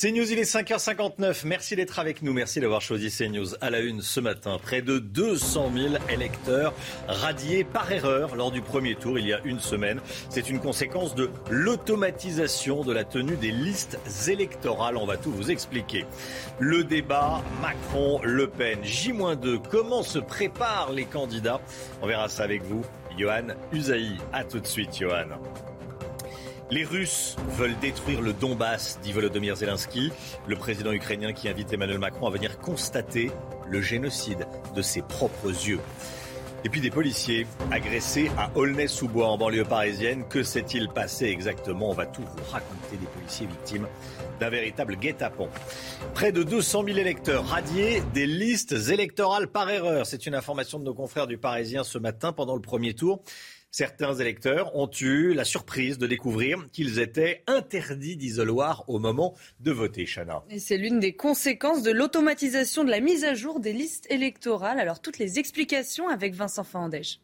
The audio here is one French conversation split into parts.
CNews, il est 5h59. Merci d'être avec nous. Merci d'avoir choisi CNews à la une ce matin. Près de 200 000 électeurs radiés par erreur lors du premier tour il y a une semaine. C'est une conséquence de l'automatisation de la tenue des listes électorales. On va tout vous expliquer. Le débat Macron-Le Pen, J-2. Comment se préparent les candidats? On verra ça avec vous. Johan Usaï. À tout de suite, Johan. Les Russes veulent détruire le Donbass, dit Volodymyr Zelensky, le président ukrainien qui invite Emmanuel Macron à venir constater le génocide de ses propres yeux. Et puis des policiers agressés à Aulnay-sous-Bois en banlieue parisienne. Que s'est-il passé exactement? On va tout vous raconter des policiers victimes d'un véritable guet-apens. Près de 200 000 électeurs radiés des listes électorales par erreur. C'est une information de nos confrères du Parisien ce matin pendant le premier tour. Certains électeurs ont eu la surprise de découvrir qu'ils étaient interdits d'isoloir au moment de voter, Chana. Et c'est l'une des conséquences de l'automatisation de la mise à jour des listes électorales. Alors toutes les explications avec Vincent Fandège.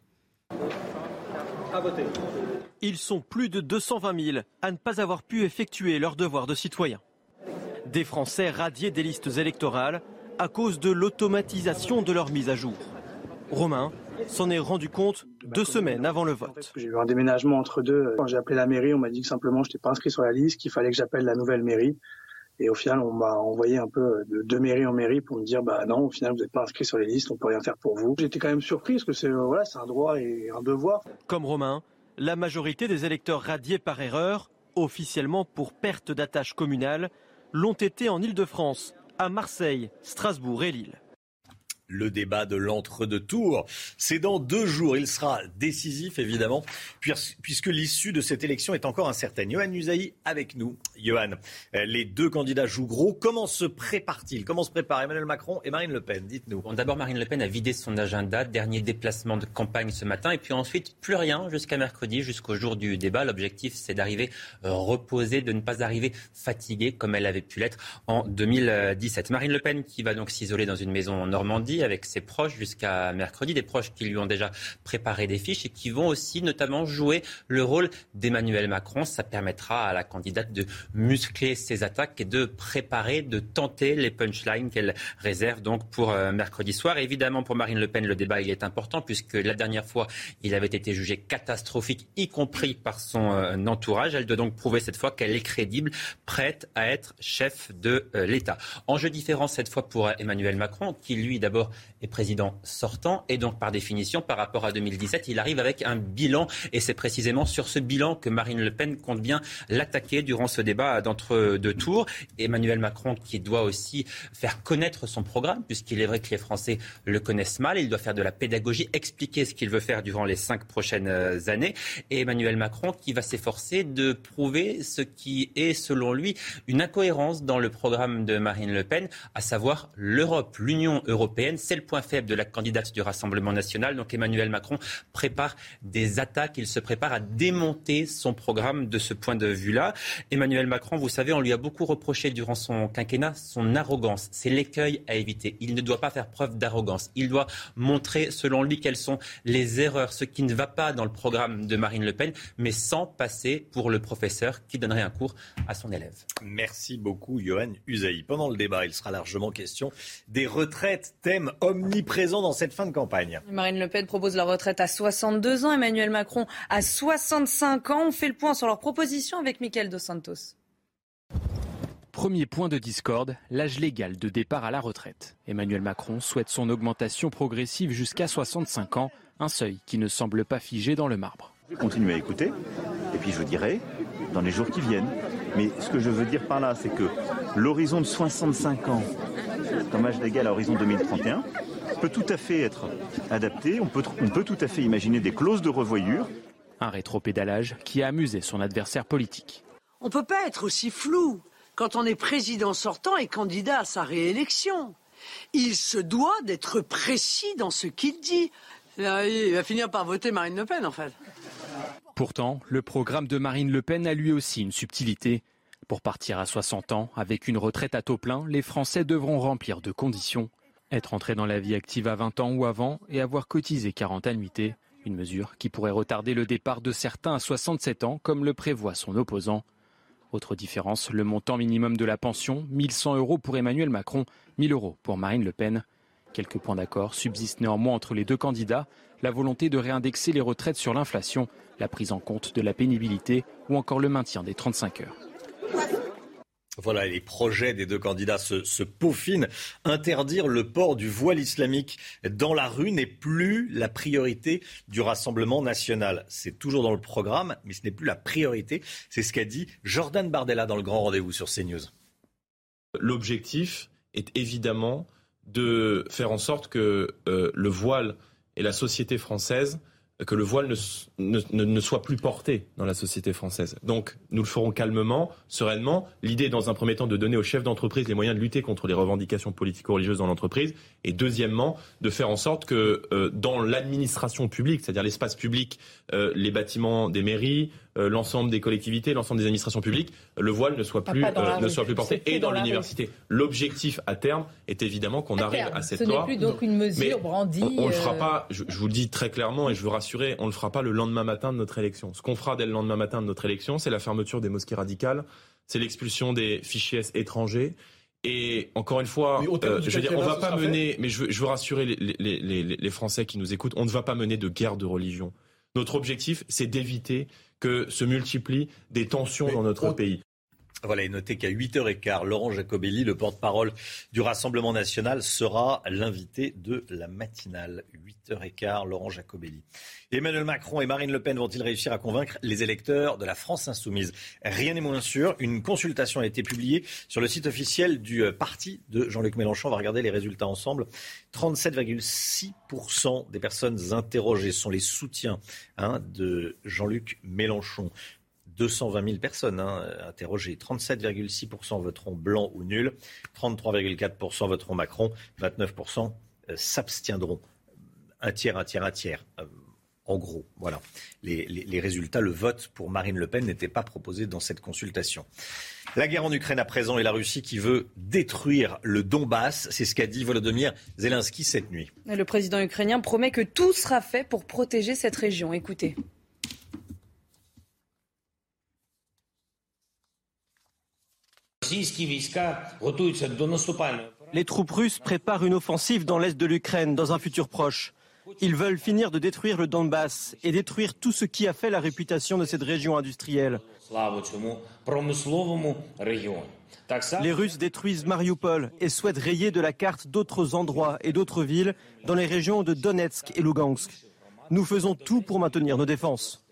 Ils sont plus de 220 000 à ne pas avoir pu effectuer leur devoir de citoyen. Des Français radiés des listes électorales à cause de l'automatisation de leur mise à jour. Romain s'en est rendu compte deux semaines avant le vote. J'ai eu un déménagement entre deux. Quand j'ai appelé la mairie, on m'a dit que simplement je n'étais pas inscrit sur la liste, qu'il fallait que j'appelle la nouvelle mairie. Et au final, on m'a envoyé un peu de, de, mairie en mairie pour me dire, bah non, au final, vous n'êtes pas inscrit sur les listes, on peut rien faire pour vous. J'étais quand même surpris parce que c'est voilà, c'est un droit et un devoir. Comme Romain, la majorité des électeurs radiés par erreur, officiellement pour perte d'attache communale, l'ont été en Ile-de-France, à Marseille, Strasbourg et Lille le débat de l'entre-deux-tours. C'est dans deux jours. Il sera décisif, évidemment, puisque l'issue de cette élection est encore incertaine. Johan Usaï avec nous. Johan, euh, les deux candidats jouent gros. Comment se prépare-t-il? Comment se prépare Emmanuel Macron et Marine Le Pen? Dites-nous. D'abord, Marine Le Pen a vidé son agenda. Dernier déplacement de campagne ce matin. Et puis ensuite, plus rien jusqu'à mercredi, jusqu'au jour du débat. L'objectif, c'est d'arriver euh, reposée, de ne pas arriver fatiguée comme elle avait pu l'être en 2017. Marine Le Pen qui va donc s'isoler dans une maison en Normandie avec ses proches jusqu'à mercredi, des proches qui lui ont déjà préparé des fiches et qui vont aussi notamment jouer le rôle d'Emmanuel Macron. Ça permettra à la candidate de muscler ses attaques et de préparer, de tenter les punchlines qu'elle réserve donc pour euh, mercredi soir. évidemment, pour Marine Le Pen, le débat il est important puisque la dernière fois, il avait été jugé catastrophique, y compris par son euh, entourage. Elle doit donc prouver cette fois qu'elle est crédible, prête à être chef de euh, l'État. Enjeu différent cette fois pour Emmanuel Macron, qui lui d'abord est président sortant. Et donc, par définition, par rapport à 2017, il arrive avec un bilan. Et c'est précisément sur ce bilan que Marine Le Pen compte bien l'attaquer durant ce débat d'entre deux tours. Emmanuel Macron qui doit aussi faire connaître son programme, puisqu'il est vrai que les Français le connaissent mal. Il doit faire de la pédagogie, expliquer ce qu'il veut faire durant les cinq prochaines années. Et Emmanuel Macron qui va s'efforcer de prouver ce qui est, selon lui, une incohérence dans le programme de Marine Le Pen, à savoir l'Europe, l'Union européenne c'est le point faible de la candidate du Rassemblement national. Donc Emmanuel Macron prépare des attaques. Il se prépare à démonter son programme de ce point de vue-là. Emmanuel Macron, vous savez, on lui a beaucoup reproché durant son quinquennat son arrogance. C'est l'écueil à éviter. Il ne doit pas faire preuve d'arrogance. Il doit montrer, selon lui, quelles sont les erreurs, ce qui ne va pas dans le programme de Marine Le Pen, mais sans passer pour le professeur qui donnerait un cours à son élève. Merci beaucoup, Johan Usaï. Pendant le débat, il sera largement question des retraites, thème omniprésent dans cette fin de campagne. Marine Le Pen propose la retraite à 62 ans, Emmanuel Macron à 65 ans. On fait le point sur leur proposition avec Michael Dos Santos. Premier point de discorde, l'âge légal de départ à la retraite. Emmanuel Macron souhaite son augmentation progressive jusqu'à 65 ans, un seuil qui ne semble pas figé dans le marbre. Je vais continuer à écouter, et puis je dirai dans les jours qui viennent. Mais ce que je veux dire par là, c'est que l'horizon de 65 ans, comme âge légal à horizon 2031, peut tout à fait être adapté. On peut, on peut tout à fait imaginer des clauses de revoyure. Un rétropédalage qui a amusé son adversaire politique. On ne peut pas être aussi flou quand on est président sortant et candidat à sa réélection. Il se doit d'être précis dans ce qu'il dit. Il va finir par voter Marine Le Pen, en fait. Pourtant, le programme de Marine Le Pen a lui aussi une subtilité. Pour partir à 60 ans, avec une retraite à taux plein, les Français devront remplir deux conditions. Être entré dans la vie active à 20 ans ou avant et avoir cotisé 40 annuités. Une mesure qui pourrait retarder le départ de certains à 67 ans, comme le prévoit son opposant. Autre différence, le montant minimum de la pension, 1100 euros pour Emmanuel Macron, 1000 euros pour Marine Le Pen. Quelques points d'accord subsistent néanmoins entre les deux candidats, la volonté de réindexer les retraites sur l'inflation, la prise en compte de la pénibilité ou encore le maintien des 35 heures. Voilà, les projets des deux candidats se, peaufinent. Interdire le port du voile islamique dans la rue n'est plus la priorité du Rassemblement national. C'est toujours dans le programme, mais ce n'est plus la priorité. C'est ce qu'a dit Jordan Bardella dans le grand rendez-vous sur CNews. L'objectif est évidemment de faire en sorte que euh, le voile et la société française que le voile ne, ne, soit plus porté dans la société française. Donc, nous le ferons calmement, sereinement. L'idée, dans un premier temps, de donner aux chefs d'entreprise les moyens de lutter contre les revendications politico-religieuses dans l'entreprise. Et deuxièmement, de faire en sorte que euh, dans l'administration publique, c'est-à-dire l'espace public, euh, les bâtiments des mairies, l'ensemble des collectivités, l'ensemble des administrations publiques, le voile ne soit plus, euh, ne soit plus porté. et dans, l'université. L'objectif à terme est évidemment qu'on arrive à cette loi. Ce n'est plus donc une mesure brandie. On, ne le fera euh, pas, je, vous le dis très clairement et je veux rassurer, on ne le fera pas le lendemain matin de notre élection. Ce qu'on fera dès le lendemain matin de notre élection, c'est la fermeture des mosquées radicales, c'est l'expulsion des fichiers étrangers. Et encore une fois, je veux dire, on va pas mener, mais je veux, je veux rassurer les, les, les, les Français qui nous écoutent, on ne va pas mener de guerre de religion. Notre objectif, c'est d'éviter que se multiplient des tensions dans notre pays. Voilà, et notez qu'à 8h15, Laurent Jacobelli, le porte-parole du Rassemblement national, sera l'invité de la matinale. 8h15, Laurent Jacobelli. Emmanuel Macron et Marine Le Pen vont-ils réussir à convaincre les électeurs de la France insoumise? Rien n'est moins sûr. Une consultation a été publiée sur le site officiel du euh, parti de Jean-Luc Mélenchon. On va regarder les résultats ensemble. 37,6% des personnes interrogées sont les soutiens hein, de Jean-Luc Mélenchon. 220 000 personnes hein, interrogées. 37,6% voteront blanc ou nul. 33,4% voteront Macron. 29% euh, s'abstiendront. Un tiers, un tiers, un tiers. Euh, en gros, voilà. Les, résultats, le vote pour Marine Le Pen n'était pas proposé dans cette consultation. La guerre en Ukraine à présent et la Russie qui veut détruire le Donbass, c'est ce qu'a dit Volodymyr Zelensky cette nuit. Le président ukrainien promet que tout sera fait pour protéger cette région. Écoutez. Les troupes russes préparent une offensive dans l'est de l'Ukraine dans un futur proche. Ils veulent finir de détruire le Donbass et détruire tout ce qui a fait la réputation de cette région industrielle. Les Russes détruisent Mariupol et souhaitent rayer de la carte d'autres endroits et d'autres villes dans les régions de Donetsk et Lugansk. Nous faisons tout pour maintenir nos défenses.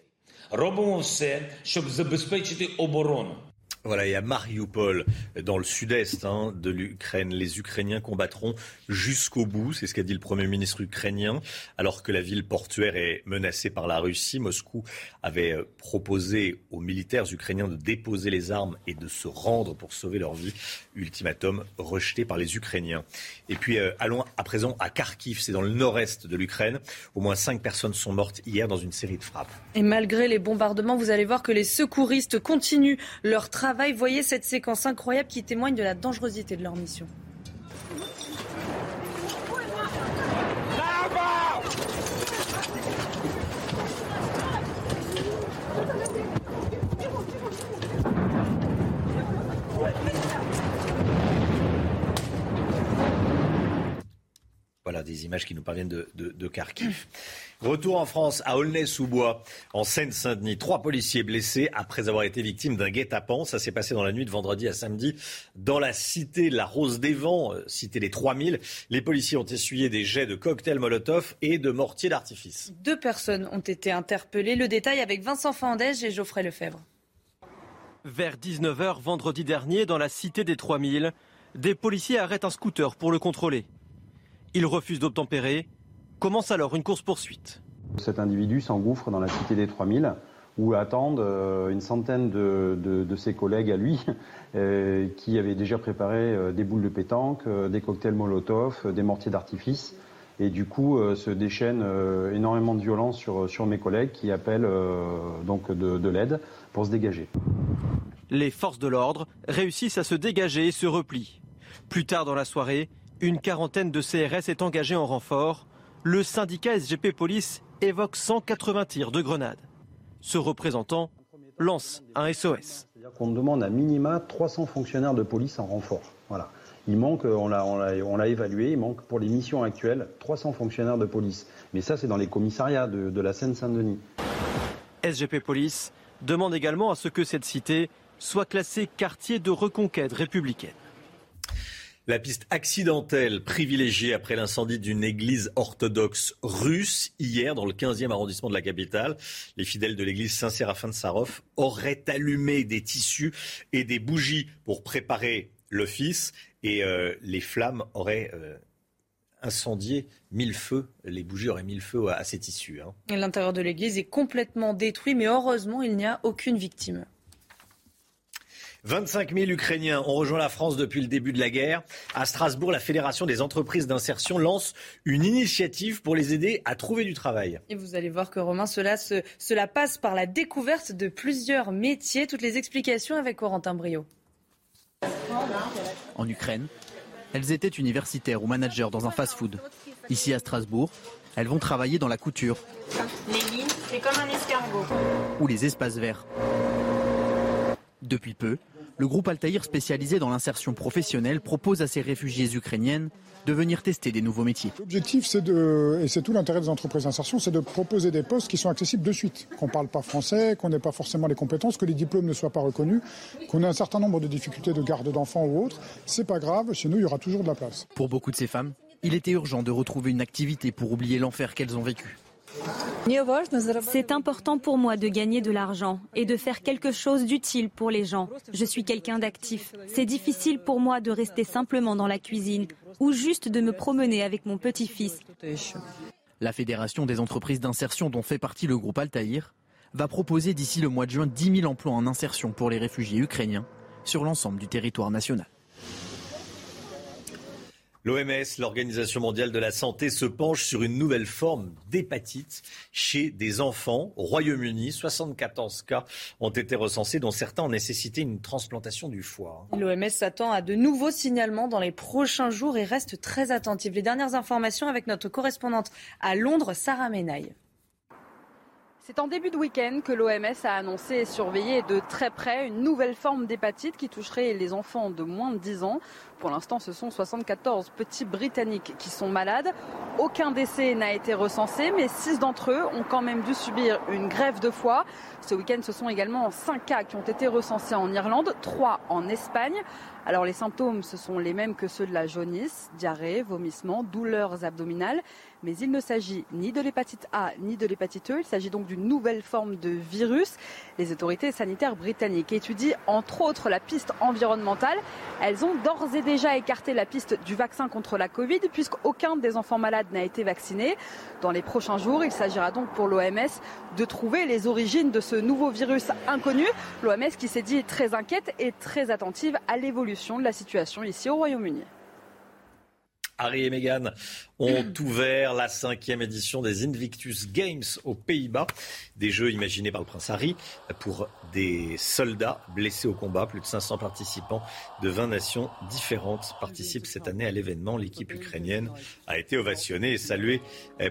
Voilà, et à Mariupol, dans le sud-est hein, de l'Ukraine, les Ukrainiens combattront jusqu'au bout, c'est ce qu'a dit le Premier ministre ukrainien, alors que la ville portuaire est menacée par la Russie. Moscou avait euh, proposé aux militaires ukrainiens de déposer les armes et de se rendre pour sauver leur vie. Ultimatum rejeté par les Ukrainiens. Et puis euh, allons à présent à Kharkiv, c'est dans le nord-est de l'Ukraine. Au moins cinq personnes sont mortes hier dans une série de frappes. Et malgré les bombardements, vous allez voir que les secouristes continuent leur travail Voyez cette séquence incroyable qui témoigne de la dangerosité de leur mission. Voilà des images qui nous parviennent de, de, Kharkiv. Retour en France, à Aulnay-sous-Bois, en Seine-Saint-Denis. Trois policiers blessés après avoir été victimes d'un guet-apens. Ça s'est passé dans la nuit de vendredi à samedi dans la cité La Rose des Vents, euh, cité des 3000. Les policiers ont essuyé des jets de cocktails Molotov et de mortiers d'artifice. Deux personnes ont été interpellées. Le détail avec Vincent Fandège et Geoffrey Lefebvre. Vers 19h vendredi dernier, dans la cité des 3000, des policiers arrêtent un scooter pour le contrôler. Il refuse d'obtempérer. Commence alors une course-poursuite. Cet individu s'engouffre dans la cité des 3000 où attendent euh, une centaine de, ses collègues à lui euh, qui avaient déjà préparé euh, des boules de pétanque, des cocktails Molotov, des mortiers d'artifice. Et du coup, se déchaîne énormément de violence sur, sur mes collègues qui appellent donc de, de l'aide pour se dégager. Les forces de l'ordre réussissent à se dégager et se replient. Plus tard dans la soirée, une quarantaine de CRS est engagée en renfort. Le syndicat SGP Police évoque 180 tirs de grenades. Ce représentant lance un SOS. Qu'on demande à minima 300 fonctionnaires de police en renfort. Voilà. Il manque, on l'a évalué, il manque pour les missions actuelles 300 fonctionnaires de police. Mais ça, c'est dans les commissariats de, de la Seine-Saint-Denis. SGP Police demande également à ce que cette cité soit classée quartier de reconquête républicaine. La piste accidentelle privilégiée après l'incendie d'une église orthodoxe russe hier dans le 15e arrondissement de la capitale. Les fidèles de l'église Saint-Séraphin de Sarov auraient allumé des tissus et des bougies pour préparer l'office et euh, les flammes auraient euh, incendié mille feux. Les bougies auraient mis le feu à, ces tissus. Hein. L'intérieur de l'église est complètement détruit, mais heureusement, il n'y a aucune victime. 25 000 Ukrainiens ont rejoint la France depuis le début de la guerre. À Strasbourg, la Fédération des entreprises d'insertion lance une initiative pour les aider à trouver du travail. Et vous allez voir que Romain, cela, cela passe par la découverte de plusieurs métiers. Toutes les explications avec Corentin Brio. En Ukraine, elles étaient universitaires ou managers dans un fast-food. Ici à Strasbourg, elles vont travailler dans la couture. Les lignes, c'est comme un escargot. Ou les espaces verts. Depuis peu, le groupe Altaïr spécialisé dans l'insertion professionnelle propose à ces réfugiés ukrainiennes de venir tester des nouveaux métiers. L'objectif, c'est de, et c'est tout l'intérêt des entreprises d'insertion, c'est de proposer des postes qui sont accessibles de suite, qu'on ne parle pas français, qu'on n'ait pas forcément les compétences, que les diplômes ne soient pas reconnus, qu'on ait un certain nombre de difficultés de garde d'enfants ou autres. C'est pas grave, chez nous, il y aura toujours de la place. Pour beaucoup de ces femmes, il était urgent de retrouver une activité pour oublier l'enfer qu'elles ont vécu. C'est important pour moi de gagner de l'argent et de faire quelque chose d'utile pour les gens. Je suis quelqu'un d'actif. C'est difficile pour moi de rester simplement dans la cuisine ou juste de me promener avec mon petit-fils. La Fédération des entreprises d'insertion dont fait partie le groupe Altaïr va proposer d'ici le mois de juin 10 000 emplois en insertion pour les réfugiés ukrainiens sur l'ensemble du territoire national. L'OMS, l'Organisation mondiale de la santé, se penche sur une nouvelle forme d'hépatite chez des enfants. Au Royaume-Uni, 74 cas ont été recensés, dont certains ont nécessité une transplantation du foie. L'OMS s'attend à de nouveaux signalements dans les prochains jours et reste très attentive. Les dernières informations avec notre correspondante à Londres, Sarah Menaille. C'est en début de week-end que l'OMS a annoncé et surveillé de très près une nouvelle forme d'hépatite qui toucherait les enfants de moins de 10 ans. Pour l'instant, ce sont 74 petits Britanniques qui sont malades. Aucun décès n'a été recensé, mais 6 d'entre eux ont quand même dû subir une grève de foie. Ce week-end, ce sont également 5 cas qui ont été recensés en Irlande, 3 en Espagne. Alors les symptômes, ce sont les mêmes que ceux de la jaunisse, diarrhée, vomissement, douleurs abdominales mais il ne s'agit ni de l'hépatite A ni de l'hépatite E. Il s'agit donc d'une nouvelle forme de virus. Les autorités sanitaires britanniques étudient entre autres la piste environnementale. Elles ont d'ores et déjà écarté la piste du vaccin contre la Covid puisqu'aucun des enfants malades n'a été vacciné. Dans les prochains jours, il s'agira donc pour l'OMS de trouver les origines de ce nouveau virus inconnu. L'OMS qui s'est dit très inquiète et très attentive à l'évolution de la situation ici au Royaume-Uni. Harry et Meghan ont ouvert la cinquième édition des Invictus Games aux Pays-Bas, des jeux imaginés par le prince Harry pour des soldats blessés au combat. Plus de 500 participants de 20 nations différentes participent cette année à l'événement. L'équipe ukrainienne a été ovationnée et saluée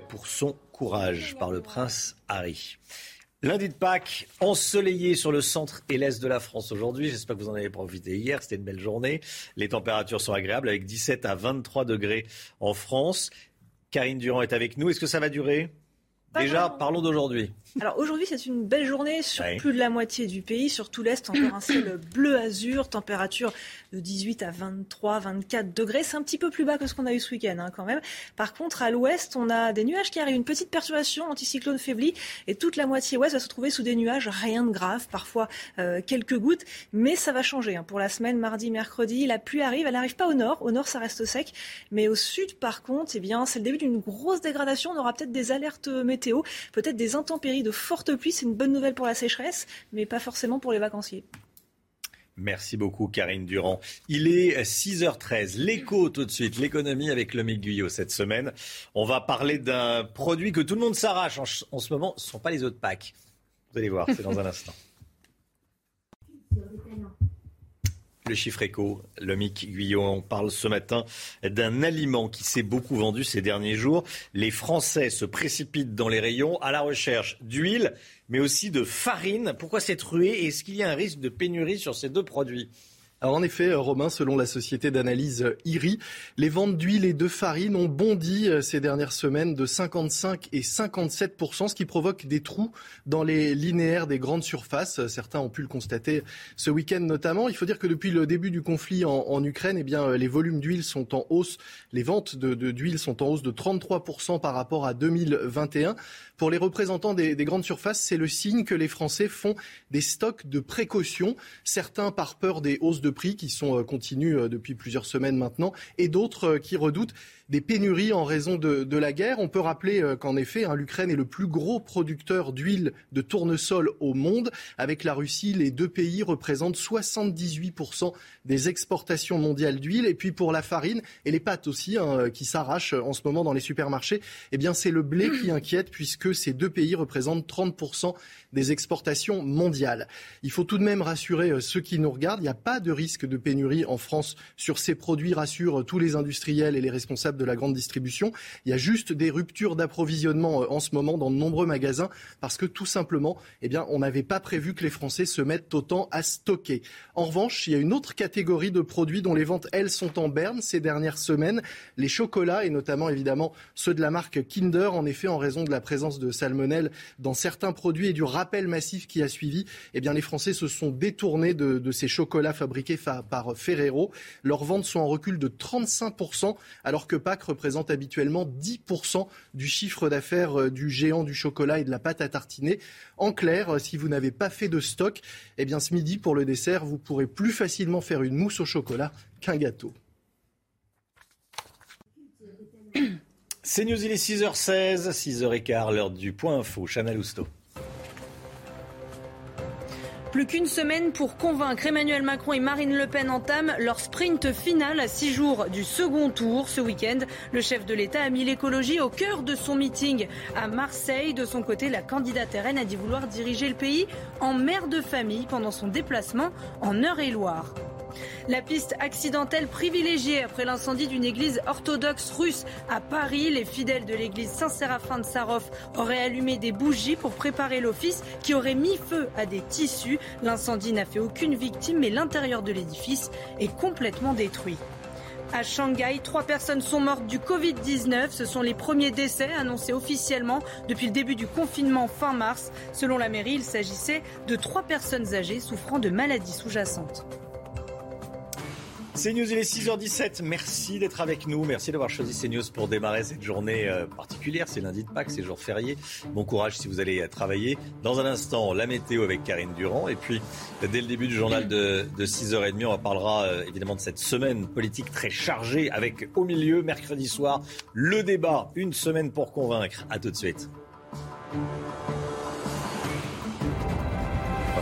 pour son courage par le prince Harry. Lundi de Pâques, ensoleillé sur le centre et l'est de la France aujourd'hui. J'espère que vous en avez profité hier. C'était une belle journée. Les températures sont agréables avec 17 à 23 degrés en France. Karine Durand est avec nous. Est-ce que ça va durer? Déjà, parlons d'aujourd'hui. Alors aujourd'hui, c'est une belle journée sur plus de la moitié du pays, sur tout l'Est, encore un ciel bleu azur, température de 18 à 23, 24 degrés. C'est un petit peu plus bas que ce qu'on a eu ce week-end hein, quand même. Par contre, à l'ouest, on a des nuages qui arrivent, une petite perturbation, anticyclone faibli, et toute la moitié ouest va se trouver sous des nuages, rien de grave, parfois euh, quelques gouttes, mais ça va changer. Hein. Pour la semaine, mardi, mercredi, la pluie arrive, elle n'arrive pas au nord, au nord ça reste sec, mais au sud par contre, eh bien, c'est le début d'une grosse dégradation. On aura peut-être des alertes météo, peut-être des intempéries de fortes pluies. C'est une bonne nouvelle pour la sécheresse, mais pas forcément pour les vacanciers. Merci beaucoup, Karine Durand. Il est 6h13. L'écho tout de suite, l'économie avec le Guyot cette semaine. On va parler d'un produit que tout le monde s'arrache en, en, ce moment. Ce ne sont pas les autres packs. Vous allez voir, c'est dans un instant. le chiffre éco. Lomic Guillon parle ce matin d'un aliment qui s'est beaucoup vendu ces derniers jours. Les Français se précipitent dans les rayons à la recherche d'huile, mais aussi de farine. Pourquoi cette ruée Est-ce qu'il y a un risque de pénurie sur ces deux produits? En effet, Romain, selon la société d'analyse IRI, les ventes d'huile et de farine ont bondi euh, ces dernières semaines de 55 et 57% ce qui provoque des trous dans les linéaires des grandes surfaces. Certains ont pu le constater ce week-end notamment. Il faut dire que depuis le début du conflit en, Ukraine, eh bien, les volumes d'huile sont en hausse. Les ventes d'huile de, sont en hausse de 33% par rapport à 2021. Pour les représentants des, des grandes surfaces, c'est le signe que les Français font des stocks de précaution. Certains par peur des hausses de prix qui sont euh, continues euh, depuis plusieurs semaines maintenant, et d'autres euh, qui redoutent des pénuries en raison de, la guerre. On peut rappeler euh, qu'en effet, hein, l'Ukraine est le plus gros producteur d'huile de tournesol au monde. Avec la Russie, les deux pays représentent 78% des exportations mondiales d'huile. Et puis pour la farine et les pâtes aussi, hein, qui s'arrachent en ce moment dans les supermarchés, eh bien c'est le blé qui inquiète puisque ces deux pays représentent 30% des exportations mondiales. Il faut tout de même rassurer euh, ceux qui nous regardent. Il n'y a pas de risque de pénurie en France sur ces produits, rassurent tous les industriels et les responsables de la grande distribution. Il y a juste des ruptures d'approvisionnement euh, en ce moment dans de nombreux magasins parce que tout simplement, eh bien, on n'avait pas prévu que les Français se mettent autant à stocker. En revanche, il y a une autre catégorie de produits dont les ventes, elles, sont en berne ces dernières semaines. Les chocolats et notamment, évidemment, ceux de la marque Kinder. En effet, en raison de la présence de salmonelle dans certains produits et du rappel massif qui a suivi, eh bien, les Français se sont détournés de, de ces chocolats fabriqués par Ferrero. Leurs ventes sont en recul de 35%, alors que représente habituellement 10% du chiffre d'affaires euh, du géant du chocolat et de la pâte à tartiner. En clair, euh, si vous n'avez pas fait de stock, eh bien ce midi pour le dessert, vous pourrez plus facilement faire une mousse au chocolat qu'un gâteau. C'est News, il est 6h16, 6h15, l'heure du point info. Plus qu'une semaine pour convaincre Emmanuel Macron et Marine Le Pen entament leur sprint final à six jours du second tour. Ce week-end, le chef de l'État a mis l'écologie au cœur de son meeting à Marseille. De son côté, la candidate RN a dit vouloir diriger le pays en mère de famille pendant son déplacement en Eure-et-Loire. La piste accidentelle privilégiée après l'incendie d'une église orthodoxe russe à Paris. Les fidèles de l'église Saint-Séraphin de Sarov auraient allumé des bougies pour préparer l'office qui aurait mis feu à des tissus. L'incendie n'a fait aucune victime, mais l'intérieur de l'édifice est complètement détruit. À Shanghai, trois personnes sont mortes du Covid-19. Ce sont les premiers décès annoncés officiellement depuis le début du confinement fin mars. Selon la mairie, il s'agissait de trois personnes âgées souffrant de maladies sous-jacentes. CNews, il est 6h17. Merci d'être avec nous. Merci d'avoir choisi CNews pour démarrer cette journée euh, particulière. C'est lundi de Pâques, c'est jour férié. Bon courage si vous allez travailler. Dans un instant, la météo avec Karine Durand. Et puis, dès le début du journal de, 6h30, on parlera euh, évidemment de cette semaine politique très chargée avec au milieu, mercredi soir, le débat. Une semaine pour convaincre. À tout de suite.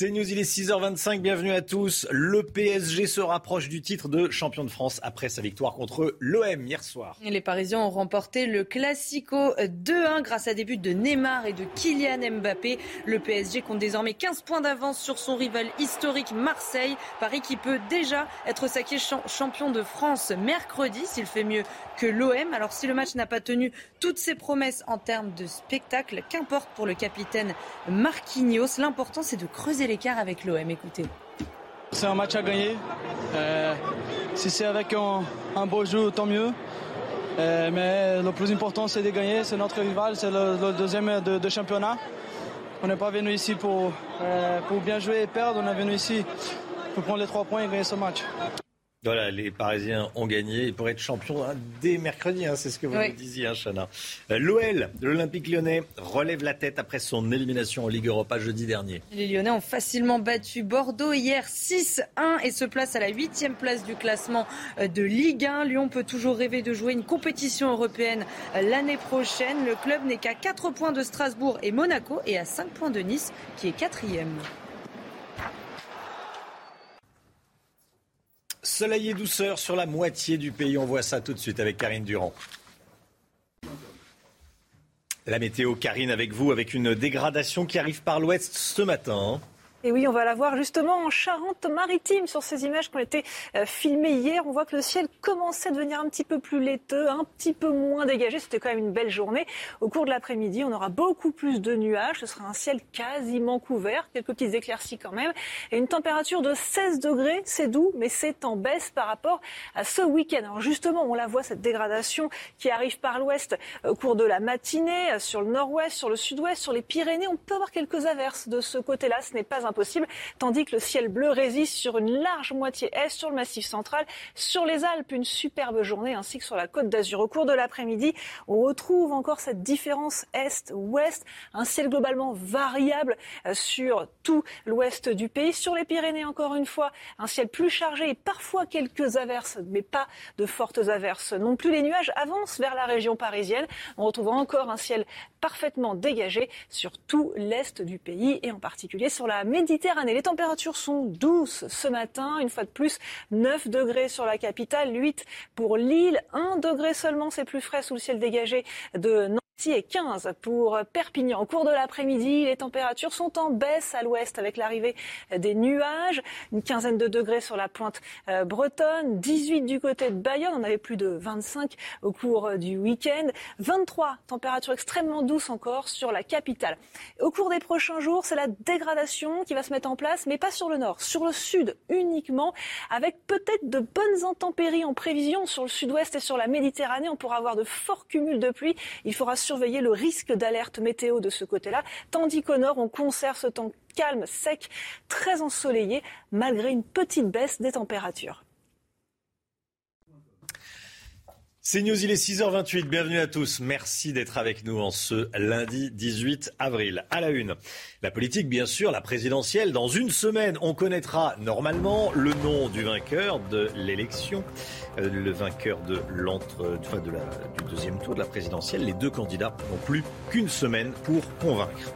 C'est News, il est 6h25, bienvenue à tous. Le PSG se rapproche du titre de champion de France après sa victoire contre l'OM hier soir. Les Parisiens ont remporté le Classico 2-1 grâce à des buts de Neymar et de Kylian Mbappé. Le PSG compte désormais 15 points d'avance sur son rival historique Marseille. Paris qui peut déjà être sacré champion de France mercredi s'il fait mieux que l'OM. Alors si le match n'a pas tenu toutes ses promesses en termes de spectacle, qu'importe pour le capitaine Marquinhos, l'important c'est de creuser l'écart avec l'OM. Écoutez. C'est un match à gagner. Euh, si c'est avec un, beau jeu, tant mieux. Euh, mais le plus important, c'est de gagner. C'est notre rival, c'est le, deuxième de, championnat. On n'est pas venu ici pour, euh, pour bien jouer et perdre. On est venu ici pour prendre les trois points et gagner ce match. Voilà, les Parisiens ont gagné. Ils pourraient être champions hein, dès mercredi, hein, c'est ce que vous nous disiez, hein, Chana. Euh, L'OL, l'Olympique lyonnais, relève la tête après son élimination en Ligue Europa jeudi dernier. Les Lyonnais ont facilement battu Bordeaux hier 6-1 et se place à la huitième place du classement euh, de Ligue 1. Lyon peut toujours rêver de jouer une compétition européenne euh, l'année prochaine. Le club n'est qu'à 4 points de Strasbourg et Monaco et à 5 points de Nice qui est quatrième. Soleil et douceur sur la moitié du pays. On voit ça tout de suite avec Karine Durand. La météo, Karine, avec vous, avec une dégradation qui arrive par l'ouest ce matin. Et oui, on va la voir justement en Charente-Maritime sur ces images qui ont été euh, filmées hier. On voit que le ciel commençait à devenir un petit peu plus laiteux, un petit peu moins dégagé. C'était quand même une belle journée. Au cours de l'après-midi, on aura beaucoup plus de nuages. Ce sera un ciel quasiment couvert, quelques petites éclaircies quand même. Et une température de 16 degrés, c'est doux, mais c'est en baisse par rapport à ce week-end. Alors justement, on la voit, cette dégradation qui arrive par l'ouest au cours de la matinée, sur le nord-ouest, sur le sud-ouest, sur les Pyrénées. On peut avoir quelques averses de ce côté-là. Ce n'est pas tandis que le ciel bleu résiste sur une large moitié est sur le massif central, sur les Alpes, une superbe journée, ainsi que sur la côte d'Azur. Au cours de l'après-midi, on retrouve encore cette différence est-ouest, un ciel globalement variable euh, sur tout l'ouest du pays. Sur les Pyrénées, encore une fois, un ciel plus chargé et parfois quelques averses, mais pas de fortes averses non plus. Les nuages avancent vers la région parisienne. On retrouve encore un ciel parfaitement dégagé sur tout l'est du pays et en particulier sur la Méditerranée. Les températures sont douces ce matin, une fois de plus, 9 degrés sur la capitale, 8 pour Lille, 1 degré seulement, c'est plus frais sous le ciel dégagé de Et 15 pour Perpignan. Au cours de l'après-midi, les températures sont en baisse à l'ouest avec l'arrivée des nuages, une quinzaine de degrés sur la pointe euh, bretonne, 18 du côté de Bayonne, on avait plus de 25 au cours du week-end, 23 températures extrêmement douces encore sur la capitale. Au cours des prochains jours, c'est la dégradation qui va se mettre en place, mais pas sur le nord, sur le sud uniquement, avec peut-être de bonnes intempéries en prévision sur le sud-ouest et sur la Méditerranée. On pourra avoir de forts cumuls de pluie. Il faudra surveiller le risque d'alerte météo de ce côté-là, tandis qu'au nord, on conserve ce temps calme, sec, très ensoleillé, malgré une petite baisse des températures. C'est News, il est 6h28. Bienvenue à tous. Merci d'être avec nous en ce lundi 18 avril. À la une, la politique, bien sûr, la présidentielle. Dans une semaine, on connaîtra normalement le nom du vainqueur de l'élection, euh, le vainqueur de l'entre, enfin de la, du deuxième tour de la présidentielle. Les deux candidats n'ont plus qu'une semaine pour convaincre.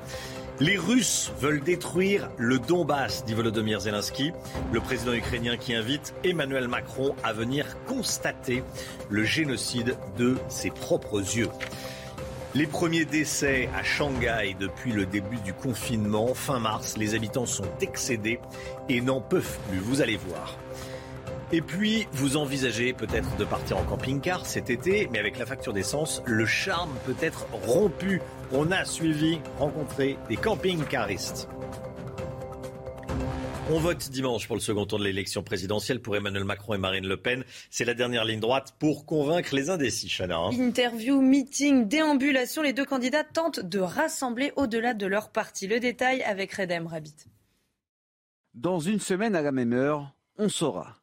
Les Russes veulent détruire le Donbass, dit Volodymyr Zelensky, le président ukrainien qui invite Emmanuel Macron à venir constater le génocide de ses propres yeux. Les premiers décès à Shanghai depuis le début du confinement, fin mars, les habitants sont excédés et n'en peuvent plus, vous allez voir. Et puis, vous envisagez peut-être de partir en camping-car cet été, mais avec la facture d'essence, le charme peut être rompu. On a suivi, rencontré des camping-caristes. On vote dimanche pour le second tour de l'élection présidentielle pour Emmanuel Macron et Marine Le Pen. C'est la dernière ligne droite pour convaincre les indécis, Chana. hein. Interview, meeting, déambulation, les deux candidats tentent de rassembler au-delà de leur parti. Le détail avec Redem Rabbit. Dans une semaine à la même heure, on saura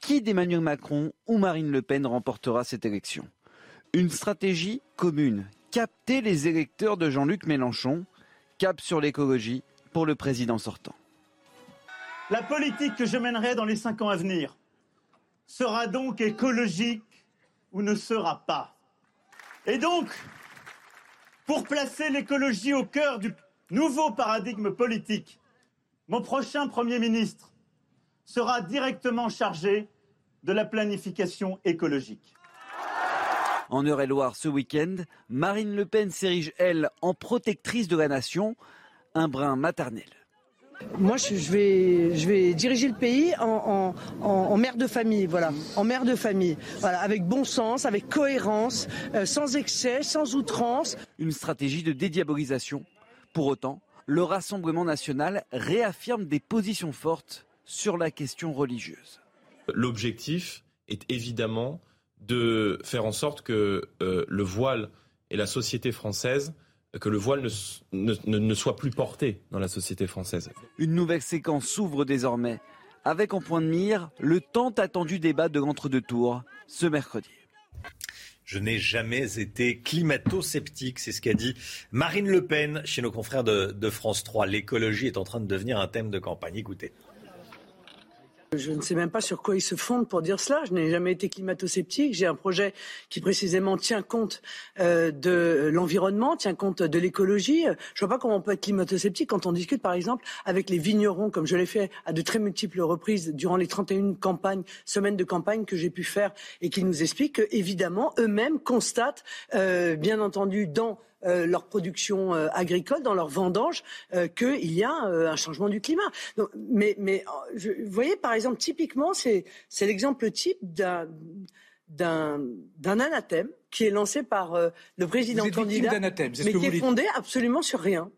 qui d'Emmanuel Macron ou Marine Le Pen remportera cette élection. Une stratégie commune, capter les électeurs de Jean-Luc Mélenchon, cap sur l'écologie pour le président sortant. La politique que je mènerai dans les cinq ans à venir sera donc écologique ou ne sera pas. Et donc, pour placer l'écologie au cœur du nouveau paradigme politique, mon prochain Premier ministre sera directement chargé de la planification écologique. En Eure-et-Loire ce week-end, Marine Le Pen s'érige, elle, en protectrice de la nation, un brin maternel. Moi, je vais, je vais diriger le pays en, en- en- en mère de famille, voilà, en mère de famille, voilà, avec bon sens, avec cohérence, euh, sans excès, sans outrance. Une stratégie de dédiabolisation. Pour autant, le Rassemblement national réaffirme des positions fortes sur la question religieuse. L'objectif est évidemment de faire en sorte que euh, le voile et la société française, que le voile ne, s- ne- ne- ne soit plus porté dans la société française. Une nouvelle séquence s'ouvre désormais, avec en point de mire le tant attendu débat de l'entre-deux tours ce mercredi. Je n'ai jamais été climato-sceptique, c'est ce qu'a dit Marine Le Pen chez nos confrères de, de France 3. L'écologie est en train de devenir un thème de campagne. Écoutez. Je ne sais même pas sur quoi ils se fondent pour dire cela. Je n'ai jamais été climato-sceptique. J'ai un projet qui précisément tient compte euh, de l'environnement, tient compte de l'écologie. Je ne vois pas comment on peut être climato-sceptique quand on discute, par exemple, avec les vignerons, comme je l'ai fait à de très multiples reprises durant les 31 campagnes, semaines de campagne que j'ai pu faire et qui nous expliquent qu'évidemment, eux-mêmes constatent, euh, bien entendu, dans euh, leur production euh, agricole, dans leur vendange, euh, qu'il y a un changement du climat. mais, mais vous voyez, par exemple, typiquement, c'est l'exemple type d'un d'un anathème qui est lancé par le président vous êtes candidat, mais qui est fondé absolument sur rien.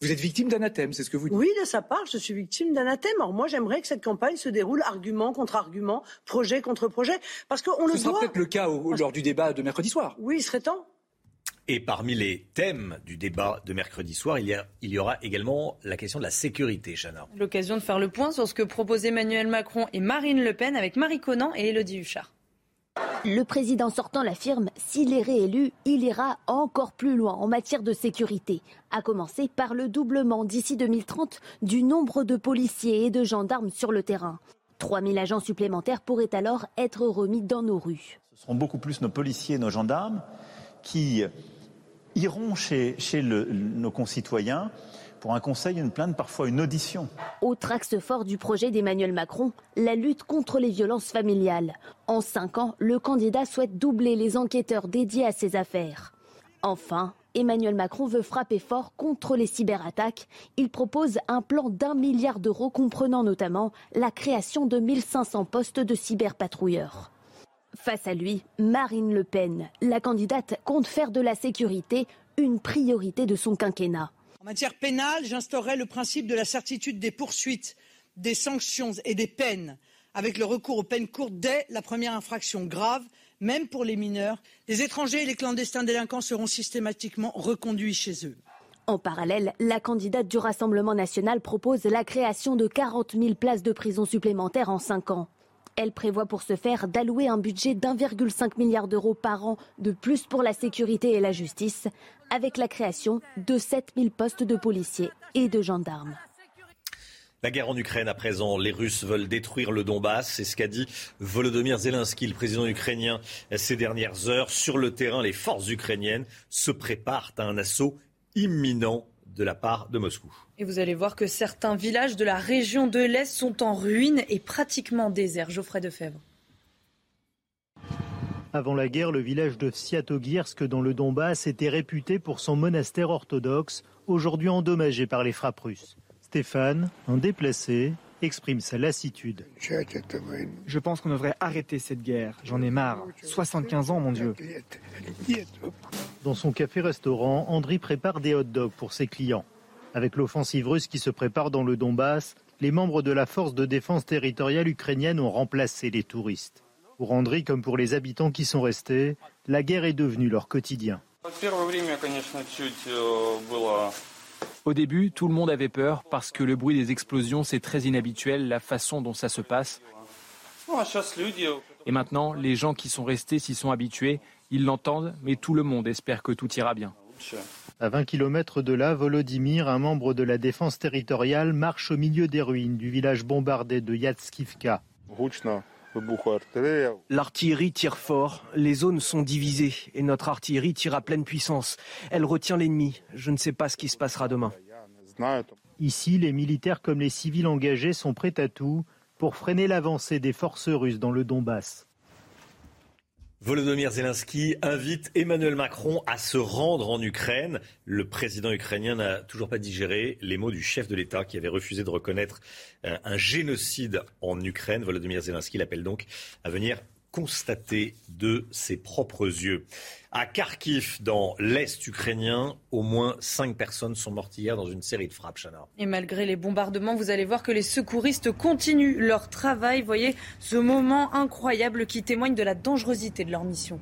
Vous êtes victime d'anathème, c'est ce que vous dites Oui, de sa part, je suis victime d'anathème. Alors moi, j'aimerais que cette campagne se déroule argument contre argument, projet contre projet, parce qu'on le Ce sera peut-être le cas lors du débat de mercredi soir. Oui, il serait temps. Et parmi les thèmes du débat de mercredi soir, il y, il y aura également la question de la sécurité, Chana. L'occasion de faire le point sur ce que proposent Emmanuel Macron et Marine Le Pen avec Marie Conan et Elodie Huchard. Le président sortant l'affirme, s'il est réélu, il ira encore plus loin en matière de sécurité, à commencer par le doublement d'ici 2030 du nombre de policiers et de gendarmes sur le terrain. 3000 agents supplémentaires pourraient alors être remis dans nos rues. Ce seront beaucoup plus nos policiers et nos gendarmes qui iront chez, nos concitoyens pour un conseil, une plainte, parfois une audition. Autre axe fort du projet d'Emmanuel Macron, la lutte contre les violences familiales. En cinq ans, le candidat souhaite doubler les enquêteurs dédiés à ces affaires. Enfin, Emmanuel Macron veut frapper fort contre les cyberattaques. Il propose un plan d'un milliard d'euros comprenant notamment la création de 1500 postes de cyberpatrouilleurs. Face à lui, Marine Le Pen, la candidate compte faire de la sécurité une priorité de son quinquennat. En matière pénale, j'instaurerai le principe de la certitude des poursuites, des sanctions et des peines, avec le recours aux peines courtes dès la première infraction grave, même pour les mineurs. Les étrangers et les clandestins délinquants seront systématiquement reconduits chez eux. En parallèle, la candidate du Rassemblement national propose la création de 40 000 places de prison supplémentaires en cinq ans. Elle prévoit pour ce faire d'allouer un budget d'1,5 milliard d'euros par an de plus pour la sécurité et la justice, avec la création de 7000 postes de policiers et de gendarmes. La guerre en Ukraine à présent, les Russes veulent détruire le Donbass, c'est ce qu'a dit Volodymyr Zelensky, le président ukrainien, ces dernières heures. Sur le terrain, les forces ukrainiennes se préparent à un assaut imminent de la part de Moscou. Et vous allez voir que certains villages de la région de l'Est sont en ruine et pratiquement déserts. Geoffrey Defebvre. Avant la guerre, le village de Siatogirsk dans le Donbass était réputé pour son monastère orthodoxe, aujourd'hui endommagé par les frappes russes. Stéphane, un déplacé, exprime sa lassitude. Je pense qu'on devrait arrêter cette guerre. J'en ai marre. 75 ans, mon Dieu. Dans son café-restaurant, Andri prépare des hot dogs pour ses clients. Avec l'offensive russe qui se prépare dans le Donbass, les membres de la force de défense territoriale ukrainienne ont remplacé les touristes. Pour Andri comme pour les habitants qui sont restés, la guerre est devenue leur quotidien. Au début, tout le monde avait peur parce que le bruit des explosions, c'est très inhabituel, la façon dont ça se passe. Et maintenant, les gens qui sont restés s'y sont habitués, ils l'entendent, mais tout le monde espère que tout ira bien. À 20 km de là, Volodymyr, un membre de la défense territoriale, marche au milieu des ruines du village bombardé de Yatskivka. L'artillerie tire fort, les zones sont divisées et notre artillerie tire à pleine puissance. Elle retient l'ennemi. Je ne sais pas ce qui se passera demain. Ici, les militaires comme les civils engagés sont prêts à tout pour freiner l'avancée des forces russes dans le Donbass. Volodymyr Zelensky invite Emmanuel Macron à se rendre en Ukraine. Le président ukrainien n'a toujours pas digéré les mots du chef de l'État qui avait refusé de reconnaître euh, un génocide en Ukraine. Volodymyr Zelensky l'appelle donc à venir constater de ses propres yeux. À Kharkiv, dans l'Est ukrainien, au moins cinq personnes sont mortes hier dans une série de frappes, Chana. Et malgré les bombardements, vous allez voir que les secouristes continuent leur travail. Voyez ce moment incroyable qui témoigne de la dangerosité de leur mission.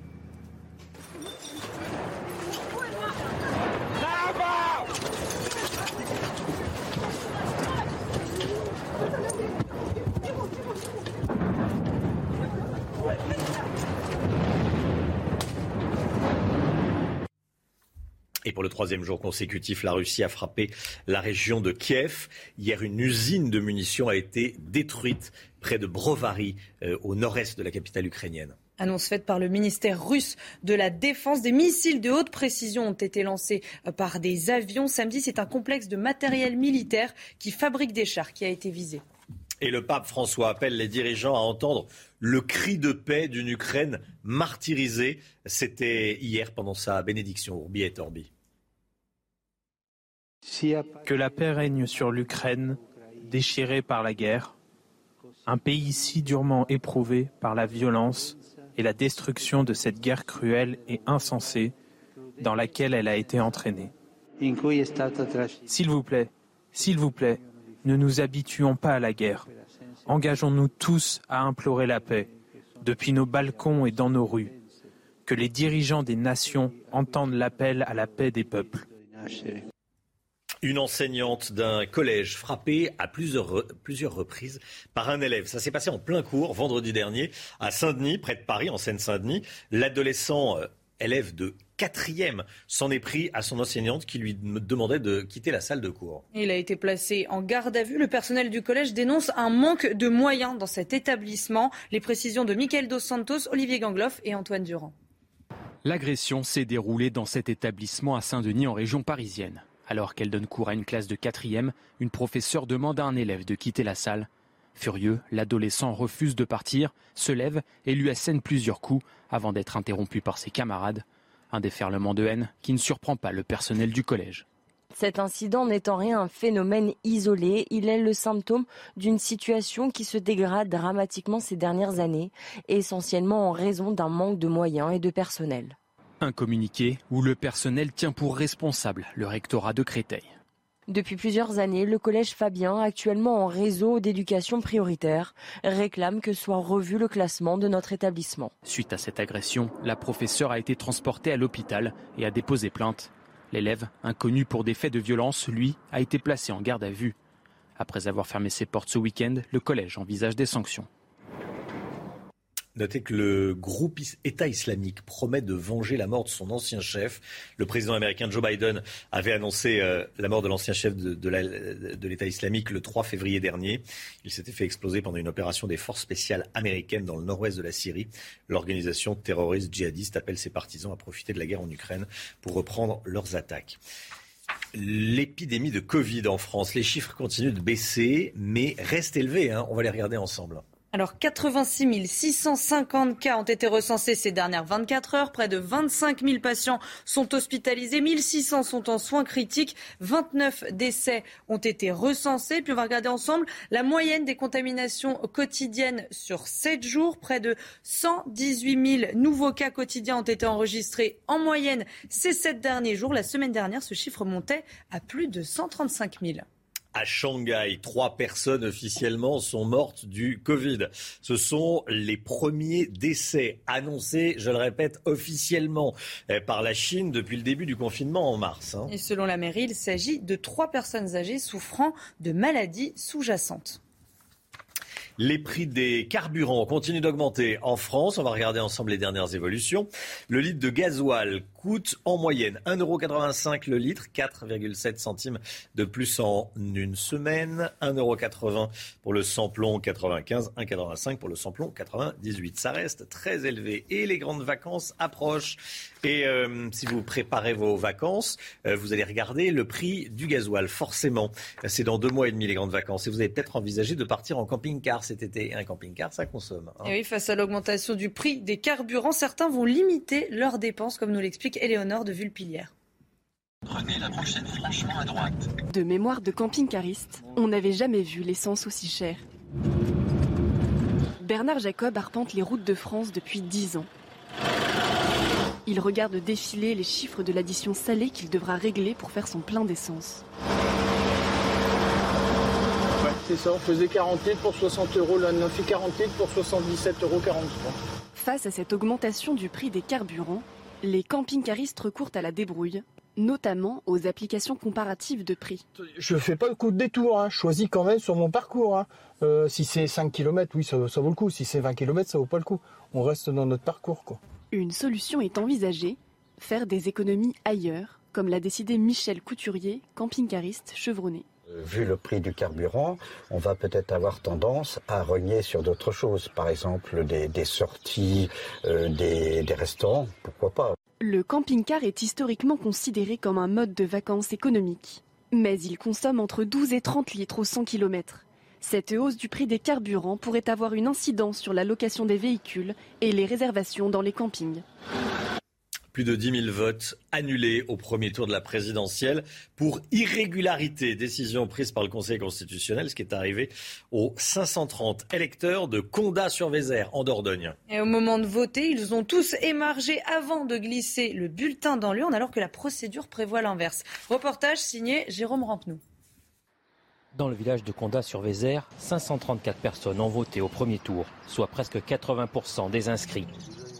Et pour le troisième jour consécutif, la Russie a frappé la région de Kiev. Hier, une usine de munitions a été détruite près de Brovary, euh, au nord-est de la capitale ukrainienne. Annonce faite par le ministère russe de la Défense. Des missiles de haute précision ont été lancés euh, par des avions. Samedi, c'est un complexe de matériel militaire qui fabrique des chars qui a été visé. Et le pape François appelle les dirigeants à entendre le cri de paix d'une Ukraine martyrisée. C'était hier pendant sa bénédiction, Urbi et Orbi. Que la paix règne sur l'Ukraine, déchirée par la guerre, un pays si durement éprouvé par la violence et la destruction de cette guerre cruelle et insensée dans laquelle elle a été entraînée. S'il vous plaît, s'il vous plaît, ne nous habituons pas à la guerre. Engageons-nous tous à implorer la paix, depuis nos balcons et dans nos rues. Que les dirigeants des nations entendent l'appel à la paix des peuples. Une enseignante d'un collège frappée à plusieurs, plusieurs reprises par un élève. Ça s'est passé en plein cours vendredi dernier à Saint-Denis, près de Paris, en Seine-Saint-Denis. L'adolescent euh, élève de quatrième s'en est pris à son enseignante qui lui demandait de quitter la salle de cours. Il a été placé en garde à vue. Le personnel du collège dénonce un manque de moyens dans cet établissement. Les précisions de Michael Dos Santos, Olivier Gangloff et Antoine Durand. L'agression s'est déroulée dans cet établissement à Saint-Denis en région parisienne. Alors qu'elle donne cours à une classe de quatrième, une professeure demande à un élève de quitter la salle. Furieux, l'adolescent refuse de partir, se lève et lui assène plusieurs coups avant d'être interrompu par ses camarades. Un déferlement de haine qui ne surprend pas le personnel du collège. Cet incident n'est en rien un phénomène isolé, il est le symptôme d'une situation qui se dégrade dramatiquement ces dernières années, essentiellement en raison d'un manque de moyens et de personnel. Un communiqué où le personnel tient pour responsable le rectorat de Créteil. Depuis plusieurs années, le collège Fabien, actuellement en réseau d'éducation prioritaire, réclame que soit revu le classement de notre établissement. Suite à cette agression, la professeure a été transportée à l'hôpital et a déposé plainte. L'élève, inconnu pour des faits de violence, lui, a été placé en garde à vue. Après avoir fermé ses portes ce week-end, le collège envisage des sanctions. Notez que le groupe État islamique promet de venger la mort de son ancien chef. Le président américain Joe Biden avait annoncé euh, la mort de l'ancien chef de, l'État islamique le 3 février dernier. Il s'était fait exploser pendant une opération des forces spéciales américaines dans le nord-ouest de la Syrie. L'organisation terroriste djihadiste appelle ses partisans à profiter de la guerre en Ukraine pour reprendre leurs attaques. L'épidémie de Covid en France, les chiffres continuent de baisser, mais restent élevés. Hein. On va les regarder ensemble. Alors 86 650 cas ont été recensés ces dernières 24 heures. Près de 25 000 patients sont hospitalisés. 1600 sont en soins critiques. 29 décès ont été recensés. Puis on va regarder ensemble la moyenne des contaminations quotidiennes sur 7 jours. Près de 118 000 nouveaux cas quotidiens ont été enregistrés en moyenne ces 7 derniers jours. La semaine dernière, ce chiffre montait à plus de 135 000 à Shanghai. Trois personnes officiellement sont mortes du Covid. Ce sont les premiers décès annoncés, je le répète, officiellement eh, par la Chine depuis le début du confinement en mars. Hein. Et selon la mairie, il s'agit de trois personnes âgées souffrant de maladies sous-jacentes. Les prix des carburants continuent d'augmenter en France. On va regarder ensemble les dernières évolutions. Le litre de gasoil coûte en moyenne 1,85€ le litre, 4,7 centimes de plus en une semaine, 1,80€ pour le samplon 95, 1,85€ pour le samplon 98. Ça reste très élevé et les grandes vacances approchent. Et euh, si vous préparez vos vacances, euh, vous allez regarder le prix du gasoil, forcément. C'est dans deux mois et demi les grandes vacances. Et vous avez peut-être envisagé de partir en camping-car cet été. Un camping-car, ça consomme. Hein. Et oui, face à l'augmentation du prix des carburants, certains vont limiter leurs dépenses, comme nous l'explique Éléonore de Vulpilière. Prenez la prochaine franchement à droite. De mémoire de camping-cariste, on n'avait jamais vu l'essence aussi chère. Bernard Jacob arpente les routes de France depuis dix ans. Il regarde défiler les chiffres de l'addition salée qu'il devra régler pour faire son plein d'essence. Ouais, c'est ça, on faisait 40 litres pour 60 euros, là on fait 40 litres pour 77,43 euros. Face à cette augmentation du prix des carburants, les camping-caristes recourent à la débrouille, notamment aux applications comparatives de prix. Je fais pas le coup de détour, hein. je choisis quand même sur mon parcours. Hein. Euh, si c'est 5 km, oui, ça, vaut le coup. Si c'est 20 km, ça vaut pas le coup. On reste dans notre parcours. Quoi. Une solution est envisagée, faire des économies ailleurs, comme l'a décidé Michel Couturier, camping-cariste chevronné. Euh, vu le prix du carburant, on va peut-être avoir tendance à renier sur d'autres choses, par exemple des, sorties, euh, des, des restaurants, pourquoi pas. Le camping-car est historiquement considéré comme un mode de vacances économique, mais il consomme entre 12 et 30 litres au 100 km. Cette hausse du prix des carburants pourrait avoir une incidence sur la location des véhicules et les réservations dans les campings. Plus de 10 000 votes annulés au premier tour de la présidentielle pour irrégularité. Décision prise par le Conseil constitutionnel, ce qui est arrivé aux 530 électeurs de Condat-sur-Vézère, en Dordogne. Et au moment de voter, ils ont tous émargé avant de glisser le bulletin dans l'urne, alors que la procédure prévoit l'inverse. Reportage signé Jérôme Rampenou. Dans le village de Condat-sur-Vézère, 534 personnes ont voté au premier tour, soit presque 80% des inscrits.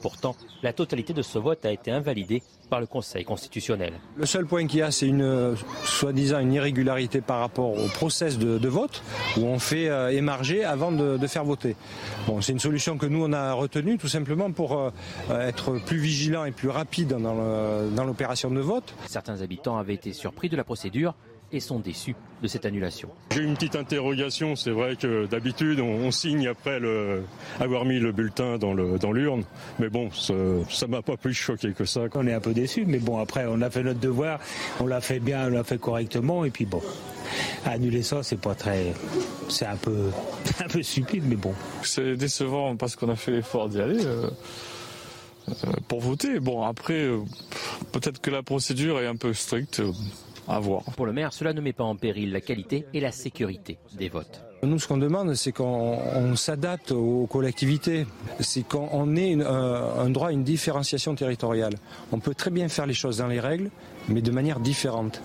Pourtant, la totalité de ce vote a été invalidée par le Conseil constitutionnel. Le seul point qu'il y a, c'est une soi-disant une irrégularité par rapport au process de, vote, où on fait euh, émarger avant de, faire voter. Bon, c'est une solution que nous on a retenue tout simplement pour euh, être plus vigilant et plus rapide dans l'opération de vote. Certains habitants avaient été surpris de la procédure et sont déçus de cette annulation. J'ai une petite interrogation. C'est vrai que d'habitude, on, signe après le, avoir mis le bulletin dans l'urne. Dans mais bon, ça ne m'a pas plus choqué que ça. On est un peu déçus, mais bon, après, on a fait notre devoir, on l'a fait bien, on l'a fait correctement, et puis bon. Annuler ça, c'est pas très. C'est un peu, un peu stupide, mais bon. C'est décevant parce qu'on a fait l'effort d'y aller. Euh, euh, pour voter. Bon, après, euh, peut-être que la procédure est un peu stricte. Pour le maire, cela ne met pas en péril la qualité et la sécurité des votes. Nous, ce qu'on demande, c'est qu'on s'adapte aux collectivités. C'est qu'on ait un, droit à une différenciation territoriale. On peut très bien faire les choses dans les règles, mais de manière différente.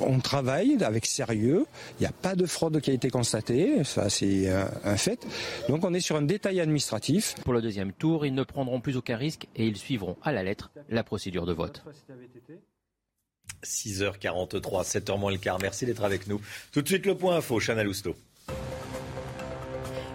On travaille avec sérieux, il n'y a pas de fraude qui a été constatée, ça c'est un fait. Donc on est sur un détail administratif. Pour le deuxième tour, ils ne prendront plus aucun risque et ils suivront à la lettre la procédure de vote. 6h43, 7h moins le quart. Merci d'être avec nous. Tout de suite le point info, Chana Lousteau.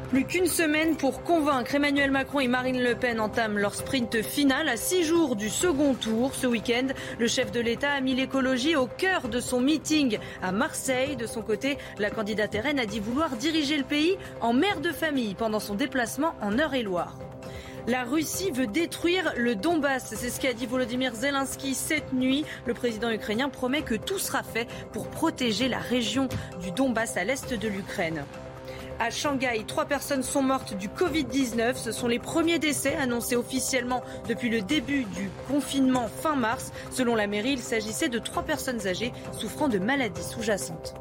Plus qu'une semaine pour convaincre Emmanuel Macron et Marine Le Pen entament leur sprint final à six jours du second tour. Ce week-end, le chef de l'État a mis l'écologie au cœur de son meeting à Marseille. De son côté, la candidate RN a dit vouloir diriger le pays en mère de famille pendant son déplacement en Eure-et-Loire. La Russie veut détruire le Donbass. C'est ce qu'a dit Volodymyr Zelensky cette nuit. Le président ukrainien promet que tout sera fait pour protéger la région du Donbass à l'est de l'Ukraine. À Shanghai, trois personnes sont mortes du Covid-19. Ce sont les premiers décès annoncés officiellement depuis le début du confinement fin mars. Selon la mairie, il s'agissait de trois personnes âgées souffrant de maladies sous-jacentes.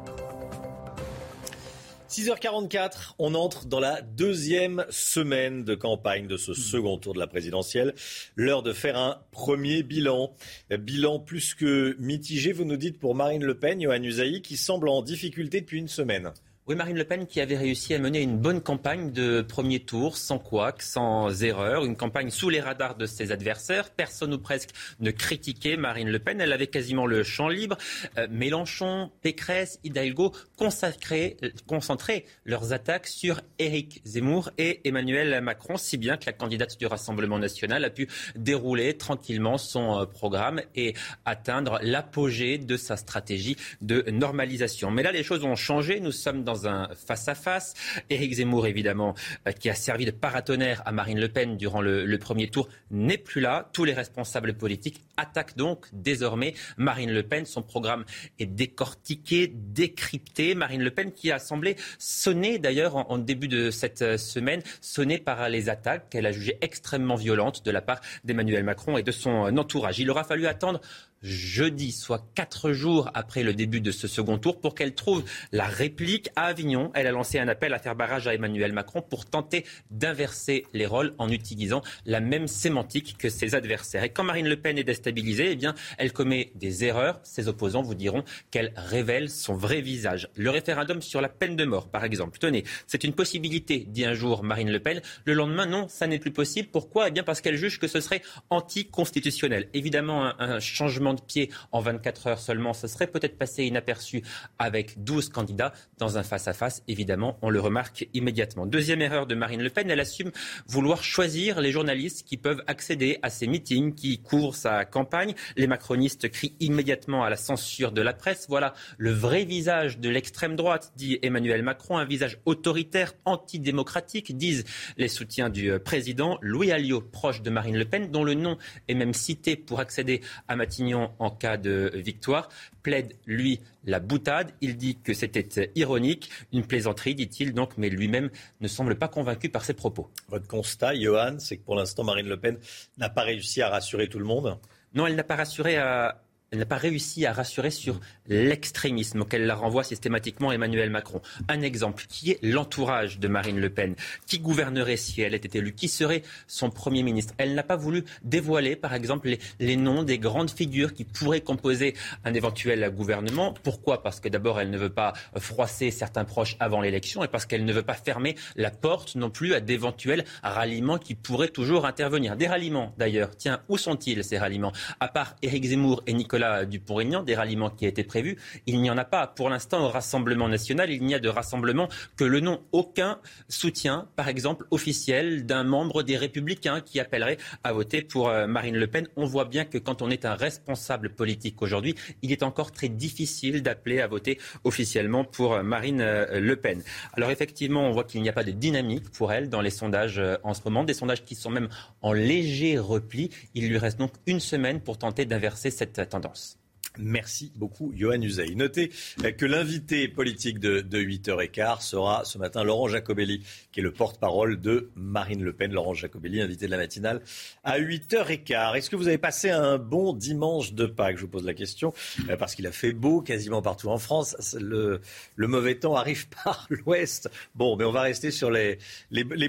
6h44, on entre dans la deuxième semaine de campagne de ce second tour de la présidentielle. L'heure de faire un premier bilan. Bilan plus que mitigé, vous nous dites, pour Marine Le Pen, Johan Usaï, qui semble en difficulté depuis une semaine. Oui, Marine Le Pen qui avait réussi à mener une bonne campagne de premier tour, sans couac, sans erreur, une campagne sous les radars de ses adversaires. Personne ou presque ne critiquait Marine Le Pen. Elle avait quasiment le champ libre. Euh, Mélenchon, Pécresse, Hidalgo euh, concentraient leurs attaques sur Éric Zemmour et Emmanuel Macron, si bien que la candidate du Rassemblement national a pu dérouler tranquillement son euh, programme et atteindre l'apogée de sa stratégie de normalisation. Mais là, les choses ont changé. Nous sommes dans un face-à-face. Éric Zemmour, évidemment, euh, qui a servi de paratonnerre à Marine Le Pen durant le, premier tour, n'est plus là. Tous les responsables politiques attaquent donc désormais Marine Le Pen. Son programme est décortiqué, décrypté. Marine Le Pen qui a semblé sonner d'ailleurs en, début de cette euh, semaine, sonner par les attaques qu'elle a jugées extrêmement violentes de la part d'Emmanuel Macron et de son euh, entourage. Il aura fallu attendre jeudi, soit quatre jours après le début de ce second tour, pour qu'elle trouve la réplique à Avignon. Elle a lancé un appel à faire barrage à Emmanuel Macron pour tenter d'inverser les rôles en utilisant la même sémantique que ses adversaires. Et quand Marine Le Pen est déstabilisée, eh bien, elle commet des erreurs. Ses opposants vous diront qu'elle révèle son vrai visage. Le référendum sur la peine de mort, par exemple. Tenez, c'est une possibilité, dit un jour Marine Le Pen. Le lendemain, non, ça n'est plus possible. Pourquoi? Eh bien, parce qu'elle juge que ce serait anticonstitutionnel. Évidemment, un changement de pied en 24 heures seulement, ce serait peut-être passé inaperçu avec 12 candidats dans un face-à-face. Évidemment, on le remarque immédiatement. Deuxième erreur de Marine Le Pen, elle assume vouloir choisir les journalistes qui peuvent accéder à ces meetings, qui couvrent sa campagne. Les macronistes crient immédiatement à la censure de la presse. Voilà le vrai visage de l'extrême droite, dit Emmanuel Macron, un visage autoritaire, antidémocratique, disent les soutiens du euh, président. Louis Alliot, proche de Marine Le Pen, dont le nom est même cité pour accéder à Matignon en cas de victoire, plaide, lui, la boutade. Il dit que c'était ironique, une plaisanterie, dit-il donc, mais lui-même ne semble pas convaincu par ses propos. Votre constat, Johan, c'est que pour l'instant, Marine Le Pen n'a pas réussi à rassurer tout le monde? Non, elle n'a pas rassuré à, elle n'a pas réussi à rassurer sur l'extrémisme auquel la renvoie systématiquement Emmanuel Macron. Un exemple qui est l'entourage de Marine Le Pen? Qui gouvernerait si elle était élue? Qui serait son Premier ministre? Elle n'a pas voulu dévoiler, par exemple, les, noms des grandes figures qui pourraient composer un éventuel gouvernement. Pourquoi? Parce que d'abord, elle ne veut pas froisser certains proches avant l'élection et parce qu'elle ne veut pas fermer la porte non plus à d'éventuels ralliements qui pourraient toujours intervenir. Des ralliements, d'ailleurs. Tiens, où sont-ils ces ralliements? À part Éric Zemmour et Nicolas Dupont-Aignan, des ralliements qui étaient prévus il n'y en a pas. Pour l'instant, au Rassemblement national, il n'y a de rassemblement que le nom. Aucun soutien, par exemple, officiel d'un membre des Républicains qui appellerait à voter pour euh, Marine Le Pen. On voit bien que quand on est un responsable politique aujourd'hui, il est encore très difficile d'appeler à voter officiellement pour euh, Marine euh, Le Pen. Alors effectivement, on voit qu'il n'y a pas de dynamique pour elle dans les sondages en ce moment, des sondages qui sont même en léger repli. Il lui reste donc une semaine pour tenter d'inverser cette tendance. us. Merci beaucoup, Johan Uzey. Notez que l'invité politique de, 8h15 sera ce matin Laurent Jacobelli, qui est le porte-parole de Marine Le Pen. Laurent Jacobelli, invité de la matinale à 8h15. Est-ce que vous avez passé un bon dimanche de Pâques? Je vous pose la question, euh, parce qu'il a fait beau quasiment partout en France. Le, mauvais temps arrive par l'ouest. Bon, mais on va rester sur les,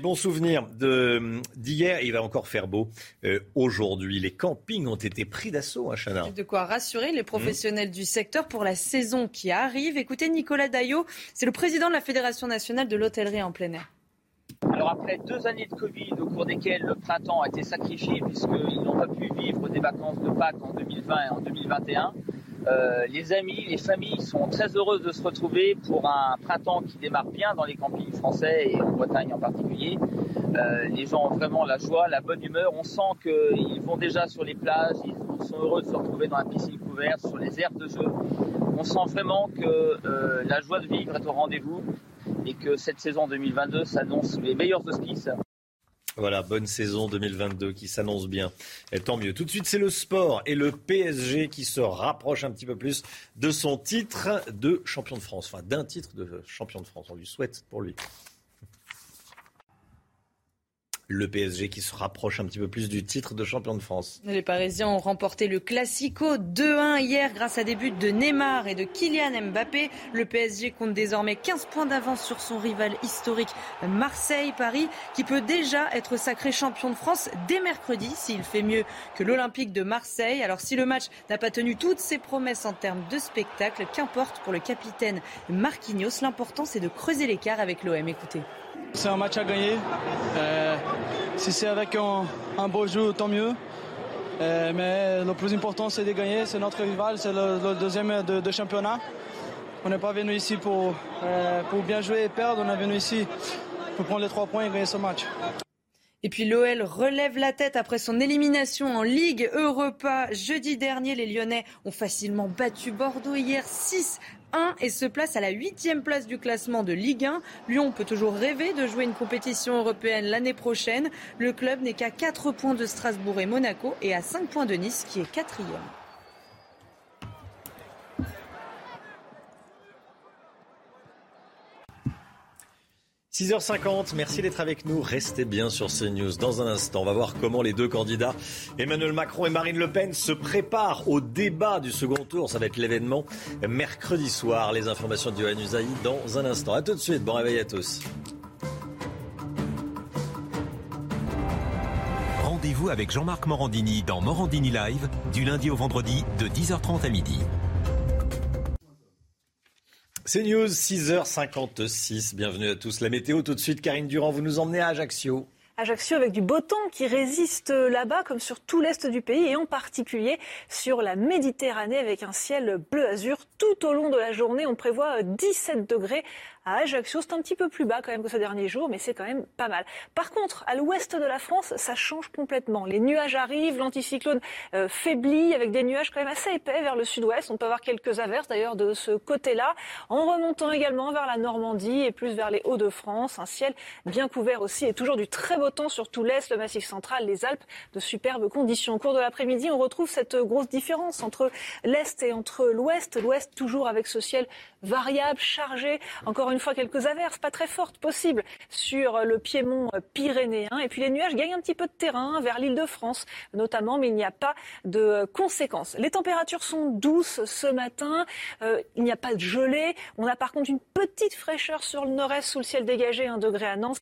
bons souvenirs d'hier. Il va encore faire beau euh, aujourd'hui. Les campings ont été pris d'assaut, hein, Chana. De quoi rassurer les professionnels du secteur pour la saison qui arrive. Écoutez Nicolas Daillot, c'est le président de la Fédération nationale de l'hôtellerie en plein air. Alors après deux années de Covid au cours desquelles le printemps a été sacrifié puisqu'ils n'ont pas pu vivre des vacances de Pâques en 2020 et en 2021, euh, les amis, les familles sont très heureuses de se retrouver pour un printemps qui démarre bien dans les campings français et en Bretagne en particulier. Euh, les gens ont vraiment la joie, la bonne humeur. On sent qu'ils vont déjà sur les plages, ils sont heureux de se retrouver dans la piscine couverte, sur les aires de jeu. On sent vraiment que euh, la joie de vivre est au rendez-vous et que cette saison 2022 s'annonce les meilleurs auspices. Voilà, bonne saison 2022 qui s'annonce bien. Et tant mieux. Tout de suite, c'est le sport et le PSG qui se rapproche un petit peu plus de son titre de champion de France. Enfin, d'un titre de champion de France. On lui souhaite pour lui le PSG qui se rapproche un petit peu plus du titre de champion de France. Les Parisiens ont remporté le Classico 2-1 hier grâce à des buts de Neymar et de Kylian Mbappé. Le PSG compte désormais 15 points d'avance sur son rival historique Marseille-Paris qui peut déjà être sacré champion de France dès mercredi s'il fait mieux que l'Olympique de Marseille. Alors si le match n'a pas tenu toutes ses promesses en termes de spectacle, qu'importe pour le capitaine Marquinhos, l'important c'est de creuser l'écart avec l'OM. Écoutez. C'est un match à gagner. Euh, si c'est avec un, beau jeu, tant mieux. Euh, mais le plus important, c'est de gagner. C'est notre rival, c'est le, deuxième de, championnat. On n'est pas venu ici pour, euh, pour bien jouer et perdre. On est venu ici pour prendre les trois points et gagner ce match. Et puis l'OL relève la tête après son élimination en Ligue Europa. Jeudi dernier, les Lyonnais ont facilement battu Bordeaux hier 6 1 et se place à la huitième place du classement de Ligue 1. Lyon peut toujours rêver de jouer une compétition européenne l'année prochaine. Le club n'est qu'à 4 points de Strasbourg et Monaco et à 5 points de Nice qui est quatrième. 6h50, merci d'être avec nous. Restez bien sur CNews. Dans un instant, on va voir comment les deux candidats, Emmanuel Macron et Marine Le Pen, se préparent au débat du second tour. Ça va être l'événement mercredi soir. Les informations de Johan dans un instant. A tout de suite, bon réveil à tous. Rendez-vous avec Jean-Marc Morandini dans Morandini Live, du lundi au vendredi, de 10h30 à midi. C'est News, 6h56. Bienvenue à tous. La météo, tout de suite, Karine Durand, vous nous emmenez à Ajaccio. Ajaccio avec du beau temps qui résiste là-bas comme sur tout l'est du pays et en particulier sur la Méditerranée avec un ciel bleu azur tout au long de la journée. On prévoit 17 degrés à Ajaccio. C'est un petit peu plus bas quand même que ce dernier jour, mais c'est quand même pas mal. Par contre, à l'ouest de la France, ça change complètement. Les nuages arrivent, l'anticyclone euh, faiblit avec des nuages quand même assez épais vers le sud-ouest. On peut avoir quelques averses d'ailleurs de ce côté-là, en remontant également vers la Normandie et plus vers les Hauts-de-France. Un ciel bien couvert aussi et toujours du très beau temps sur tout l'est, le Massif central, les Alpes, de superbes conditions. Au cours de l'après-midi, on retrouve cette grosse différence entre l'est et entre l'ouest. L'ouest toujours avec ce ciel variable, chargé. Encore une fois, quelques averses, pas très fortes possibles, sur le piémont pyrénéen. Et puis les nuages gagnent un petit peu de terrain vers l'île de France, notamment, mais il n'y a pas de conséquences. Les températures sont douces ce matin. Euh, il n'y a pas de gelée. On a par contre une petite fraîcheur sur le nord-est sous le ciel dégagé, un degré à Nantes.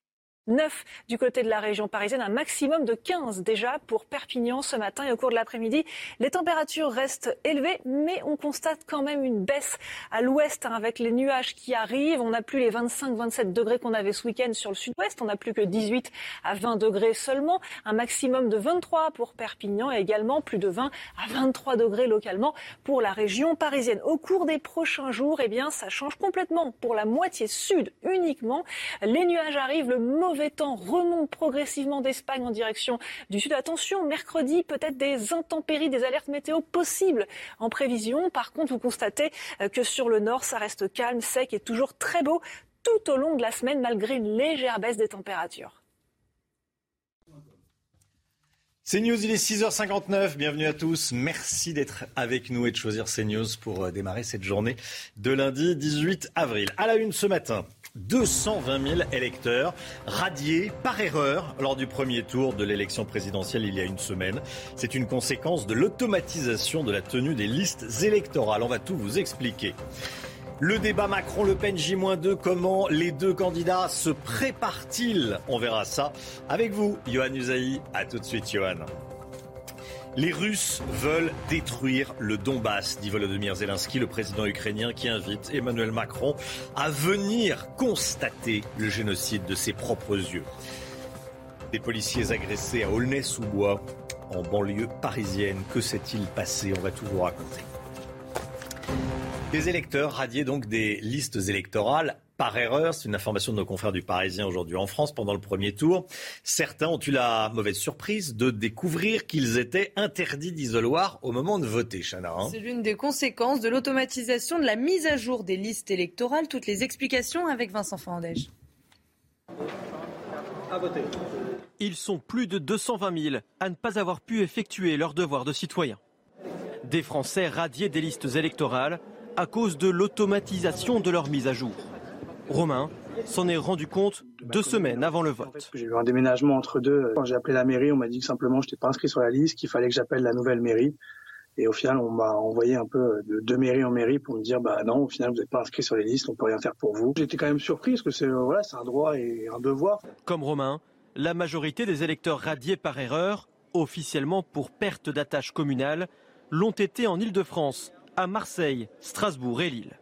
9 du côté de la région parisienne, un maximum de 15 déjà pour Perpignan ce matin et au cours de l'après-midi. Les températures restent élevées, mais on constate quand même une baisse à l'ouest hein, avec les nuages qui arrivent. On n'a plus les 25-27 degrés qu'on avait ce week-end sur le sud-ouest. On n'a plus que 18 à 20 degrés seulement. Un maximum de 23 pour Perpignan et également plus de 20 à 23 degrés localement pour la région parisienne. Au cours des prochains jours, eh bien, ça change complètement pour la moitié sud uniquement. Les nuages arrivent, le mauvais temps remonte progressivement d'Espagne en direction du sud. Attention, mercredi, peut-être des intempéries, des alertes météo possibles en prévision. Par contre, vous constatez euh, que sur le nord, ça reste calme, sec et toujours très beau tout au long de la semaine, malgré une légère baisse des températures. CNews, il est 6h59. Bienvenue à tous. Merci d'être avec nous et de choisir CNews pour euh, démarrer cette journée de lundi 18 avril. À la une ce matin, 220 000 électeurs radiés par erreur lors du premier tour de l'élection présidentielle il y a une semaine. C'est une conséquence de l'automatisation de la tenue des listes électorales. On va tout vous expliquer. Le débat Macron-Le Pen J-2, comment les deux candidats se préparent-ils? On verra ça avec vous, Johan Usaï. A tout de suite, Johan. Les Russes veulent détruire le Donbass, dit Volodymyr Zelensky, le président ukrainien qui invite Emmanuel Macron à venir constater le génocide de ses propres yeux. Des policiers agressés à Aulnay-sous-Bois, en banlieue parisienne. Que s'est-il passé? On va tout vous raconter. Des électeurs radiés donc des listes électorales par erreur. C'est une information de nos confrères du Parisien aujourd'hui en France pendant le premier tour. Certains ont eu la mauvaise surprise de découvrir qu'ils étaient interdits d'isoloir au moment de voter, Chana. Hein. C'est l'une des conséquences de l'automatisation de la mise à jour des listes électorales. Toutes les explications avec Vincent Fandège. Ils sont plus de 220 000 à ne pas avoir pu effectuer leur devoir de citoyen. Des Français radiés des listes électorales à cause de l'automatisation de leur mise à jour. Romain s'en est rendu compte deux semaines avant le vote. J'ai eu un déménagement entre deux. Quand j'ai appelé la mairie, on m'a dit que simplement je n'étais pas inscrit sur la liste, qu'il fallait que j'appelle la nouvelle mairie. Et au final, on m'a envoyé un peu de, de, mairie en mairie pour me dire, bah non, au final, vous n'êtes pas inscrit sur les listes, on peut rien faire pour vous. J'étais quand même surpris parce que c'est voilà, c'est un droit et un devoir. Comme Romain, la majorité des électeurs radiés par erreur, officiellement pour perte d'attache communale, l'ont été en Ile-de-France, à Marseille, Strasbourg et Lille.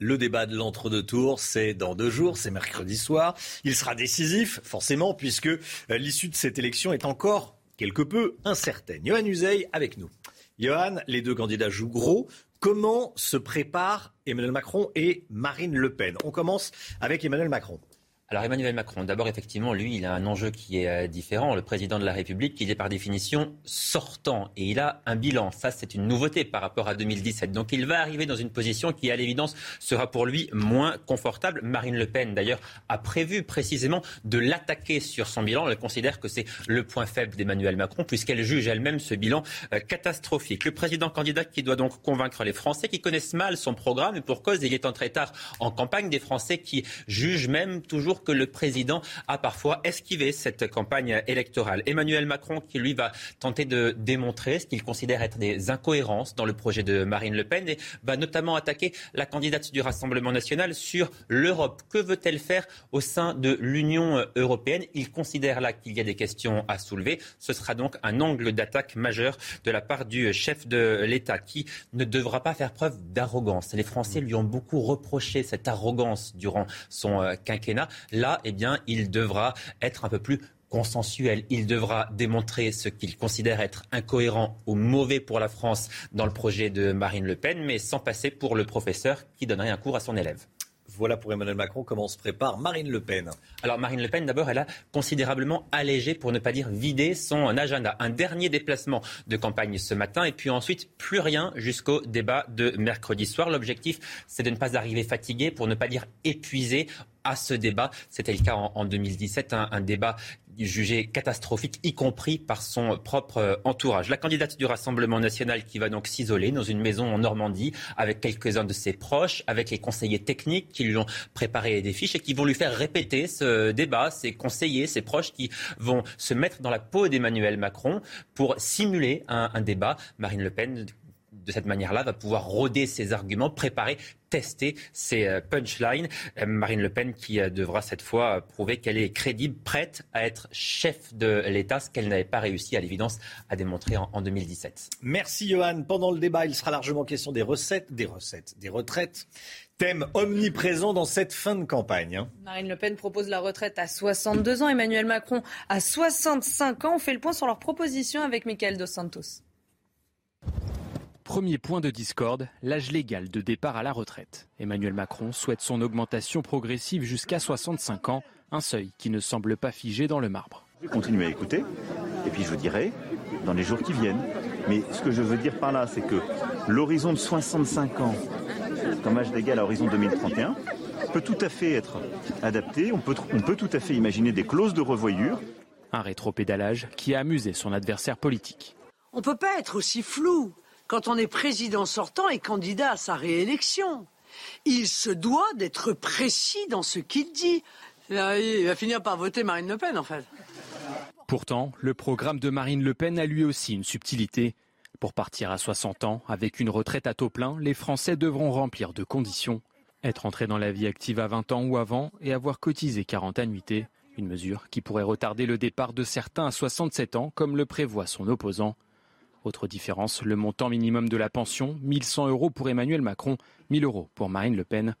Le débat de l'entre-deux tours, c'est dans deux jours, c'est mercredi soir. Il sera décisif, forcément, puisque euh, l'issue de cette élection est encore quelque peu incertaine. Johan Uzey avec nous. Johan, les deux candidats jouent gros. Comment se préparent Emmanuel Macron et Marine Le Pen? On commence avec Emmanuel Macron. Alors Emmanuel Macron, d'abord effectivement, lui, il a un enjeu qui est euh, différent. Le président de la République, il est par définition sortant et il a un bilan. Ça, c'est une nouveauté par rapport à 2017. Donc il va arriver dans une position qui, à l'évidence, sera pour lui moins confortable. Marine Le Pen, d'ailleurs, a prévu précisément de l'attaquer sur son bilan. Elle considère que c'est le point faible d'Emmanuel Macron puisqu'elle juge elle-même ce bilan euh, catastrophique. Le président candidat qui doit donc convaincre les Français qui connaissent mal son programme et pour cause, il est en très tard en campagne des Français qui jugent même toujours que le président a parfois esquivé cette campagne électorale. Emmanuel Macron qui lui va tenter de démontrer ce qu'il considère être des incohérences dans le projet de Marine Le Pen et va notamment attaquer la candidate du Rassemblement national sur l'Europe. Que veut-elle faire au sein de l'Union européenne? Il considère là qu'il y a des questions à soulever. Ce sera donc un angle d'attaque majeur de la part du chef de l'État qui ne devra pas faire preuve d'arrogance. Les Français lui ont beaucoup reproché cette arrogance durant son euh, quinquennat. Là, eh bien, il devra être un peu plus consensuel. Il devra démontrer ce qu'il considère être incohérent ou mauvais pour la France dans le projet de Marine Le Pen, mais sans passer pour le professeur qui donnerait un cours à son élève. Voilà pour Emmanuel Macron comment se prépare Marine Le Pen. Alors Marine Le Pen, d'abord, elle a considérablement allégé, pour ne pas dire vidé, son agenda. Un dernier déplacement de campagne ce matin et puis ensuite plus rien jusqu'au débat de mercredi soir. L'objectif, c'est de ne pas arriver fatigué, pour ne pas dire épuisé à ce débat. C'était le cas en, 2017, un, débat jugé catastrophique, y compris par son propre euh, entourage. La candidate du Rassemblement national qui va donc s'isoler dans une maison en Normandie avec quelques-uns de ses proches, avec les conseillers techniques qui lui ont préparé des fiches et qui vont lui faire répéter ce débat, ses conseillers, ses proches qui vont se mettre dans la peau d'Emmanuel Macron pour simuler un, un débat. Marine Le Pen de cette manière-là, va pouvoir rôder ses arguments, préparer, tester ses euh, punchlines. Euh, Marine Le Pen qui euh, devra cette fois prouver qu'elle est crédible, prête à être chef de l'État, ce qu'elle n'avait pas réussi à l'évidence à démontrer en, 2017. Merci Johan. Pendant le débat, il sera largement question des recettes, des recettes, des retraites. Thème omniprésent dans cette fin de campagne. Hein. Marine Le Pen propose la retraite à 62 ans, Emmanuel Macron à 65 ans. On fait le point sur leur proposition avec Michael Dos Santos. Premier point de discorde, l'âge légal de départ à la retraite. Emmanuel Macron souhaite son augmentation progressive jusqu'à 65 ans, un seuil qui ne semble pas figé dans le marbre. Je vais continuer à écouter, et puis je vous dirai dans les jours qui viennent. Mais ce que je veux dire par là, c'est que l'horizon de 65 ans, comme âge légal à horizon 2031, peut tout à fait être adapté. On peut, on peut tout à fait imaginer des clauses de revoyure. Un rétropédalage qui a amusé son adversaire politique. On ne peut pas être aussi flou quand on est président sortant et candidat à sa réélection. Il se doit d'être précis dans ce qu'il dit. Il va finir par voter Marine Le Pen, en fait. Pourtant, le programme de Marine Le Pen a lui aussi une subtilité. Pour partir à 60 ans, avec une retraite à taux plein, les Français devront remplir deux conditions. Être entré dans la vie active à 20 ans ou avant et avoir cotisé 40 annuités. Une mesure qui pourrait retarder le départ de certains à 67 ans, comme le prévoit son opposant. Autre différence, le montant minimum de la pension, 1100 euros pour Emmanuel Macron, 1000 euros pour Marine Le Pen.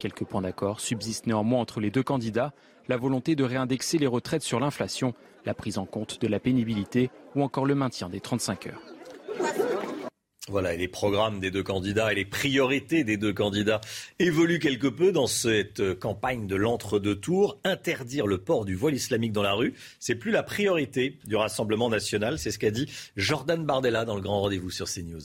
Quelques points d'accord subsistent néanmoins entre les deux candidats, la volonté de réindexer les retraites sur l'inflation, la prise en compte de la pénibilité ou encore le maintien des 35 heures. Voilà, et les programmes des deux candidats et les priorités des deux candidats évoluent quelque peu dans cette campagne de l'entre-deux tours. Interdire le port du voile islamique dans la rue, c'est plus la priorité du Rassemblement national. C'est ce qu'a dit Jordan Bardella dans le grand rendez-vous sur CNews.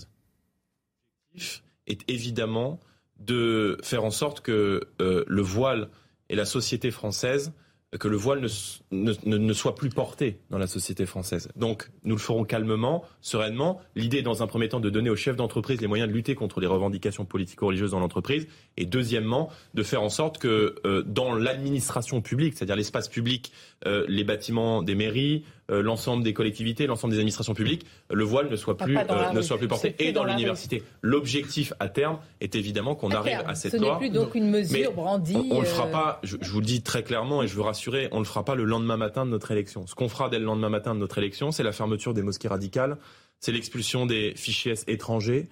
Est évidemment de faire en sorte que euh, le voile et la société française que le voile ne, ne, soit plus porté dans la société française. Donc, nous le ferons calmement, sereinement. L'idée, dans un premier temps, de donner aux chefs d'entreprise les moyens de lutter contre les revendications politico-religieuses dans l'entreprise. Et deuxièmement, de faire en sorte que euh, dans l'administration publique, c'est-à-dire l'espace public, euh, les bâtiments des mairies, l'ensemble des collectivités, l'ensemble des administrations publiques, le voile ne soit plus, ne soit plus porté. et dans, l'université. L'objectif à terme est évidemment qu'on arrive à cette loi. Ce n'est plus donc une mesure brandie. On, ne le fera pas, je, je, vous le dis très clairement et je veux rassurer, on ne le fera pas le lendemain matin de notre élection. Ce qu'on fera dès le lendemain matin de notre élection, c'est la fermeture des mosquées radicales, c'est l'expulsion des fichiers étrangers.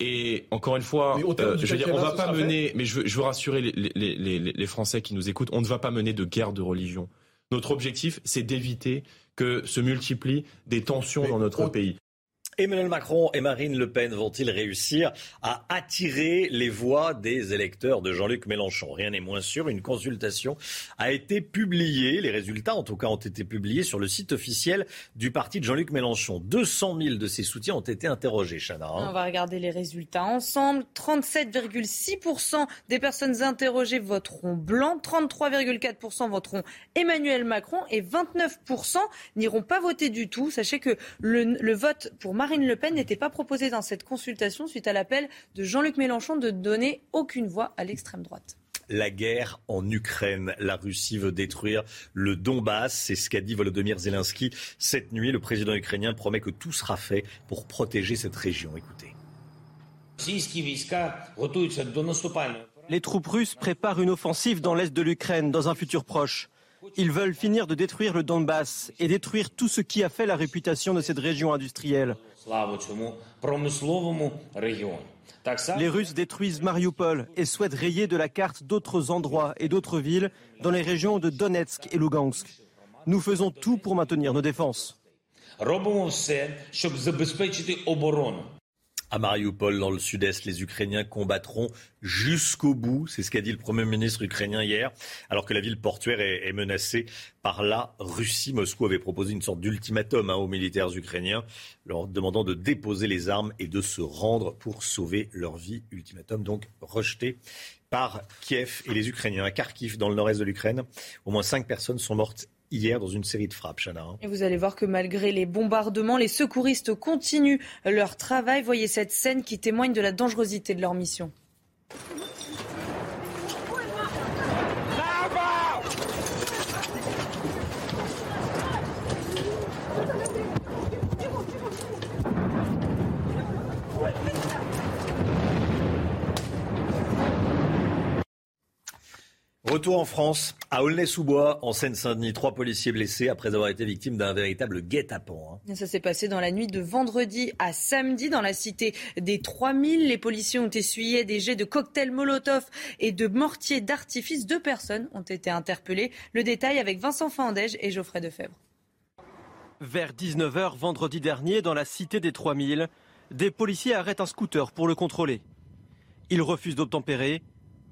Et encore une fois, euh, je veux dire, on va pas mener, mais je veux, je veux rassurer les, les, les, les Français qui nous écoutent, on ne va pas mener de guerre de religion. Notre objectif, c'est d'éviter que se multiplient des tensions dans notre pays. Emmanuel Macron et Marine Le Pen vont-ils réussir à attirer les voix des électeurs de Jean-Luc Mélenchon? Rien n'est moins sûr. Une consultation a été publiée. Les résultats, en tout cas, ont été publiés sur le site officiel du parti de Jean-Luc Mélenchon. 200 000 de ses soutiens ont été interrogés, Chana. Hein. On va regarder les résultats ensemble. 37,6% des personnes interrogées voteront blanc, 33,4% voteront Emmanuel Macron et 29% n'iront pas voter du tout. Sachez que le, le vote pour Marine Le Pen n'était pas proposée dans cette consultation suite à l'appel de Jean-Luc Mélenchon de donner aucune voix à l'extrême droite la guerre en Ukraine. La Russie veut détruire le Donbass. C'est ce qu'a dit Volodymyr Zelensky cette nuit. Le président ukrainien promet que tout sera fait pour protéger cette région. Écoutez. Les troupes russes préparent une offensive dans l'est de l'Ukraine dans un futur proche. Ils veulent finir de détruire le Donbass et détruire tout ce qui a fait la réputation de cette région industrielle. Les Russes détruisent Mariupol et souhaitent rayer de la carte d'autres endroits et d'autres villes dans les régions de Donetsk et Lugansk. Nous faisons tout pour maintenir nos défenses. À Mariupol, dans le sud-est, les Ukrainiens combattront jusqu'au bout. C'est ce qu'a dit le Premier ministre ukrainien hier, alors que la ville portuaire est, menacée par la Russie. Moscou avait proposé une sorte d'ultimatum hein, aux militaires ukrainiens, leur demandant de déposer les armes et de se rendre pour sauver leur vie. Ultimatum donc rejeté par Kiev et les Ukrainiens. À Kharkiv, dans le nord-est de l'Ukraine, au moins cinq personnes sont mortes hier dans une série de frappes, Chana. Hein. Et vous allez voir que malgré les bombardements, les secouristes continuent leur travail. Voyez cette scène qui témoigne de la dangerosité de leur mission. Retour en France, à Aulnay-sous-Bois, en Seine-Saint-Denis. Trois policiers blessés après avoir été victimes d'un véritable guet-apens. Hein. Ça s'est passé dans la nuit de vendredi à samedi dans la cité des 3000. Les policiers ont essuyé des jets de cocktails Molotov et de mortiers d'artifice. Deux personnes ont été interpellées. Le détail avec Vincent Fandège et Geoffrey Defebvre. Vers 19h vendredi dernier, dans la cité des 3000, des policiers arrêtent un scooter pour le contrôler. Il refuse d'obtempérer.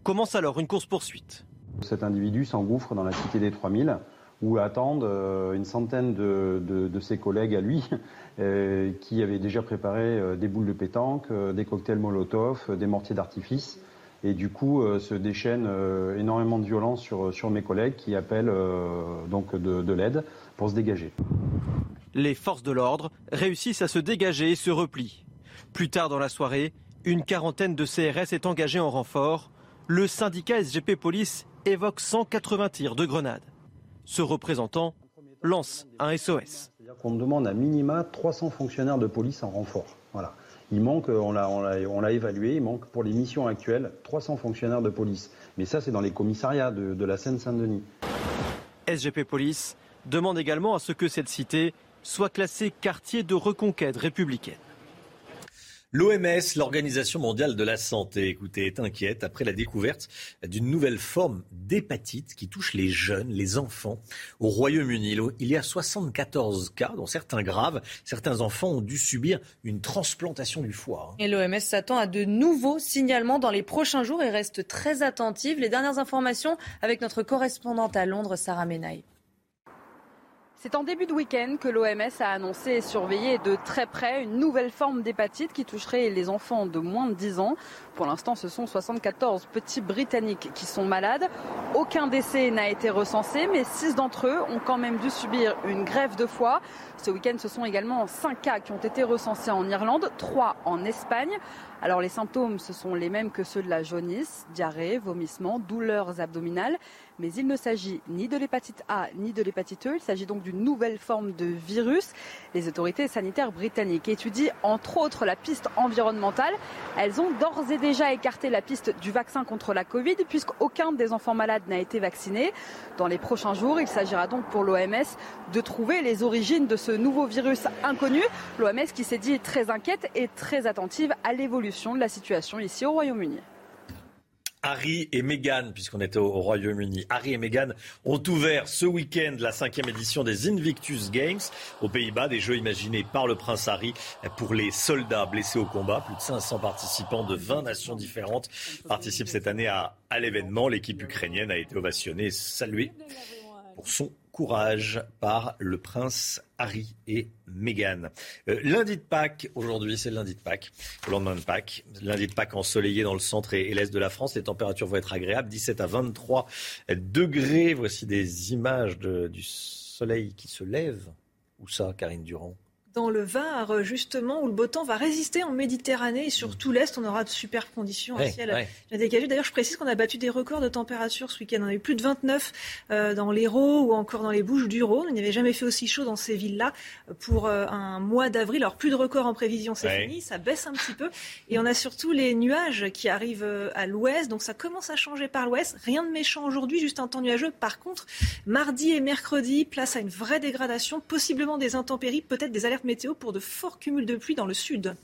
Commence alors une course-poursuite. Cet individu s'engouffre dans la cité des 3000 où attendent euh, une centaine de, ses collègues à lui euh, qui avaient déjà préparé euh, des boules de pétanque, des cocktails Molotov, des mortiers d'artifice. Et du coup, se déchaîne énormément de violence sur, sur mes collègues qui appellent donc de, de l'aide pour se dégager. Les forces de l'ordre réussissent à se dégager et se replient. Plus tard dans la soirée, une quarantaine de CRS est engagée en renfort. Le syndicat SGP Police évoque 180 tirs de grenades. Ce représentant lance un SOS. On demande à minima 300 fonctionnaires de police en renfort. Voilà. Il manque, on l'a évalué, il manque pour les missions actuelles 300 fonctionnaires de police. Mais ça, c'est dans les commissariats de, de la Seine-Saint-Denis. SGP Police demande également à ce que cette cité soit classée quartier de reconquête républicaine. L'OMS, l'Organisation mondiale de la santé, écoutez, est inquiète après la découverte d'une nouvelle forme d'hépatite qui touche les jeunes, les enfants. Au Royaume-Uni, il y a 74 cas, dont certains graves. Certains enfants ont dû subir une transplantation du foie. Et l'OMS s'attend à de nouveaux signalements dans les prochains jours et reste très attentive. Les dernières informations avec notre correspondante à Londres, Sarah Menaille. C'est en début de week-end que l'OMS a annoncé et surveillé de très près une nouvelle forme d'hépatite qui toucherait les enfants de moins de 10 ans. Pour l'instant, ce sont 74 petits Britanniques qui sont malades. Aucun décès n'a été recensé, mais 6 d'entre eux ont quand même dû subir une grève de foie. Ce week-end, ce sont également 5 cas qui ont été recensés en Irlande, 3 en Espagne. Alors les symptômes, ce sont les mêmes que ceux de la jaunisse, diarrhée, vomissement, douleurs abdominales mais il ne s'agit ni de l'hépatite A ni de l'hépatite E. Il s'agit donc d'une nouvelle forme de virus. Les autorités sanitaires britanniques étudient entre autres la piste environnementale. Elles ont d'ores et déjà écarté la piste du vaccin contre la Covid puisqu'aucun des enfants malades n'a été vacciné. Dans les prochains jours, il s'agira donc pour l'OMS de trouver les origines de ce nouveau virus inconnu. L'OMS qui s'est dit très inquiète et très attentive à l'évolution de la situation ici au Royaume-Uni. Harry et Meghan, puisqu'on était au, Royaume-Uni. Harry et Meghan ont ouvert ce week-end la cinquième édition des Invictus Games aux Pays-Bas, des jeux imaginés par le prince Harry pour les soldats blessés au combat. Plus de 500 participants de 20 nations différentes participent cette année à, à l'événement. L'équipe ukrainienne a été ovationnée et saluée pour son courage par le prince Harry et Meghan. Euh, lundi de Pâques, aujourd'hui c'est lundi de Pâques, le lendemain de Pâques. Lundi de Pâques ensoleillé dans le centre et, l'est de la France. Les températures vont être agréables, 17 à 23 degrés. Voici des images du soleil qui se lève. Où ça, Karine Durand? Dans le Var, justement, où le beau temps va résister en Méditerranée et sur tout l'Est, on aura de superbes conditions, un ciel dégagé. D'ailleurs, je précise qu'on a battu des records de température ce week-end. On a eu plus de 29 euh, dans l'Hérault ou encore dans les Bouches du Rhône. Il n'y avait jamais fait aussi chaud dans ces villes-là pour euh, un mois d'avril. Alors, plus de records en prévision, c'est fini, ça baisse un petit peu. Et on a surtout les nuages qui arrivent euh, à l'ouest, donc ça commence à changer par l'ouest. Rien de méchant aujourd'hui, juste un temps nuageux. Par contre, mardi et mercredi, place à une vraie dégradation, possiblement des intempéries, peut-être des alertes météo pour de forts cumuls de pluie dans le sud.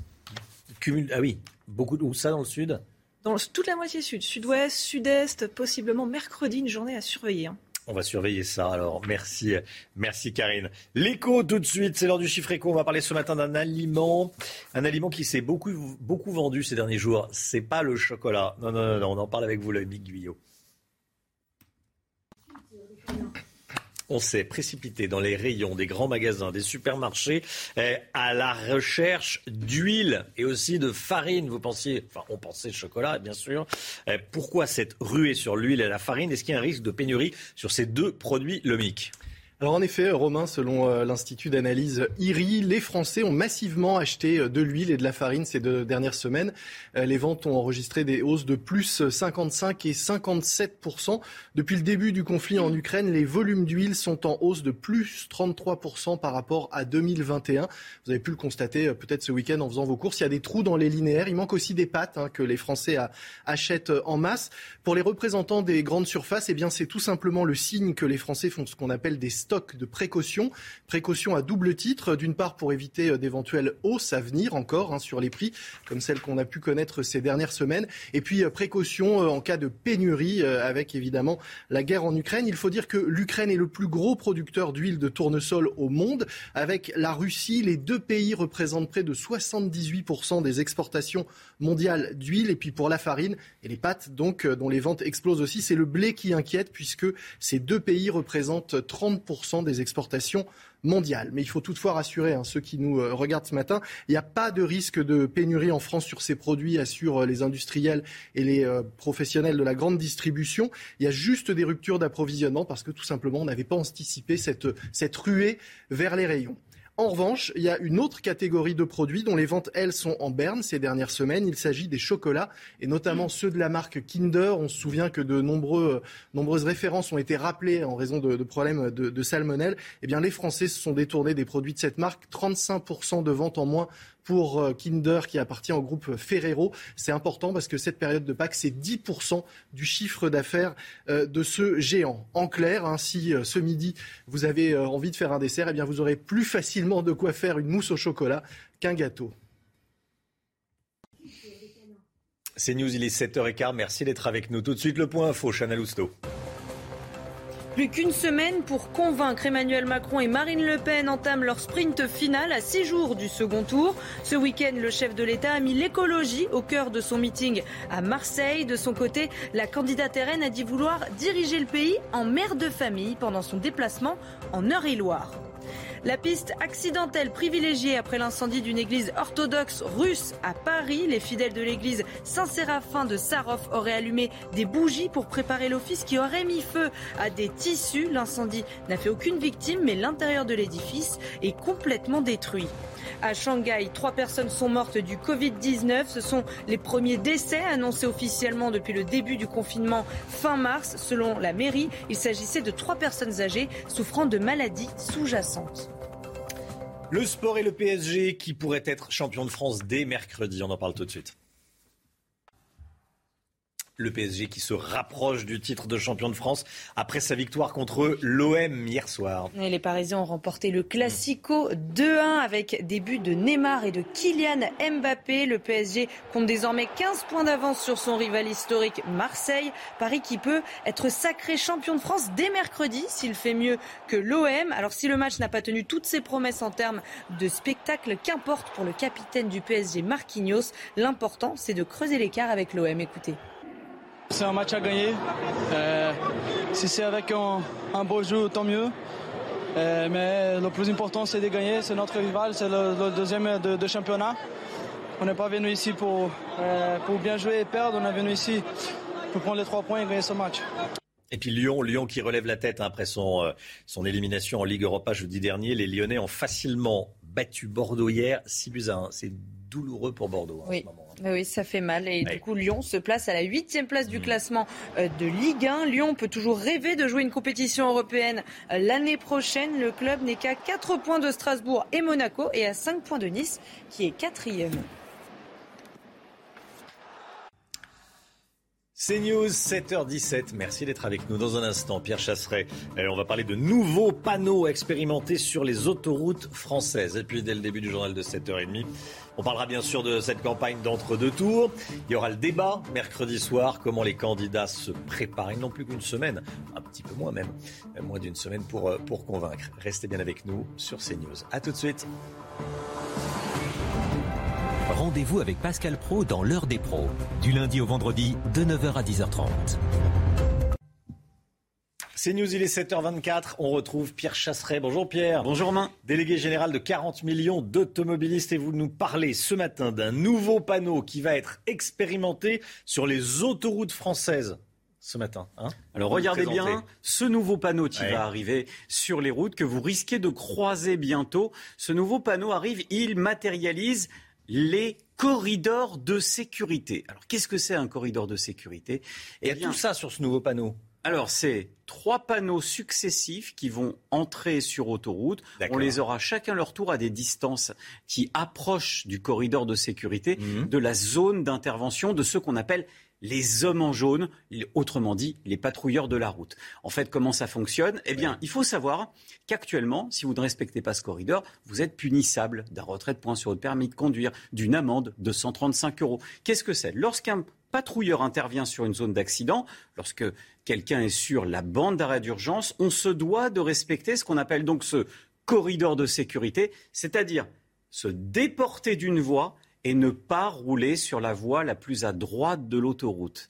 Cumul, ah oui, beaucoup de, où ça dans le sud Dans toute la moitié sud, sud-ouest, sud-est, possiblement mercredi, une journée à surveiller. Hein. On va surveiller ça. Alors, merci, merci Karine. L'écho tout de suite, c'est l'heure du chiffre écho. On va parler ce matin d'un aliment, un aliment qui s'est beaucoup, beaucoup vendu ces derniers jours. C'est pas le chocolat. Non, non, non, on en parle avec vous, le Big Guyot. On s'est précipité dans les rayons des grands magasins, des supermarchés, eh, à la recherche d'huile et aussi de farine. Vous pensiez, enfin, on pensait chocolat, bien sûr. Eh, pourquoi cette ruée sur l'huile et la farine? Est-ce qu'il y a un risque de pénurie sur ces deux produits lomiques alors en effet, Romain, selon euh, l'Institut d'analyse IRI, les Français ont massivement acheté euh, de l'huile et de la farine ces deux dernières semaines. Euh, les ventes ont enregistré des hausses de plus 55 et 57 Depuis le début du conflit en Ukraine, les volumes d'huile sont en hausse de plus 33% par rapport à 2021. Vous avez pu le constater peut-être ce week-end en faisant vos courses. Il y a des trous dans les linéaires. Il manque aussi des pâtes hein, que les Français achètent en masse. Pour les représentants des grandes surfaces, eh bien c'est tout simplement le signe que les Français font ce qu'on appelle des stock de précaution. Précaution à double titre. D'une part, pour éviter euh, d'éventuelles hausses à venir encore hein, sur les prix, comme celles qu'on a pu connaître ces dernières semaines. Et puis, euh, précaution euh, en cas de pénurie, avec évidemment la guerre en Ukraine. Il faut dire que l'Ukraine est le plus gros producteur d'huile de tournesol au monde. Avec la Russie, les deux pays représentent près de 78% des exportations mondiales d'huile. Et puis pour la farine et les pâtes, donc, dont les ventes explosent aussi, c'est le blé qui inquiète, puisque ces deux pays représentent 30% des exportations mondiales. Mais il faut toutefois rassurer hein, ceux qui nous euh, regardent ce matin, il n'y a pas de risque de pénurie en France sur ces produits, assurent euh, les industriels et les euh, professionnels de la grande distribution. Il y a juste des ruptures d'approvisionnement parce que tout simplement on n'avait pas anticipé cette, cette ruée vers les rayons. En revanche, il y a une autre catégorie de produits dont les ventes, elles, sont en berne ces dernières semaines. Il s'agit des chocolats, et notamment ceux de la marque Kinder. On se souvient que de nombreux, nombreuses références ont été rappelées en raison de, problèmes de, de salmonelle. Eh bien, les Français se sont détournés des produits de cette marque. 35% de ventes en moins pour euh, Kinder qui appartient au groupe Ferrero. C'est important parce que cette période de Pâques, c'est 10% du chiffre d'affaires euh, de ce géant. En clair, hein, si euh, ce midi vous avez envie de faire un dessert, eh bien vous aurez plus facilement de quoi faire une mousse au chocolat qu'un gâteau. C'est News, il est 7h15. Merci d'être avec nous. Tout de suite, le point info, Chanel Housteau. Plus qu'une semaine pour convaincre Emmanuel Macron et Marine Le Pen entament leur sprint final à six jours du second tour. Ce week-end, le chef de l'État a mis l'écologie au cœur de son meeting à Marseille. De son côté, la candidate RN a dit vouloir diriger le pays en mère de famille pendant son déplacement en Eure-et-Loire. La piste accidentelle privilégiée après l'incendie d'une église orthodoxe russe à Paris. Les fidèles de l'église Saint-Séraphin de Sarov auraient allumé des bougies pour préparer l'office qui aurait mis feu à des tissus. L'incendie n'a fait aucune victime, mais l'intérieur de l'édifice est complètement détruit. À Shanghai, trois personnes sont mortes du Covid-19. Ce sont les premiers décès annoncés officiellement depuis le début du confinement fin mars. Selon la mairie, il s'agissait de trois personnes âgées souffrant de maladies sous-jacentes. Le sport et le PSG qui pourrait être champion de France dès mercredi. On en parle tout de suite. Le PSG qui se rapproche du titre de champion de France après sa victoire contre l'OM hier soir. les Parisiens ont remporté le Classico 2-1 avec des buts de Neymar et de Kylian Mbappé. Le PSG compte désormais 15 points d'avance sur son rival historique Marseille. Paris qui peut être sacré champion de France dès mercredi s'il fait mieux que l'OM. Alors si le match n'a pas tenu toutes ses promesses en termes de spectacle, qu'importe pour le capitaine du PSG Marquinhos, l'important c'est de creuser l'écart avec l'OM. Écoutez. C'est un match à gagner. Euh, si c'est avec un, beau jeu, tant mieux. Euh, mais le plus important, c'est de gagner. C'est notre rival, c'est le, deuxième de, championnat. On n'est pas venu ici pour, euh, pour bien jouer et perdre. On est venu ici pour prendre les trois points et gagner ce match. Et puis Lyon, Lyon qui relève la tête hein, après son, son élimination en Ligue Europa jeudi dernier. Les Lyonnais ont facilement battu Bordeaux hier, 6 buts à 1. C'est douloureux pour Bordeaux hein, en ce moment. Oui, ça fait mal. Et du coup, Lyon se place à la huitième place du mmh. classement euh, de Ligue 1. Lyon peut toujours rêver de jouer une compétition européenne euh, l'année prochaine. Le club n'est qu'à 4 points de Strasbourg et Monaco et à 5 points de Nice, qui est quatrième. C'est News 7h17. Merci d'être avec nous dans un instant. Pierre Chasseret, on va parler de nouveaux panneaux expérimentés sur les autoroutes françaises. Et puis dès le début du journal de 7h30, on parlera bien sûr de cette campagne d'entre-deux tours. Il y aura le débat mercredi soir, comment les candidats se préparent. Ils n'ont plus qu'une semaine, un petit peu moins même, moins d'une semaine pour, euh, pour convaincre. Restez bien avec nous sur CNews. A tout de suite. Rendez-vous avec Pascal Pro dans l'heure des pros, du lundi au vendredi de 9h à 10h30. C'est News, il est 7h24. On retrouve Pierre Chasseret. Bonjour Pierre. Bonjour Romain. Délégué général de 40 millions d'automobilistes et vous nous parlez ce matin d'un nouveau panneau qui va être expérimenté sur les autoroutes françaises ce matin. Hein Alors regardez bien ce nouveau panneau qui va arriver sur les routes que vous risquez de croiser bientôt. Ce nouveau panneau arrive, il matérialise les corridors de sécurité. Alors qu'est-ce que c'est un corridor de sécurité? Il y a tout ça sur ce nouveau panneau. Alors, c'est trois panneaux successifs qui vont entrer sur autoroute. On les aura chacun leur tour à des distances qui approchent du corridor de sécurité, Mhm. de la zone d'intervention de ceux qu'on appelle les hommes en jaune, autrement dit les patrouilleurs de la route. En fait, comment ça fonctionne? Eh bien, il faut savoir qu'actuellement, si vous ne respectez pas ce corridor, vous êtes punissable d'un retrait de points sur votre permis de conduire, d'une amende de 135 euros. Qu'est-ce que c'est? Lorsqu'un patrouilleur intervient sur une zone d'accident, lorsque quelqu'un est sur la bande d'arrêt d'urgence, on se doit de respecter ce qu'on appelle donc ce corridor de sécurité, c'est-à-dire se déporter d'une voie et ne pas rouler sur la voie la plus à droite de l'autoroute.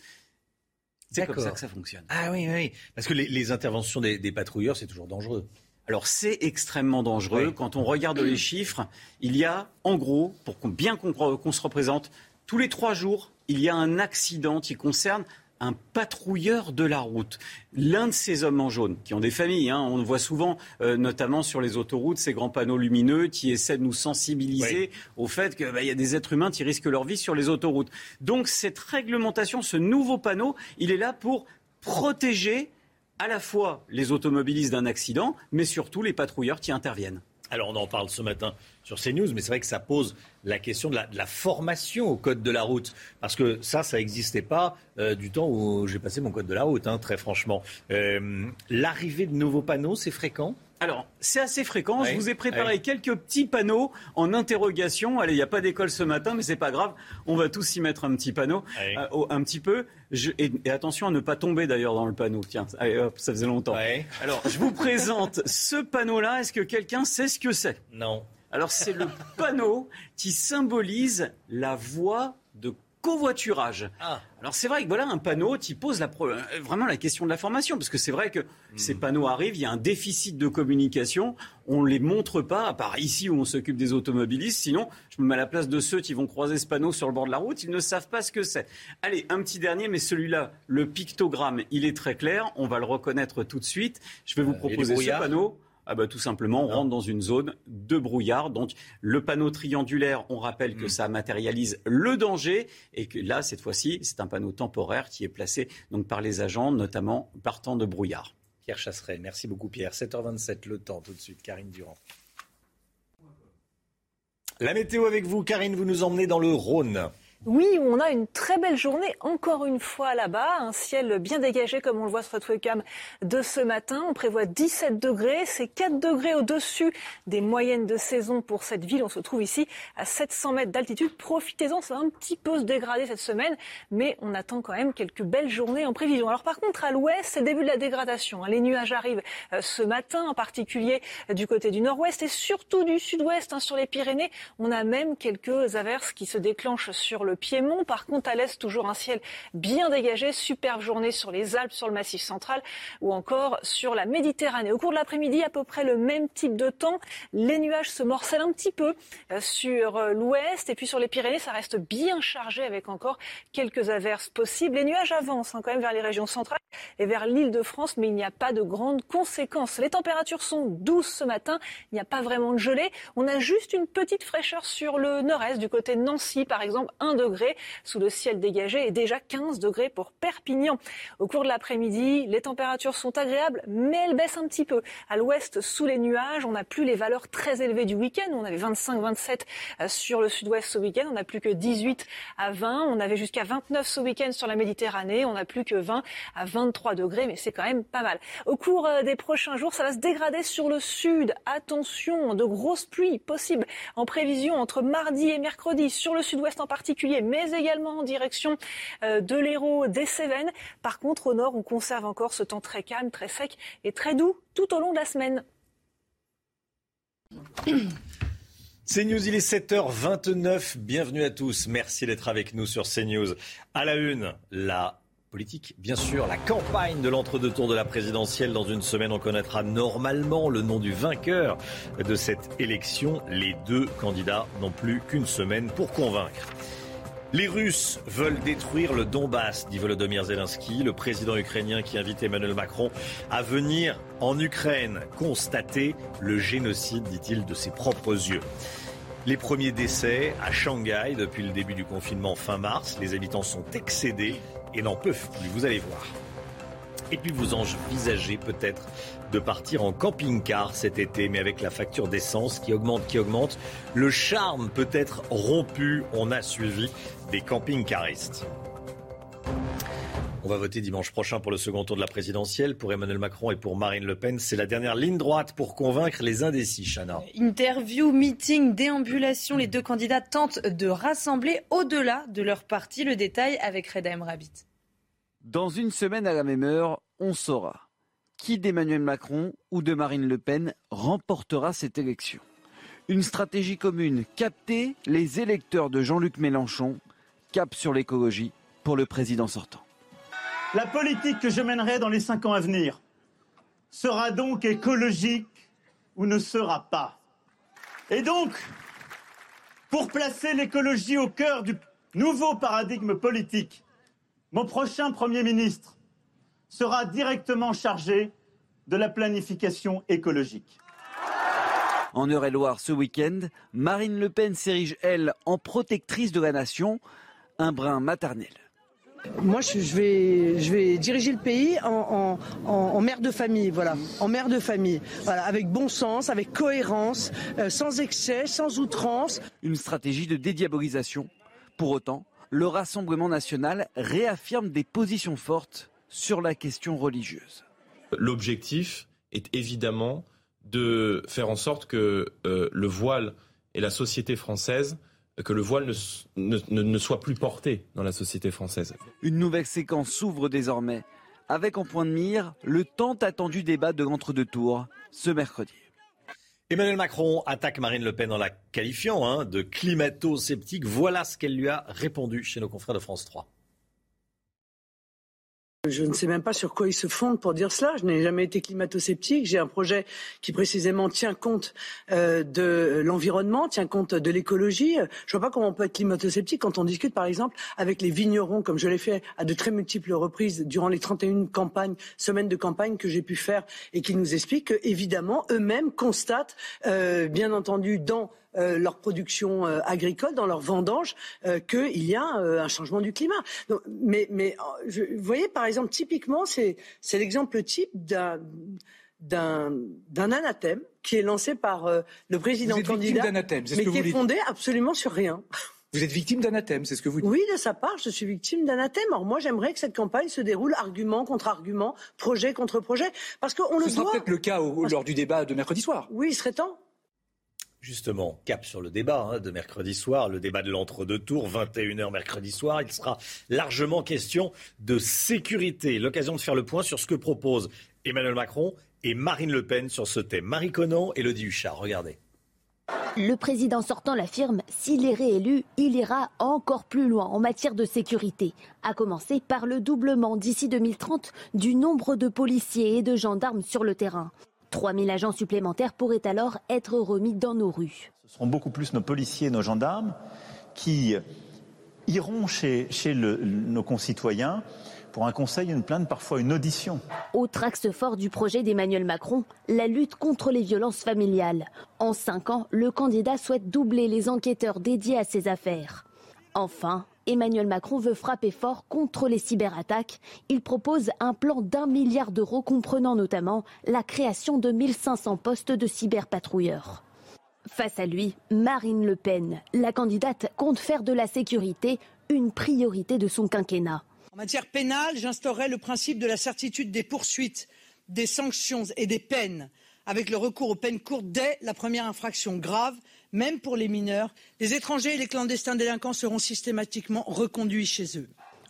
C'est comme ça que ça fonctionne. Ah oui, oui. Parce que les, les interventions des, des patrouilleurs, c'est toujours dangereux. Alors c'est extrêmement dangereux. Quand on regarde les chiffres, il y a en gros, pour qu'on- bien qu'on qu'on se représente, tous les trois jours, il y a un accident qui concerne un patrouilleur de la route. L'un de ces hommes en jaune, qui ont des familles, hein, on le voit souvent, euh, notamment sur les autoroutes, ces grands panneaux lumineux qui essaient de nous sensibiliser au fait qu'il y a des êtres humains qui risquent leur vie sur les autoroutes. Donc cette réglementation, ce nouveau panneau, il est là pour protéger à la fois les automobilistes d'un accident, mais surtout les patrouilleurs qui interviennent. Alors on en parle ce matin sur CNews, mais c'est vrai que ça pose la question de la, de la formation au code de la route. Parce que ça, ça n'existait pas euh, du temps où j'ai passé mon code de la route, hein, très franchement. Euh, L'arrivée de nouveaux panneaux, c'est fréquent? Alors, c'est assez fréquent. Je vous ai préparé quelques petits panneaux en interrogation. Allez, il n'y a pas d'école ce matin, mais c'est pas grave. On va tous y mettre un petit panneau, euh, un petit peu. Je- et, et attention à ne pas tomber d'ailleurs dans le panneau. Tiens, allez, hop, ça faisait longtemps. Alors, je vous présente ce panneau-là. Est-ce que quelqu'un sait ce que c'est? Non. Alors, c'est le panneau qui symbolise la voie de covoiturage. Ah. Alors c'est vrai que voilà un panneau qui pose la pro- euh, vraiment la question de la formation parce que c'est vrai que Hmm. ces panneaux arrivent, il y a un déficit de communication, on les montre pas à part ici où on s'occupe des automobilistes, sinon je me mets à la place de ceux qui vont croiser ce panneau sur le bord de la route, ils ne savent pas ce que c'est. Allez, un petit dernier mais celui-là, le pictogramme, il est très clair, on va le reconnaître tout de suite. Je vais vous Euh, proposer ce panneau. Ah bah tout simplement, on rentre dans une zone de brouillard. Donc le panneau triangulaire, on rappelle Mm. que ça matérialise le danger et que là, cette fois-ci, c'est un panneau temporaire qui est placé donc par les agents, notamment partant de brouillard. Pierre Chasseret, merci beaucoup Pierre. 7h27, le temps tout de suite, Karine Durand. La météo avec vous, Karine, vous nous emmenez dans le Rhône. Oui, on a une très belle journée encore une fois là-bas, un ciel bien dégagé comme on le voit sur notre webcam de ce matin. On prévoit 17 degrés, c'est 4 degrés au-dessus des moyennes de saison pour cette ville. On se trouve ici à 700 mètres d'altitude. Profitez-en, ça va un petit peu se dégrader cette semaine, mais on attend quand même quelques belles journées en prévision. Alors par contre, à l'ouest, c'est le début de la dégradation. hein. Les nuages arrivent euh, ce matin, en particulier euh, du côté du nord-ouest et surtout du sud-ouest hein, sur les Pyrénées. On a même quelques averses qui se déclenchent sur le Piémont. Par contre, à l'est, toujours un ciel bien dégagé. Superbe journée sur les Alpes, sur le Massif central ou encore sur la Méditerranée. Au cours de l'après-midi, à peu près le même type de temps. Les nuages se morcellent un petit peu euh, sur euh, l'ouest et puis sur les Pyrénées, ça reste bien chargé avec encore quelques averses possibles. Les nuages avancent hein, quand même vers les régions centrales et vers l'île de France, mais il n'y a pas de grandes conséquences. Les températures sont douces ce matin, il n'y a pas vraiment de gelée. On a juste une petite fraîcheur sur le nord-est, du côté de Nancy par exemple, 1 degré degrés sous le ciel dégagé et déjà 15 degrés pour Perpignan. Au cours de l'après-midi, les températures sont agréables, mais elles baissent un petit peu. À l'ouest, sous les nuages, on n'a plus les valeurs très élevées du week-end. On avait 25-27 euh, sur le sud-ouest ce week-end. On n'a plus que 18 à 20. On avait jusqu'à 29 ce week-end sur la Méditerranée. On n'a plus que 20 à 23 degrés, mais c'est quand même pas mal. Au cours euh, des prochains jours, ça va se dégrader sur le sud. Attention, de grosses pluies possibles en prévision entre mardi et mercredi sur le sud-ouest en particulier, mais également en direction euh, de l'Hérault, des Cévennes. Par contre, au nord, on conserve encore ce temps très calme, très sec et très doux tout au long de la semaine. CNews, il est 7h29. Bienvenue à tous. Merci d'être avec nous sur CNews. À la une, la politique, bien sûr, la campagne de l'entre-deux tours de la présidentielle. Dans une semaine, on connaîtra normalement le nom du vainqueur de cette élection. Les deux candidats n'ont plus qu'une semaine pour convaincre. Les Russes veulent détruire le Donbass, dit Volodymyr Zelensky, le président ukrainien qui invite Emmanuel Macron à venir en Ukraine constater le génocide, dit-il, de ses propres yeux. Les premiers décès à Shanghai depuis le début du confinement fin mars. Les habitants sont excédés et n'en peuvent plus, vous allez voir. Et puis vous envisagez peut-être de partir en camping-car cet été, mais avec la facture d'essence qui augmente, qui augmente, le charme peut être rompu. On a suivi des camping-caristes. On va voter dimanche prochain pour le second tour de la présidentielle. Pour Emmanuel Macron et pour Marine Le Pen, c'est la dernière ligne droite pour convaincre les indécis, Chana. Interview, meeting, déambulation, les deux candidats tentent de rassembler au-delà de leur parti. Le détail avec Reda Rabbit. Dans une semaine à la même heure, on saura qui d'Emmanuel Macron ou de Marine Le Pen remportera cette élection. Une stratégie commune, capter les électeurs de Jean-Luc Mélenchon, cap sur l'écologie pour le président sortant. La politique que je mènerai dans les cinq ans à venir sera donc écologique ou ne sera pas. Et donc, pour placer l'écologie au cœur du nouveau paradigme politique, mon prochain Premier ministre sera directement chargé de la planification écologique. En Eure-et-Loire ce week-end, Marine Le Pen s'érige, elle, en protectrice de la nation, un brin maternel. Moi, je vais, je vais diriger le pays en, en, mère de famille, voilà, en mère de famille, voilà, avec bon sens, avec cohérence, euh, sans excès, sans outrance. Une stratégie de dédiabolisation. Pour autant, le Rassemblement national réaffirme des positions fortes sur la question religieuse. L'objectif est évidemment de faire en sorte que euh, le voile et la société française que le voile ne, ne, soit plus porté dans la société française. Une nouvelle séquence s'ouvre désormais, avec en point de mire le tant attendu débat de l'entre-deux tours ce mercredi. Emmanuel Macron attaque Marine Le Pen en la qualifiant hein, de climato-sceptique. Voilà ce qu'elle lui a répondu chez nos confrères de France 3. Je ne sais même pas sur quoi ils se fondent pour dire cela. Je n'ai jamais été climato-sceptique. J'ai un projet qui précisément tient compte euh, de l'environnement, tient compte de l'écologie. Je vois pas comment on peut être climato-sceptique quand on discute, par exemple, avec les vignerons, comme je l'ai fait à de très multiples reprises durant les 31 campagnes, semaines de campagne que j'ai pu faire, et qui nous expliquent qu'évidemment, eux-mêmes constatent, euh, bien entendu, dans euh, leur production euh, agricole, dans leur vendange, euh, qu'il y a un changement du climat. mais, mais vous voyez, par exemple, typiquement, c'est l'exemple type d'un d'un anathème qui est lancé par le président vous êtes candidat, mais ce qui est fondé absolument sur rien. Vous êtes victime d'anathème, c'est ce que vous dites Oui, de sa part, je suis victime d'anathème. Alors moi, j'aimerais que cette campagne se déroule argument contre argument, projet contre projet, parce qu'on le Ce sera peut-être le cas lors du débat de mercredi soir. Oui, il serait temps justement, cap sur le débat hein, de mercredi soir, le débat de l'entre-deux tours, 21h mercredi soir. Il sera largement question de sécurité. L'occasion de faire le point sur ce que proposent Emmanuel Macron et Marine Le Pen sur ce thème. Marie Conan et Lodi Huchard, regardez. Le président sortant l'affirme, s'il est réélu, il ira encore plus loin en matière de sécurité, à commencer par le doublement d'ici 2030 du nombre de policiers et de gendarmes sur le terrain. 3000 agents supplémentaires pourraient alors être remis dans nos rues. Ce seront beaucoup plus nos policiers, nos gendarmes qui iront chez, nos concitoyens pour un conseil, une plainte, parfois une audition. Autre axe fort du projet d'Emmanuel Macron, la lutte contre les violences familiales. En cinq ans, le candidat souhaite doubler les enquêteurs dédiés à ces affaires. Enfin, Emmanuel Macron veut frapper fort contre les cyberattaques. Il propose un plan d'un milliard d'euros comprenant notamment la création de 1500 postes de cyberpatrouilleurs. Face à lui, Marine Le Pen. La candidate compte faire de la sécurité une priorité de son quinquennat. En matière pénale, j'instaurerai le principe de la certitude des poursuites, des sanctions et des peines, avec le recours aux peines courtes dès la première infraction grave, même pour les mineurs. Les étrangers et les clandestins délinquants seront systématiquement reconduits chez eux.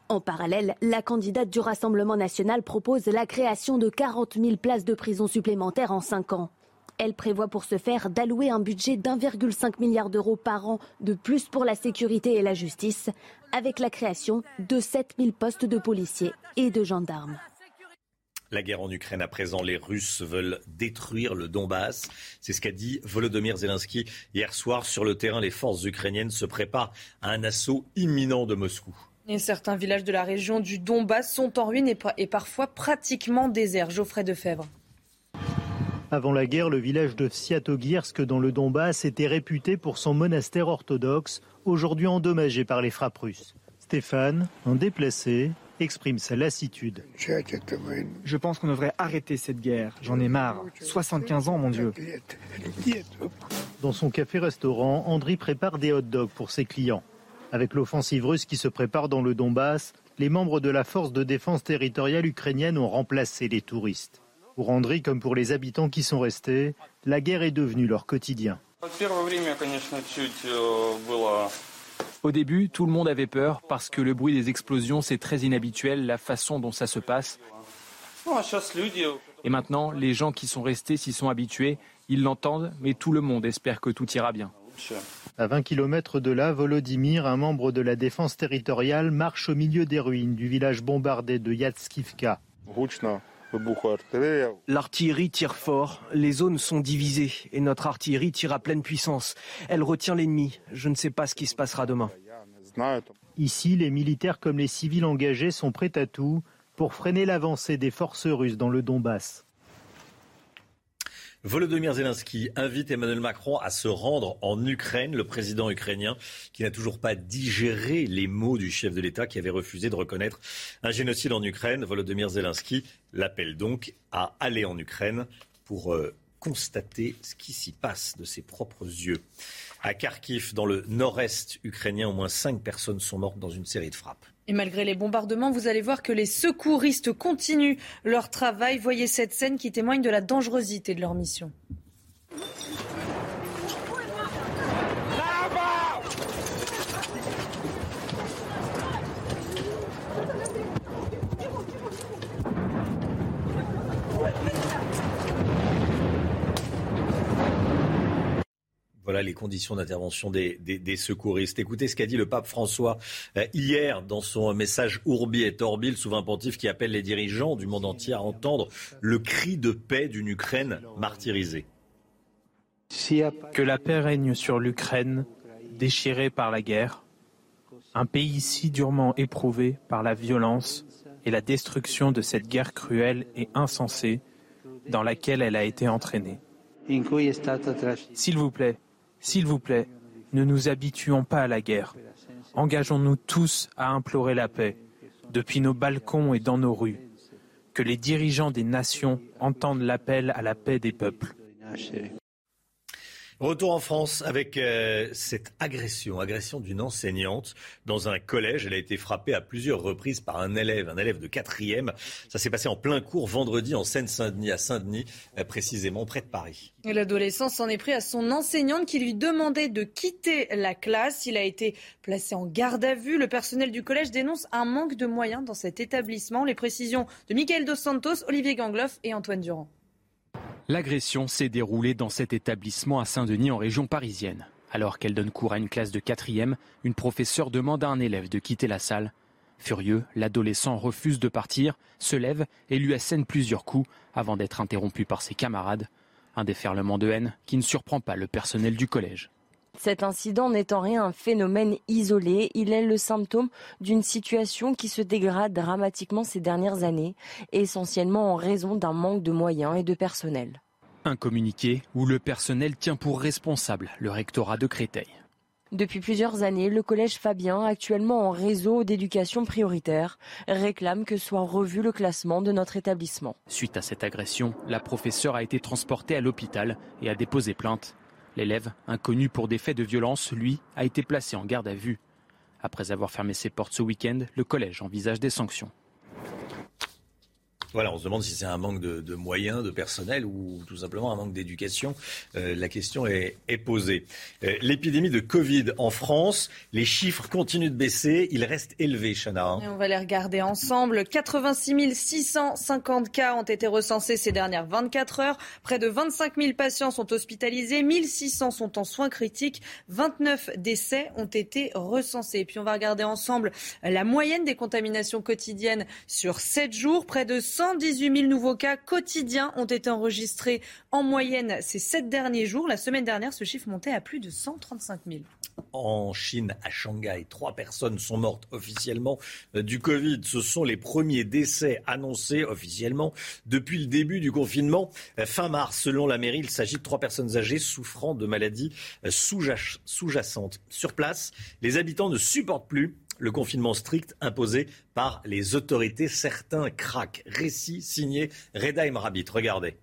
En parallèle, la candidate du Rassemblement national propose la création de 40 000 places de prison supplémentaires en cinq ans. Elle prévoit pour ce faire d'allouer un budget d'1,5 milliard d'euros par an de plus pour la sécurité et la justice, avec la création de 7000 postes de policiers et de gendarmes. La guerre en Ukraine à présent, les Russes veulent détruire le Donbass. C'est ce qu'a dit Volodymyr Zelensky hier soir sur le terrain. Les forces ukrainiennes se préparent à un assaut imminent de Moscou. Et certains villages de la région du Donbass sont en ruine et parfois pratiquement déserts. Geoffrey Defebvre. Avant la guerre, le village de Sviatogirsk dans le Donbass était réputé pour son monastère orthodoxe, aujourd'hui endommagé par les frappes russes. Stéphane, un déplacé, exprime sa lassitude. Je pense qu'on devrait arrêter cette guerre. J'en ai marre. 75 ans, mon Dieu. Dans son café-restaurant, Andri prépare des hot dogs pour ses clients. Avec l'offensive russe qui se prépare dans le Donbass, les membres de la force de défense territoriale ukrainienne ont remplacé les touristes. Pour Andri comme pour les habitants qui sont restés, la guerre est devenue leur quotidien. Au début, tout le monde avait peur parce que le bruit des explosions, c'est très inhabituel, la façon dont ça se passe. Et maintenant, les gens qui sont restés s'y sont habitués, ils l'entendent, mais tout le monde espère que tout ira bien. À 20 km de là, Volodymyr, un membre de la défense territoriale, marche au milieu des ruines du village bombardé de Yatskivka. L'artillerie tire fort, les zones sont divisées et notre artillerie tire à pleine puissance. Elle retient l'ennemi. Je ne sais pas ce qui se passera demain. Ici, les militaires comme les civils engagés sont prêts à tout pour freiner l'avancée des forces russes dans le Donbass. Volodymyr Zelensky invite Emmanuel Macron à se rendre en Ukraine, le président ukrainien qui n'a toujours pas digéré les mots du chef de l'État qui avait refusé de reconnaître un génocide en Ukraine. Volodymyr Zelensky l'appelle donc à aller en Ukraine pour euh, constater ce qui s'y passe de ses propres yeux. À Kharkiv, dans le nord-est ukrainien, au moins cinq personnes sont mortes dans une série de frappes. Et malgré les bombardements, vous allez voir que les secouristes continuent leur travail. Voyez cette scène qui témoigne de la dangerosité de leur mission. Voilà les conditions d'intervention des, secouristes. Écoutez ce qu'a dit le pape François euh, hier dans son message Urbi et Orbi, le souverain pontife qui appelle les dirigeants du monde entier à entendre le cri de paix d'une Ukraine martyrisée. Que la paix règne sur l'Ukraine, déchirée par la guerre, un pays si durement éprouvé par la violence et la destruction de cette guerre cruelle et insensée dans laquelle elle a été entraînée. S'il vous plaît, s'il vous plaît, ne nous habituons pas à la guerre. Engageons-nous tous à implorer la paix, depuis nos balcons et dans nos rues. Que les dirigeants des nations entendent l'appel à la paix des peuples. Retour en France avec euh, cette agression, agression d'une enseignante dans un collège. Elle a été frappée à plusieurs reprises par un élève, un élève de quatrième. Ça s'est passé en plein cours vendredi en Seine-Saint-Denis, à Saint-Denis, euh, précisément près de Paris. L'adolescent s'en est pris à son enseignante qui lui demandait de quitter la classe. Il a été placé en garde à vue. Le personnel du collège dénonce un manque de moyens dans cet établissement. Les précisions de Michael Dos Santos, Olivier Gangloff et Antoine Durand. L'agression s'est déroulée dans cet établissement à Saint-Denis en région parisienne. Alors qu'elle donne cours à une classe de quatrième, une professeure demande à un élève de quitter la salle. Furieux, l'adolescent refuse de partir, se lève et lui assène plusieurs coups avant d'être interrompu par ses camarades. Un déferlement de haine qui ne surprend pas le personnel du collège. Cet incident n'est en rien un phénomène isolé, il est le symptôme d'une situation qui se dégrade dramatiquement ces dernières années, essentiellement en raison d'un manque de moyens et de personnel. Un communiqué où le personnel tient pour responsable le rectorat de Créteil. Depuis plusieurs années, le collège Fabien, actuellement en réseau d'éducation prioritaire, réclame que soit revu le classement de notre établissement. Suite à cette agression, la professeure a été transportée à l'hôpital et a déposé plainte. L'élève, inconnu pour des faits de violence, lui, a été placé en garde à vue. Après avoir fermé ses portes ce week-end, le collège envisage des sanctions. Voilà, on se demande si c'est un manque de, moyens, de personnel ou tout simplement un manque d'éducation. Euh, la question est, posée. Euh, l'épidémie de Covid en France, les chiffres continuent de baisser. Ils restent élevés, Chana. Hein. on va les regarder ensemble. 86 650 cas ont été recensés ces dernières 24 heures. Près de 25 000 patients sont hospitalisés. 1600 sont en soins critiques. 29 décès ont été recensés. Et puis on va regarder ensemble la moyenne des contaminations quotidiennes sur 7 jours. Près de 100 118 000 nouveaux cas quotidiens ont été enregistrés en moyenne ces sept derniers jours. La semaine dernière, ce chiffre montait à plus de 135 000. En Chine, à Shanghai, trois personnes sont mortes officiellement euh, du Covid. Ce sont les premiers décès annoncés officiellement depuis le début du confinement euh, fin mars. Selon la mairie, il s'agit de trois personnes âgées souffrant de maladies euh, sous-jacentes. Sur place, les habitants ne supportent plus le confinement strict imposé par les autorités. Certains craquent. Récit signé Reda Emrabit. Regardez.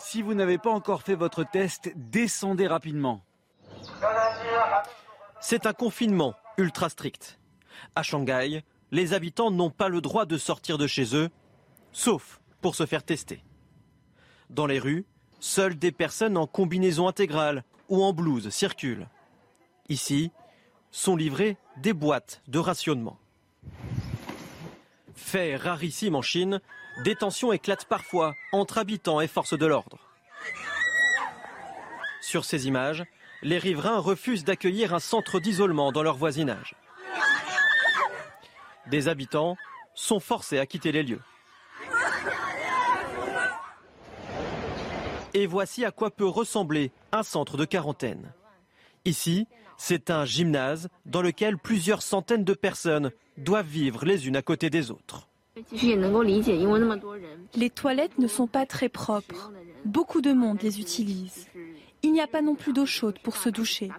Si vous n'avez pas encore fait votre test, descendez rapidement. C'est un confinement ultra strict. À Shanghai, les habitants n'ont pas le droit de sortir de chez eux, sauf pour se faire tester. Dans les rues, seules des personnes en combinaison intégrale ou en blouse circulent. Ici, sont livrées des boîtes de rationnement. Fait rarissime en Chine, des tensions éclatent parfois entre habitants et forces de l'ordre. Sur ces images, les riverains refusent d'accueillir un centre d'isolement dans leur voisinage. Des habitants sont forcés à quitter les lieux. Et voici à quoi peut ressembler un centre de quarantaine. Ici, c'est un gymnase dans lequel plusieurs centaines de personnes doivent vivre les unes à côté des autres. Les toilettes ne sont pas très propres. Beaucoup de monde les utilise. Il n'y a pas non plus d'eau chaude pour se doucher.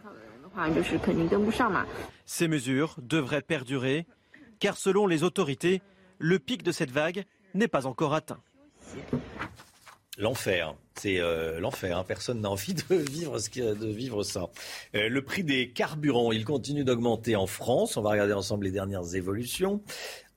Ces mesures devraient perdurer car selon les autorités, le pic de cette vague n'est pas encore atteint. L'enfer, c'est euh, l'enfer. Hein. Personne n'a envie de vivre, ce de vivre ça. Euh, le prix des carburants, il continue d'augmenter en France. On va regarder ensemble les dernières évolutions.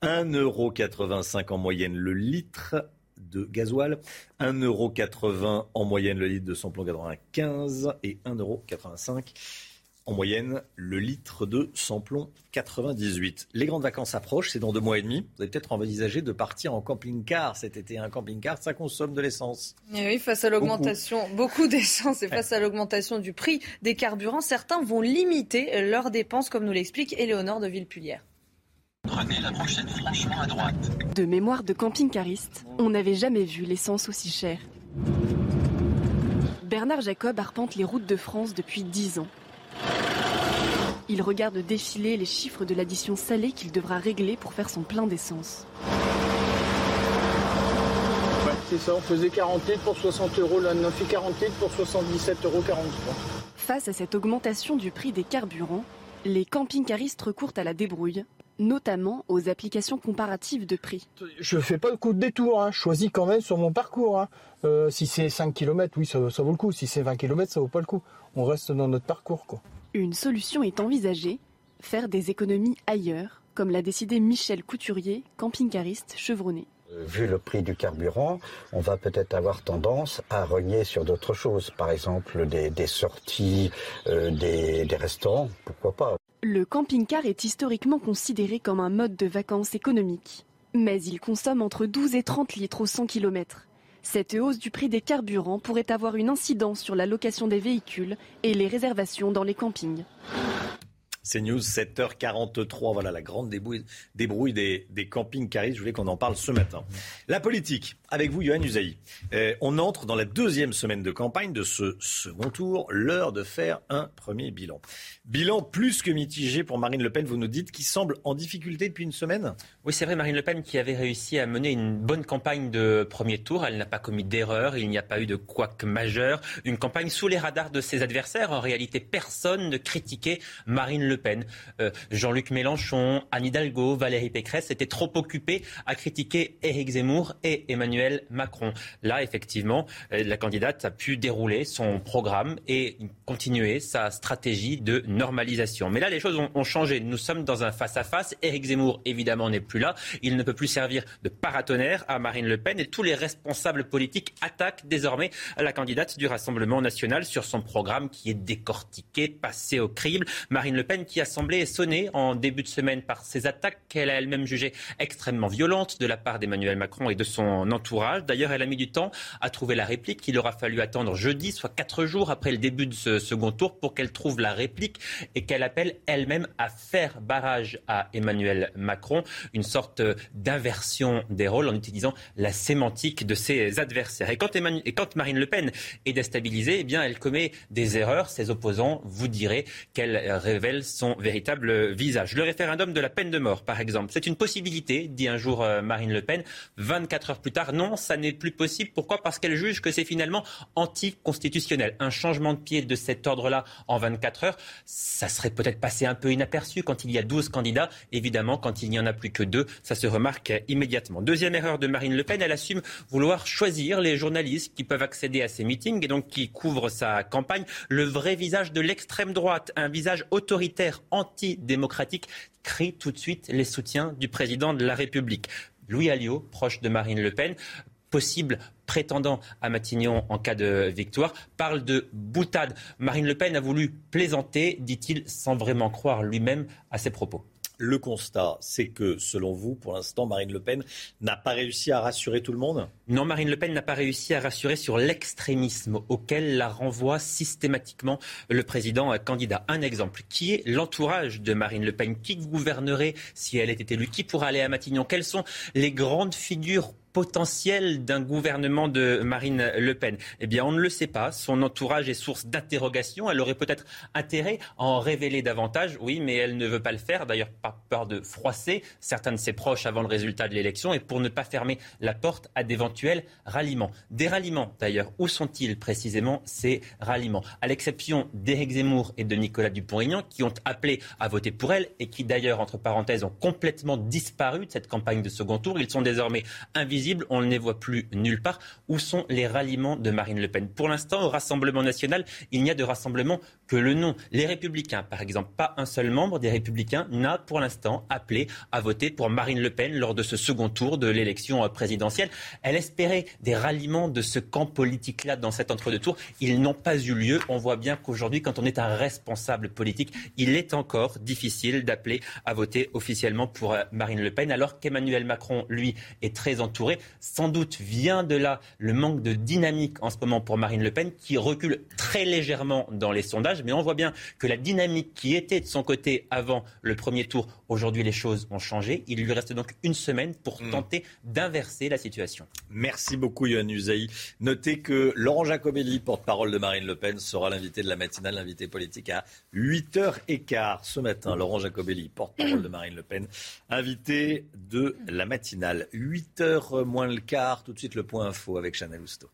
1,85€ en moyenne le litre de gasoil, 1,80€ en moyenne le litre de samplon 95 et 1,85€ en moyenne le litre de samplon 98. Les grandes vacances approchent, c'est dans deux mois et demi. Vous avez peut-être envisagé de partir en camping-car cet été. Un camping-car, ça consomme de l'essence. oui, face à l'augmentation, beaucoup, d'essence et face à l'augmentation du prix des carburants, certains vont limiter leurs dépenses, comme nous l'explique Éléonore de Villepulière. Prenez la prochaine franchement à droite. De mémoire de camping-cariste, on n'avait jamais vu l'essence aussi chère. Bernard Jacob arpente les routes de France depuis dix ans. Il regarde défiler les chiffres de l'addition salée qu'il devra régler pour faire son plein d'essence. c'est ça, on faisait 40 litres pour 60 euros, là on fait 40 litres pour 77,43 euros. Face à cette augmentation du prix des carburants, les camping-caristes recourent à la débrouille, notamment aux applications comparatives de prix. Je fais pas le coup de détour, hein. je choisis quand même sur mon parcours. Hein. Euh, si c'est 5 km, oui, ça, vaut le coup. Si c'est 20 km, ça vaut pas le coup. On reste dans notre parcours. Quoi. Une solution est envisagée, faire des économies ailleurs, comme l'a décidé Michel Couturier, camping-cariste chevronné. Euh, vu le prix du carburant, on va peut-être avoir tendance à renier sur d'autres choses, par exemple des, sorties, euh, des, des restaurants, pourquoi pas. Le camping-car est historiquement considéré comme un mode de vacances économique, mais il consomme entre 12 et 30 litres au 100 km. Cette hausse du prix des carburants pourrait avoir une incidence sur la location des véhicules et les réservations dans les campings. C'est News 7h43. Voilà la grande débrouille, des, campings Caris. Je voulais qu'on en parle ce matin. La politique, avec vous, Yohann Usaï. Euh, on entre dans la deuxième semaine de campagne de ce second tour. L'heure de faire un premier bilan. Bilan plus que mitigé pour Marine Le Pen, vous nous dites, qui semble en difficulté depuis une semaine Oui, c'est vrai, Marine Le Pen qui avait réussi à mener une bonne campagne de premier tour. Elle n'a pas commis d'erreur, il n'y a pas eu de couac majeur. Une campagne sous les radars de ses adversaires. En réalité, personne ne critiquait Marine Le Euh, Jean-Luc Mélenchon, Anne Hidalgo, Valérie Pécresse étaient trop occupés à critiquer Éric Zemmour et Emmanuel Macron. Là, effectivement, euh, la candidate a pu dérouler son programme et continuer sa stratégie de normalisation. Mais là, les choses ont, ont changé. Nous sommes dans un face-à-face. Éric Zemmour, évidemment, n'est plus là. Il ne peut plus servir de paratonnerre à Marine Le Pen et tous les responsables politiques attaquent désormais la candidate du Rassemblement national sur son programme qui est décortiqué, passé au crible. Marine Le Pen qui a semblé sonner en début de semaine par ces attaques qu'elle a elle-même jugées extrêmement violentes de la part d'Emmanuel Macron et de son entourage. D'ailleurs, elle a mis du temps à trouver la réplique. Il aura fallu attendre jeudi, soit quatre jours après le début de ce second tour, pour qu'elle trouve la réplique et qu'elle appelle elle-même à faire barrage à Emmanuel Macron. Une sorte d'inversion des rôles en utilisant la sémantique de ses adversaires. Et quand, Marine Le Pen est déstabilisée, eh bien, elle commet des erreurs. Ses opposants vous diraient qu'elle révèle son véritable visage. Le référendum de la peine de mort, par exemple, c'est une possibilité, dit un jour euh, Marine Le Pen. 24 heures plus tard, non, ça n'est plus possible. Pourquoi? Parce qu'elle juge que c'est finalement anticonstitutionnel. Un changement de pied de cet ordre-là en 24 heures, ça serait peut-être passé un peu inaperçu quand il y a 12 candidats. Évidemment, quand il n'y en a plus que deux, ça se remarque immédiatement. Deuxième erreur de Marine Le Pen, elle assume vouloir choisir les journalistes qui peuvent accéder à ses meetings et donc qui couvrent sa campagne. Le vrai visage de l'extrême droite, un visage autoritaire, antidémocratique, crie tout de suite les soutiens du président de la République. Louis Alliot, proche de Marine Le Pen, possible prétendant à Matignon en cas de victoire, parle de boutade. Marine Le Pen a voulu plaisanter, dit-il, sans vraiment croire lui-même à ses propos. Le constat, c'est que, selon vous, pour l'instant, Marine Le Pen n'a pas réussi à rassurer tout le monde? Non, Marine Le Pen n'a pas réussi à rassurer sur l'extrémisme auquel la renvoie systématiquement le président candidat. Un exemple, qui est l'entourage de Marine Le Pen? Qui gouvernerait si elle était élue? Qui pourrait aller à Matignon? Quelles sont les grandes figures potentiel d'un gouvernement de Marine Le Pen Eh bien, on ne le sait pas. Son entourage est source d'interrogation. Elle aurait peut-être intérêt à en révéler davantage, oui, mais elle ne veut pas le faire, d'ailleurs par peur de froisser certains de ses proches avant le résultat de l'élection et pour ne pas fermer la porte à d'éventuels ralliements. Des ralliements, d'ailleurs, où sont-ils précisément ces ralliements? À l'exception d'Éric Zemmour et de Nicolas Dupont-Aignan, qui ont appelé à voter pour elle et qui, d'ailleurs, entre parenthèses, ont complètement disparu de cette campagne de second tour. Ils sont désormais invisibles on ne les voit plus nulle part. Où sont les ralliements de Marine Le Pen? Pour l'instant, au Rassemblement national, il n'y a de rassemblement que le nom. Les Républicains, par exemple, pas un seul membre des Républicains n'a pour l'instant appelé à voter pour Marine Le Pen lors de ce second tour de l'élection présidentielle. Elle espérait des ralliements de ce camp politique-là dans cet entre-deux-tours. Ils n'ont pas eu lieu. On voit bien qu'aujourd'hui, quand on est un responsable politique, il est encore difficile d'appeler à voter officiellement pour Marine Le Pen, alors qu'Emmanuel Macron, lui, est très entouré. Sans doute vient de là le manque de dynamique en ce moment pour Marine Le Pen, qui recule très légèrement dans les sondages. Mais on voit bien que la dynamique qui était de son côté avant le premier tour, aujourd'hui les choses ont changé. Il lui reste donc une semaine pour Mm. tenter d'inverser la situation. Merci beaucoup, Yohann Usaï. Notez que Laurent Jacobelli, porte-parole de Marine Le Pen, sera l'invité de la matinale, l'invité politique à 8h15 ce matin. Laurent Jacobelli, porte-parole de Marine Le Pen, invité de la matinale. 8h moins le quart, tout de suite le point info avec Chanel Housteau.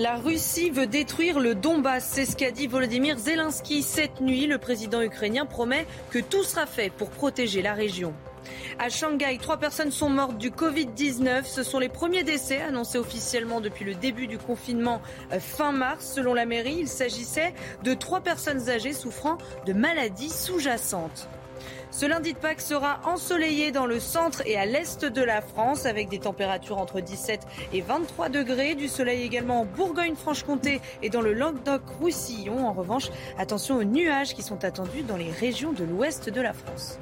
La Russie veut détruire le Donbass, c'est ce qu'a dit Volodymyr Zelensky cette nuit. Le président ukrainien promet que tout sera fait pour protéger la région. À Shanghai, trois personnes sont mortes du Covid-19. Ce sont les premiers décès annoncés officiellement depuis le début du confinement euh, fin mars. Selon la mairie, il s'agissait de trois personnes âgées souffrant de maladies sous-jacentes. Ce lundi de Pâques sera ensoleillé dans le centre et à l'est de la France avec des températures entre 17 et 23 degrés. Du soleil également en Bourgogne-Franche-Comté et dans le Languedoc-Roussillon. En revanche, attention aux nuages qui sont attendus dans les régions de l'ouest de la France.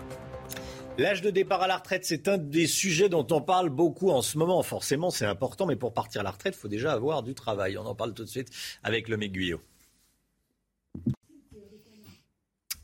L'âge de départ à la retraite, c'est un des sujets dont on parle beaucoup en ce moment. Forcément, c'est important, mais pour partir à la retraite, il faut déjà avoir du travail. On en parle tout de suite avec le Guyot.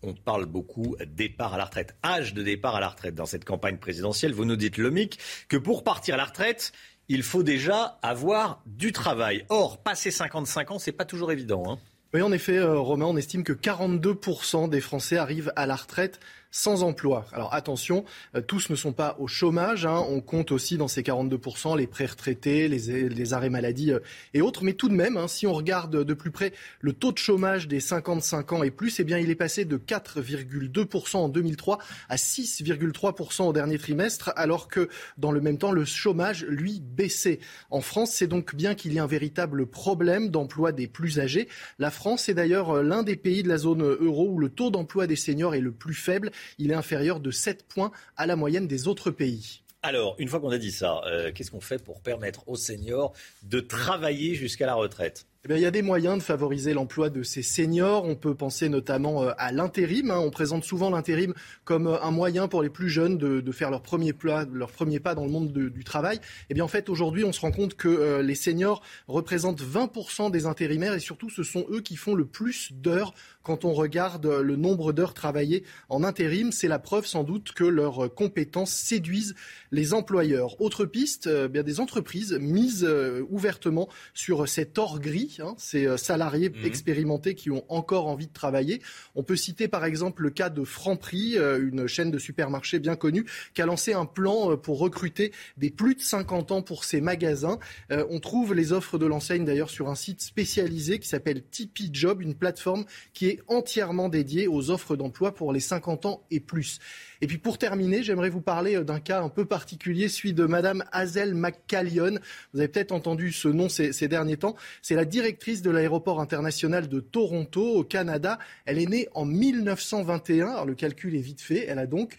On parle beaucoup départ à la retraite, âge de départ à la retraite dans cette campagne présidentielle. Vous nous dites, Lomic, que pour partir à la retraite, il faut déjà avoir du travail. Or, passer 55 ans, c'est pas toujours évident. Hein. Oui, en effet, euh, Romain, on estime que 42% des Français arrivent à la retraite sans emploi. Alors attention, euh, tous ne sont pas au chômage. Hein. On compte aussi dans ces 42% les prêts-retraités, les, les, arrêts maladie euh, et autres. Mais tout de même, hein, si on regarde de plus près le taux de chômage des 55 ans et plus, eh bien, il est passé de 4,2% en 2003 à 6,3% au dernier trimestre, alors que dans le même temps, le chômage, lui, baissait. En France, c'est donc bien qu'il y ait un véritable problème d'emploi des plus âgés. La France est d'ailleurs euh, l'un des pays de la zone euro où le taux d'emploi des seniors est le plus faible il est inférieur de 7 points à la moyenne des autres pays. Alors, une fois qu'on a dit ça, euh, qu'est-ce qu'on fait pour permettre aux seniors de travailler jusqu'à la retraite? Eh il y a des moyens de favoriser l'emploi de ces seniors. On peut penser notamment euh, à l'intérim. Hein. On présente souvent l'intérim comme euh, un moyen pour les plus jeunes de, faire leur premier, pas, leur premier pas dans le monde du travail. Eh bien, en fait, aujourd'hui, on se rend compte que les seniors représentent 20% des intérimaires et surtout, ce sont eux qui font le plus d'heures quand on regarde le nombre d'heures travaillées en intérim. C'est la preuve sans doute que leurs compétences séduisent les employeurs. Autre piste, bien des entreprises misent ouvertement sur cet or gris Hein, ces euh, salariés mhm. expérimentés qui ont encore envie de travailler. On peut citer par exemple le cas de Franprix, euh, une chaîne de supermarchés bien connue, qui a lancé un plan euh, pour recruter des plus de 50 ans pour ses magasins. on trouve les offres de l'enseigne d'ailleurs sur un site spécialisé qui s'appelle Tipeee Job, une plateforme qui est entièrement dédiée aux offres d'emploi pour les 50 ans et plus. Et puis pour terminer, j'aimerais vous parler euh, d'un cas un peu particulier, celui de Madame Hazel McCallion. Vous avez peut-être entendu ce nom ces, ces derniers temps. C'est la directrice de l'aéroport international de Toronto au Canada. Elle est née en 1921. Alors le calcul est vite fait. Elle a donc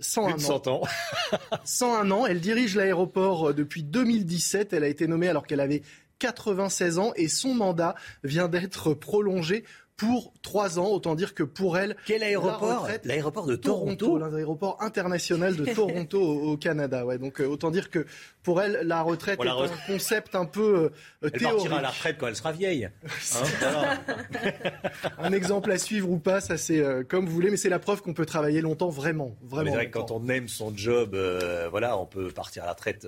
101 100 ans. 101 ans. Elle dirige l'aéroport euh, depuis 2017. Elle a été nommée alors qu'elle avait 96 ans et son mandat vient d'être prolongé pour trois ans. Autant dire que pour elle, quel aéroport L'aéroport de Toronto, l'aéroport international de Toronto au, Canada. Ouais, donc euh, autant dire que pour elle, la retraite est un concept un peu euh, elle partira à la retraite quand elle sera vieille. Hein, un exemple à suivre ou pas, ça c'est euh, comme vous voulez, mais c'est la preuve qu'on peut travailler longtemps, vraiment, vraiment. C'est vrai que quand on aime son job, voilà, on peut partir à la retraite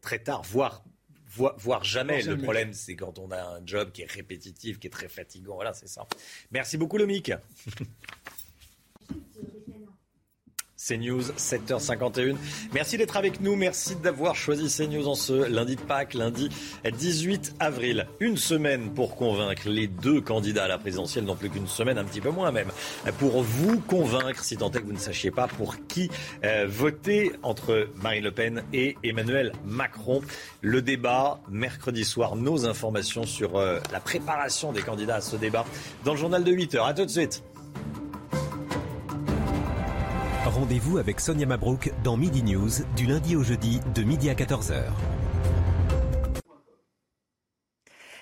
très tard, voire voire jamais. Le problème, c'est quand on a un job qui est répétitif, qui est très fatigant. Voilà, c'est ça. Merci beaucoup, Lomic. CNews, 7h51. Merci d'être avec nous. Merci d'avoir choisi CNews en ce lundi de Pâques, lundi 18 avril. Une semaine pour convaincre les deux candidats à la présidentielle, non plus qu'une semaine, un petit peu moins même, pour vous convaincre, si tant est que vous ne sachiez pas pour qui euh, voter entre Marine Le Pen et Emmanuel Macron. Le débat, mercredi soir, nos informations sur euh, la préparation des candidats à ce débat dans le journal de 8h. À tout de suite. Rendez-vous avec Sonia Mabrouk dans Midi News du lundi au jeudi de midi à 14h.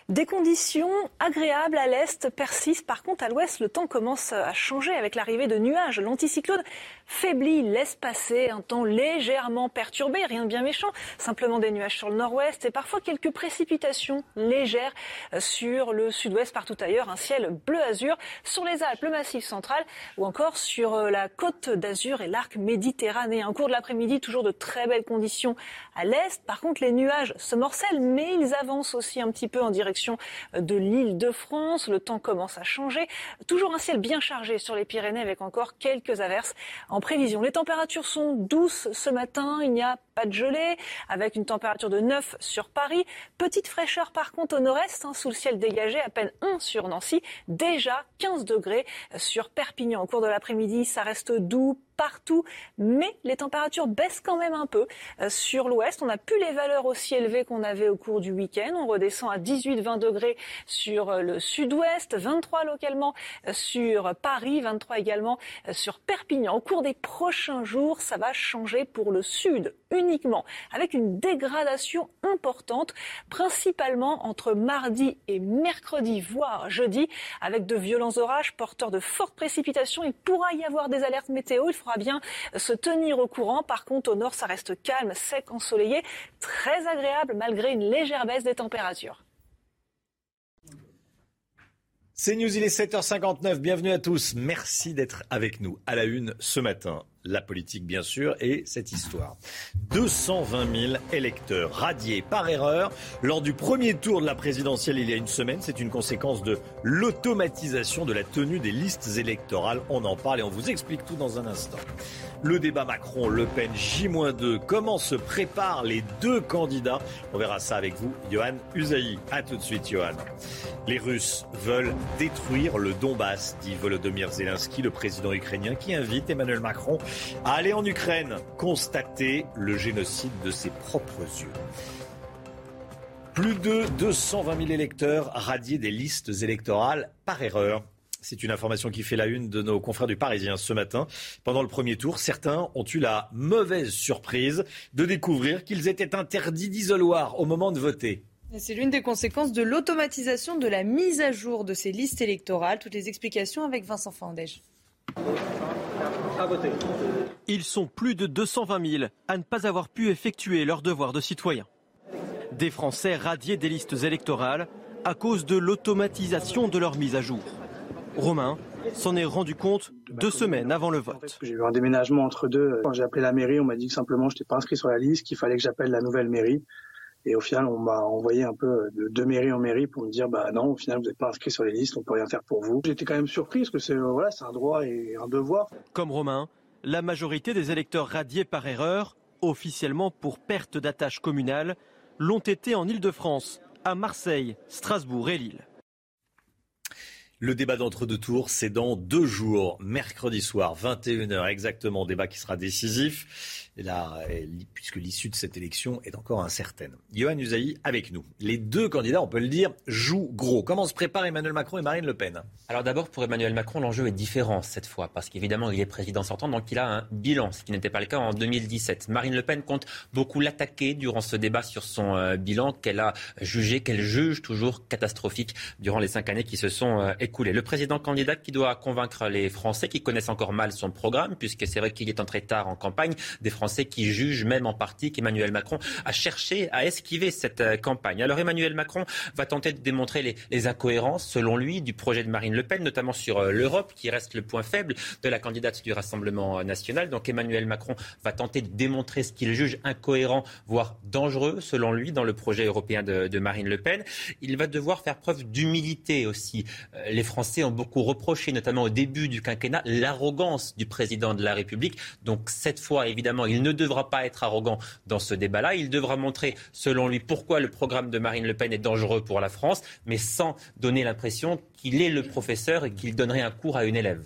Des conditions agréables à l'est persistent. Par contre, à l'ouest, le temps commence à changer avec l'arrivée de nuages. L'anticyclone faiblit, laisse passer un temps légèrement perturbé, rien de bien méchant, simplement des nuages sur le nord-ouest et parfois quelques précipitations légères sur le sud-ouest, partout ailleurs, un ciel bleu azur sur les Alpes, le Massif central ou encore sur la côte d'Azur et l'arc méditerranéen. En cours de l'après-midi, toujours de très belles conditions à l'est. Par contre, les nuages se morcellent, mais ils avancent aussi un petit peu en direction de l'île de France. Le temps commence à changer. Toujours un ciel bien chargé sur les Pyrénées avec encore quelques averses prévision. Les températures sont douces ce matin. Il n'y a pas de gelée, avec une température de 9 sur Paris. Petite fraîcheur par contre au nord-est, hein, sous le ciel dégagé, à peine 1 sur Nancy. Déjà 15 degrés sur Perpignan. Au cours de l'après-midi, ça reste doux, partout, mais les températures baissent quand même un peu. Euh, sur l'ouest, on n'a plus les valeurs aussi élevées qu'on avait au cours du week-end. On redescend à 18-20 degrés sur euh, le sud-ouest, 23 localement euh, sur Paris, 23 également sur Perpignan. Au cours des prochains jours, ça va changer pour le sud uniquement, avec une dégradation importante, principalement entre mardi et mercredi, voire jeudi, avec de violents orages porteurs de fortes précipitations. Il pourra y avoir des alertes météo. Il faudra bien se tenir au courant. Par contre, au nord, ça reste calme, sec, ensoleillé, très agréable malgré une légère baisse des températures. C'est News, il est 7h59. Bienvenue à tous. Merci d'être avec nous à la une ce matin. La politique, bien sûr, et cette histoire. 220 000 électeurs radiés par erreur lors du premier tour de la présidentielle il y a une semaine. C'est une conséquence de l'automatisation de la tenue des listes électorales. On en parle et on vous explique tout dans un instant. Le débat Macron-Le Pen J-2. Comment se préparent les deux candidats? On verra ça avec vous, Johan Usaï. A tout de suite, Johan. Les Russes veulent détruire le Donbass, dit Volodymyr Zelensky, le président ukrainien, qui invite Emmanuel Macron à aller en Ukraine constater le génocide de ses propres yeux. Plus de 220 000 électeurs radiés des listes électorales par erreur. C'est une information qui fait la une de nos confrères du Parisien ce matin. Pendant le premier tour, certains ont eu la mauvaise surprise de découvrir qu'ils étaient interdits d'isoloir au moment de voter. C'est l'une des conséquences de l'automatisation de la mise à jour de ces listes électorales. Toutes les explications avec Vincent Fandège. Ils sont plus de 220 000 à ne pas avoir pu effectuer leur devoir de citoyen. Des Français radiés des listes électorales à cause de l'automatisation de leur mise à jour. Romain s'en est rendu compte deux semaines avant le vote. J'ai eu un déménagement entre deux. Quand j'ai appelé la mairie, on m'a dit que simplement je n'étais pas inscrit sur la liste, qu'il fallait que j'appelle la nouvelle mairie. Et au final, on m'a envoyé un peu de, de mairie en mairie pour me dire, bah non, au final, vous n'êtes pas inscrit sur les listes, on peut rien faire pour vous. J'étais quand même surpris parce que c'est voilà, c'est un droit et un devoir. Comme Romain, la majorité des électeurs radiés par erreur, officiellement pour perte d'attache communale, l'ont été en Ile-de-France, à Marseille, Strasbourg et Lille. Le débat d'entre-deux tours, c'est dans deux jours, mercredi soir, 21h exactement, débat qui sera décisif. Là, puisque l'issue de cette élection est encore incertaine. Johan Usaï avec nous. Les deux candidats, on peut le dire, jouent gros. Comment se préparent Emmanuel Macron et Marine Le Pen? Alors d'abord, pour Emmanuel Macron, l'enjeu est différent cette fois, parce qu'évidemment, il est président sortant, donc il a un bilan, ce qui n'était pas le cas en 2017. Marine Le Pen compte beaucoup l'attaquer durant ce débat sur son euh, bilan qu'elle a jugé, qu'elle juge toujours catastrophique durant les cinq années qui se sont euh, écoulées. Le président candidat qui doit convaincre les Français qui connaissent encore mal son programme, puisque c'est vrai qu'il est entré tard en campagne, des Français Français qui jugent même en partie qu'Emmanuel Macron a cherché à esquiver cette euh, campagne. Alors Emmanuel Macron va tenter de démontrer les, les incohérences, selon lui, du projet de Marine Le Pen, notamment sur euh, l'Europe, qui reste le point faible de la candidate du Rassemblement national. Donc Emmanuel Macron va tenter de démontrer ce qu'il juge incohérent, voire dangereux, selon lui, dans le projet européen de, de Marine Le Pen. Il va devoir faire preuve d'humilité aussi. Euh, les Français ont beaucoup reproché, notamment au début du quinquennat, l'arrogance du président de la République. Donc cette fois, évidemment, il il ne devra pas être arrogant dans ce débat-là. Il devra montrer, selon lui, pourquoi le programme de Marine Le Pen est dangereux pour la France, mais sans donner l'impression qu'il est le professeur et qu'il donnerait un cours à une élève.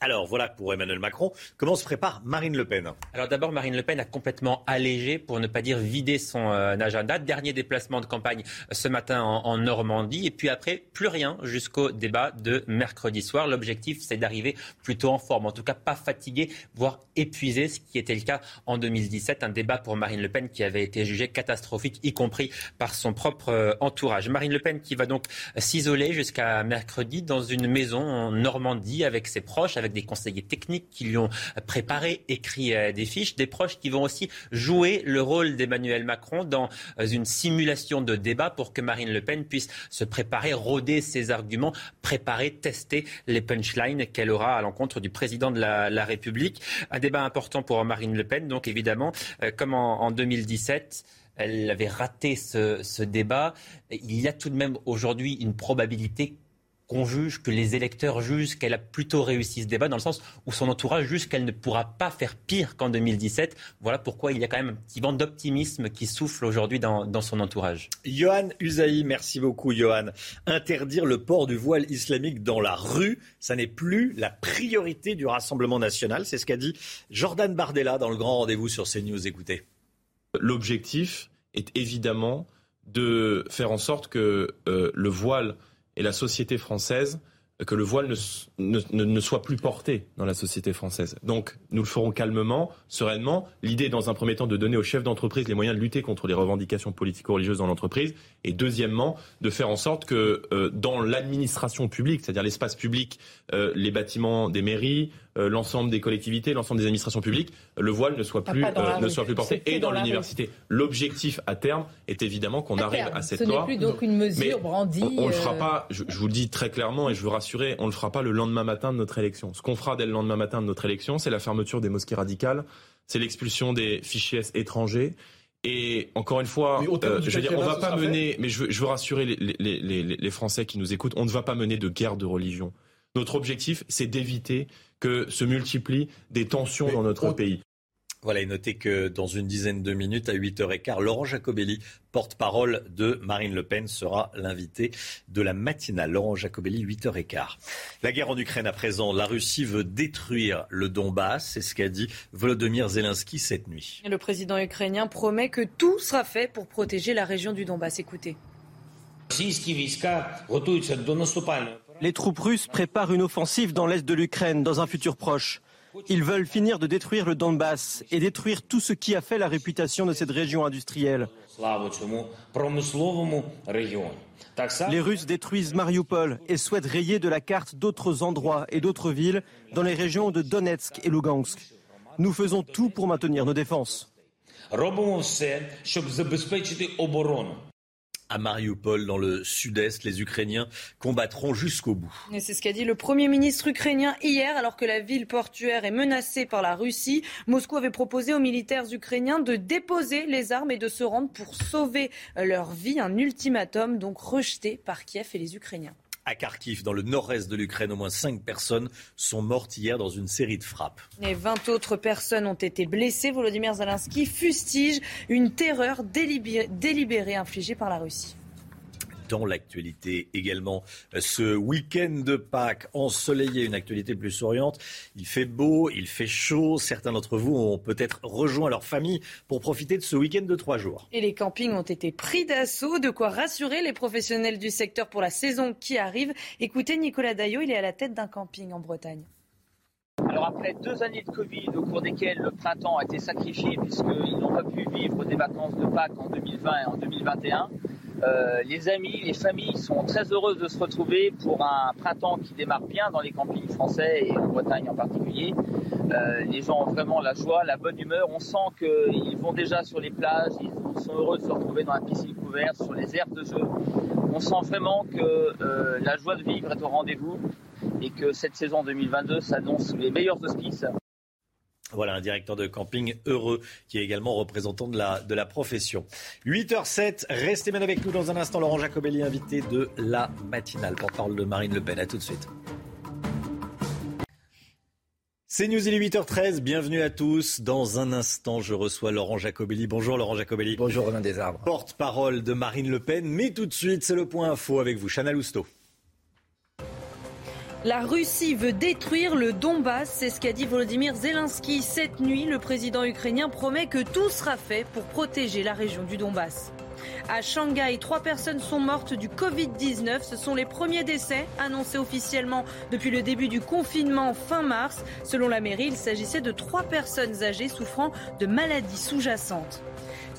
Alors voilà pour Emmanuel Macron. Comment se prépare Marine Le Pen Alors d'abord, Marine Le Pen a complètement allégé, pour ne pas dire vidé son euh, agenda. Dernier déplacement de campagne euh, ce matin en, Normandie. Et puis après, plus rien jusqu'au débat de mercredi soir. L'objectif, c'est d'arriver plutôt en forme, en tout cas pas fatigué, voire épuisé, ce qui était le cas en 2017. Un débat pour Marine Le Pen qui avait été jugé catastrophique, y compris par son propre euh, entourage. Marine Le Pen qui va donc s'isoler jusqu'à mercredi dans une maison en Normandie avec ses proches, avec des conseillers techniques qui lui ont préparé, écrit euh, des fiches, des proches qui vont aussi jouer le rôle d'Emmanuel Macron dans euh, une simulation de débat pour que Marine Le Pen puisse se préparer, rôder ses arguments, préparer, tester les punchlines qu'elle aura à l'encontre du président de la, République. Un débat important pour Marine Le Pen, donc évidemment, euh, comme en, en 2017 elle avait raté ce, ce, débat. Il y a tout de même aujourd'hui une probabilité qu'on juge, que les électeurs jugent qu'elle a plutôt réussi ce débat, dans le sens où son entourage juge qu'elle ne pourra pas faire pire qu'en 2017. Voilà pourquoi il y a quand même un petit vent d'optimisme qui souffle aujourd'hui dans, dans, son entourage. Johan Usaï, merci beaucoup Johan. Interdire le port du voile islamique dans la rue, ça n'est plus la priorité du Rassemblement national. C'est ce qu'a dit Jordan Bardella dans le grand rendez-vous sur CNews. Écoutez. L'objectif est évidemment de faire en sorte que euh, le voile et la société française que le voile ne, ne, ne, soit plus porté dans la société française. Donc, nous le ferons calmement, sereinement. L'idée, dans un premier temps, de donner aux chefs d'entreprise les moyens de lutter contre les revendications politico-religieuses dans l'entreprise, et deuxièmement, de faire en sorte que euh, dans l'administration publique, c'est-à-dire l'espace public, euh, les bâtiments des mairies, euh, l'ensemble des collectivités, l'ensemble des administrations publiques, le voile ne soit plus, euh, ne soit plus porté et dans, l'université. L'objectif à terme est évidemment qu'on arrive à cette loi. Ce n'est plus donc une mesure brandie. On, ne le fera pas. Je, je, vous le dis très clairement et je veux rassurer, on le fera pas le lendemain matin de notre élection. Ce qu'on fera dès le lendemain matin de notre élection, c'est la fermeture des mosquées radicales, c'est l'expulsion des fichiers étrangers. Et encore une fois, euh, je veux dire, on va pas mener, mais je veux, je veux rassurer les, les, les, les, Français qui nous écoutent, on ne va pas mener de guerre de religion. Notre objectif, c'est d'éviter que se multiplient des tensions dans notre pays. Voilà, et notez que dans une dizaine de minutes, à 8h15, Laurent Jacobelli, porte-parole de Marine Le Pen, sera l'invité de la matinale. Laurent Jacobelli, 8h15. La guerre en Ukraine à présent, la Russie veut détruire le Donbass, c'est ce qu'a dit Volodymyr Zelensky cette nuit. Le président ukrainien promet que tout sera fait pour protéger la région du Donbass. Écoutez. Les troupes russes préparent une offensive dans l'est de l'Ukraine dans un futur proche. Ils veulent finir de détruire le Donbass et détruire tout ce qui a fait la réputation de cette région industrielle. Les Russes détruisent Mariupol et souhaitent rayer de la carte d'autres endroits et d'autres villes dans les régions de Donetsk et Lugansk. Nous faisons tout pour maintenir nos défenses à Mariupol, dans le sud-est. Les Ukrainiens combattront jusqu'au bout. C'est ce qu'a dit le Premier ministre ukrainien hier, alors que la ville portuaire est menacée par la Russie. Moscou avait proposé aux militaires ukrainiens de déposer les armes et de se rendre pour sauver leur vie. Un ultimatum donc rejeté par Kiev et les Ukrainiens à Kharkiv, dans le nord-est de l'Ukraine. Au moins cinq personnes sont mortes hier dans une série de frappes. Et 20 autres personnes ont été blessées. Volodymyr Zelensky fustige une terreur délibérée infligée par la Russie dans l'actualité également. Ce week-end de Pâques ensoleillé, une actualité plus souriante. Il fait beau, il fait chaud. Certains d'entre vous ont peut-être rejoint leur famille pour profiter de ce week-end de trois jours. Et les campings ont été pris d'assaut, de quoi rassurer les professionnels du secteur pour la saison qui arrive. Écoutez Nicolas Daillot, il est à la tête d'un camping en Bretagne. Alors après deux années de Covid au cours desquelles le printemps a été sacrifié puisqu'ils n'ont pas pu vivre des vacances de Pâques en 2020 et en 2021, euh, les amis, les familles sont très heureuses de se retrouver pour un printemps qui démarre bien dans les campings français et en Bretagne en particulier. Euh, les gens ont vraiment la joie, la bonne humeur. On sent qu'ils vont déjà sur les plages, ils sont heureux de se retrouver dans la piscine couverte, sur les aires de jeu. On sent vraiment que euh, la joie de vivre est au rendez-vous et que cette saison 2022 s'annonce les meilleurs auspices. Voilà un directeur de camping heureux qui est également représentant de la, de la profession. 8h07, restez bien avec nous dans un instant. Laurent Jacobelli, invité de la matinale. Porte-parole de Marine Le Pen. À tout de suite. C'est News, il est 8h13. Bienvenue à tous. Dans un instant, je reçois Laurent Jacobelli. Bonjour Laurent Jacobelli. Bonjour Romain Desarbres. Porte-parole de Marine Le Pen. Mais tout de suite, c'est le point info avec vous, Chana Lousteau. La Russie veut détruire le Donbass, c'est ce qu'a dit Volodymyr Zelensky cette nuit. Le président ukrainien promet que tout sera fait pour protéger la région du Donbass. À Shanghai, trois personnes sont mortes du Covid-19. Ce sont les premiers décès annoncés officiellement depuis le début du confinement fin mars. Selon la mairie, il s'agissait de trois personnes âgées souffrant de maladies sous-jacentes.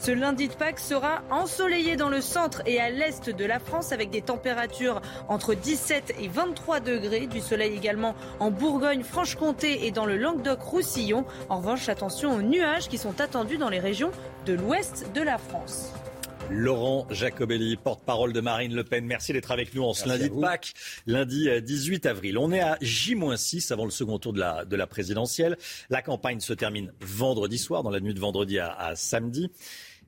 Ce lundi de Pâques sera ensoleillé dans le centre et à l'est de la France avec des températures entre 17 et 23 degrés. Du soleil également en Bourgogne, Franche-Comté et dans le Languedoc-Roussillon. En revanche, attention aux nuages qui sont attendus dans les régions de l'ouest de la France. Laurent Jacobelli, porte-parole de Marine Le Pen. Merci d'être avec nous en ce lundi de Pâques, lundi 18 euh, avril. On est à J-6 avant le second tour de la, de la présidentielle. La campagne se termine vendredi soir, dans la nuit de vendredi à, à samedi.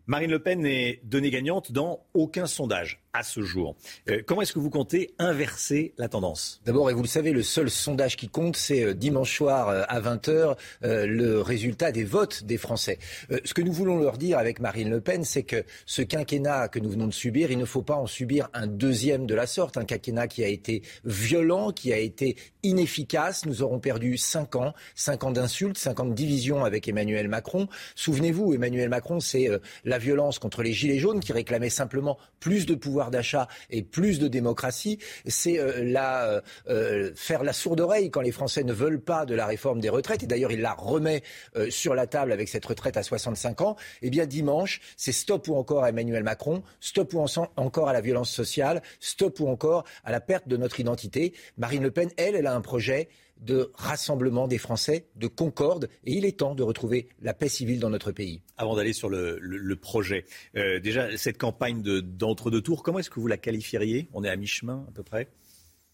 Marine Le Pen n'est donnée gagnante dans aucun sondage à ce jour. Euh, comment est-ce que vous comptez inverser la tendance? D'abord, et vous le savez, le seul sondage qui compte, c'est euh, dimanche soir euh, à 20h le résultat des votes des Français. ce que nous voulons leur dire avec Marine Le Pen, c'est que ce quinquennat que nous venons de subir, il ne faut pas en subir un deuxième de la sorte, un quinquennat qui a été violent, qui a été inefficace. Nous aurons perdu cinq ans, cinq ans d'insultes, cinq ans de division avec Emmanuel Macron. Souvenez-vous, Emmanuel Macron, c'est la violence contre les Gilets jaunes qui réclamaient simplement plus de pouvoir d'achat et plus de démocratie, c'est euh, la, euh, faire la sourde oreille quand les Français ne veulent pas de la réforme des retraites. Et d'ailleurs, il la remet euh, sur la table avec cette retraite à 65 ans. Eh bien, dimanche, c'est stop ou encore à Emmanuel Macron, stop ou encore à la violence sociale, stop ou encore à la perte de notre identité. Marine Le Pen, elle, elle a un projet de rassemblement des Français, de concorde, et il est temps de retrouver la paix civile dans notre pays. Avant d'aller sur le, projet, euh, déjà cette campagne d'entre-deux tours, comment est-ce que vous la qualifieriez? On est à mi-chemin à peu près?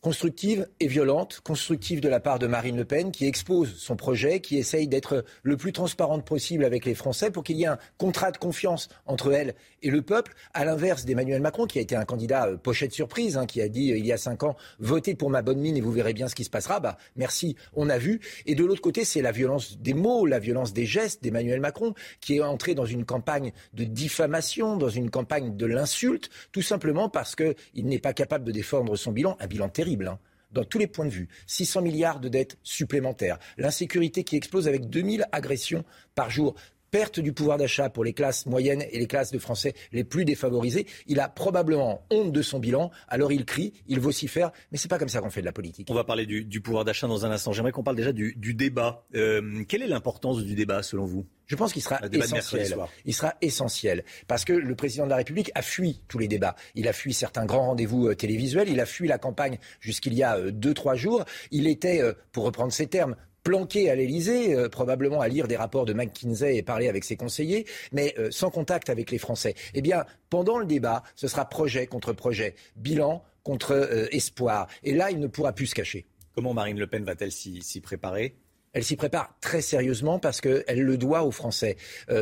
Constructive et violente, constructive de la part de Marine Le Pen, qui expose son projet, qui essaye d'être le plus transparente possible avec les Français pour qu'il y ait un contrat de confiance entre elle et le peuple, à l'inverse d'Emmanuel Macron, qui a été un candidat euh, pochette surprise, hein, qui a dit euh, il y a cinq ans, votez pour ma bonne mine et vous verrez bien ce qui se passera. Bah, merci, on a vu. Et de l'autre côté, c'est la violence des mots, la violence des gestes d'Emmanuel Macron, qui est entré dans une campagne de diffamation, dans une campagne de l'insulte, tout simplement parce qu'il n'est pas capable de défendre son bilan, un bilan terrible Hein, dans tous les points de vue. 600 milliards de dettes supplémentaires. L'insécurité qui explose avec 2000 agressions par jour perte du pouvoir d'achat pour les classes moyennes et les classes de Français les plus défavorisées. Il a probablement honte de son bilan, alors il crie, il vocifère, mais c'est pas comme ça qu'on fait de la politique. On va parler du, pouvoir d'achat dans un instant. J'aimerais qu'on parle déjà du, débat. Euh, quelle est l'importance du débat selon vous? Je pense qu'il sera essentiel. Il sera essentiel parce que le président de la République a fui tous les débats. Il a fui certains grands rendez-vous euh, télévisuels. Il a fui la campagne jusqu'il y a euh, deux trois jours. Il était, pour reprendre ses termes, planqué à l'Elysée, euh, probablement à lire des rapports de McKinsey et parler avec ses conseillers, mais euh, sans contact avec les Français. Eh bien, pendant le débat, ce sera projet contre projet, bilan contre euh, espoir. Et là, il ne pourra plus se cacher. Comment Marine Le Pen va-t-elle s'y préparer? Elle s'y prépare très sérieusement parce qu'elle le doit aux Français.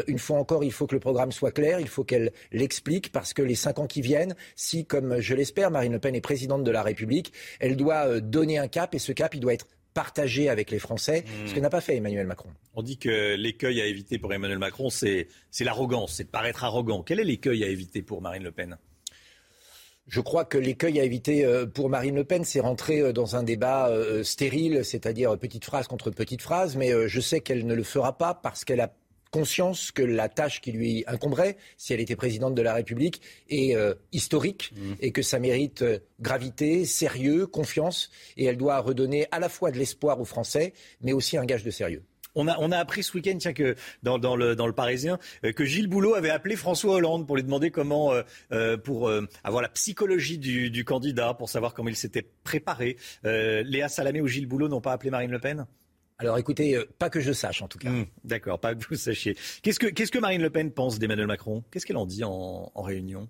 une fois encore, il faut que le programme soit clair, il faut qu'elle l'explique parce que les cinq ans qui viennent, si, comme je l'espère, Marine Le Pen est présidente de la République, elle doit donner un cap et ce cap, il doit être partagé avec les Français, ce que hmm. n'a pas fait Emmanuel Macron. On dit que l'écueil à éviter pour Emmanuel Macron, c'est l'arrogance, c'est de paraître arrogant. Quel est l'écueil à éviter pour Marine Le Pen? Je crois que l'écueil à éviter euh, pour Marine Le Pen, c'est rentrer euh, dans un débat euh, stérile, c'est-à-dire petite phrase contre petite phrase, mais je sais qu'elle ne le fera pas parce qu'elle a conscience que la tâche qui lui incomberait, si elle était présidente de la République, est euh, historique mmh. et que ça mérite euh, gravité, sérieux, confiance. Et elle doit redonner à la fois de l'espoir aux Français, mais aussi un gage de sérieux. On a, on a appris ce week-end, tiens, que dans, dans, le, dans le Parisien, euh, que Gilles Boulot avait appelé François Hollande pour lui demander comment, pour avoir la psychologie du, du, candidat, pour savoir comment il s'était préparé. Léa Salamé ou Gilles Boulot n'ont pas appelé Marine Le Pen? Alors écoutez, euh, pas que je sache en tout cas. Hmm, d'accord, pas que vous sachiez. Qu'est-ce que, Marine Le Pen pense d'Emmanuel Macron? Qu'est-ce qu'elle en dit en réunion?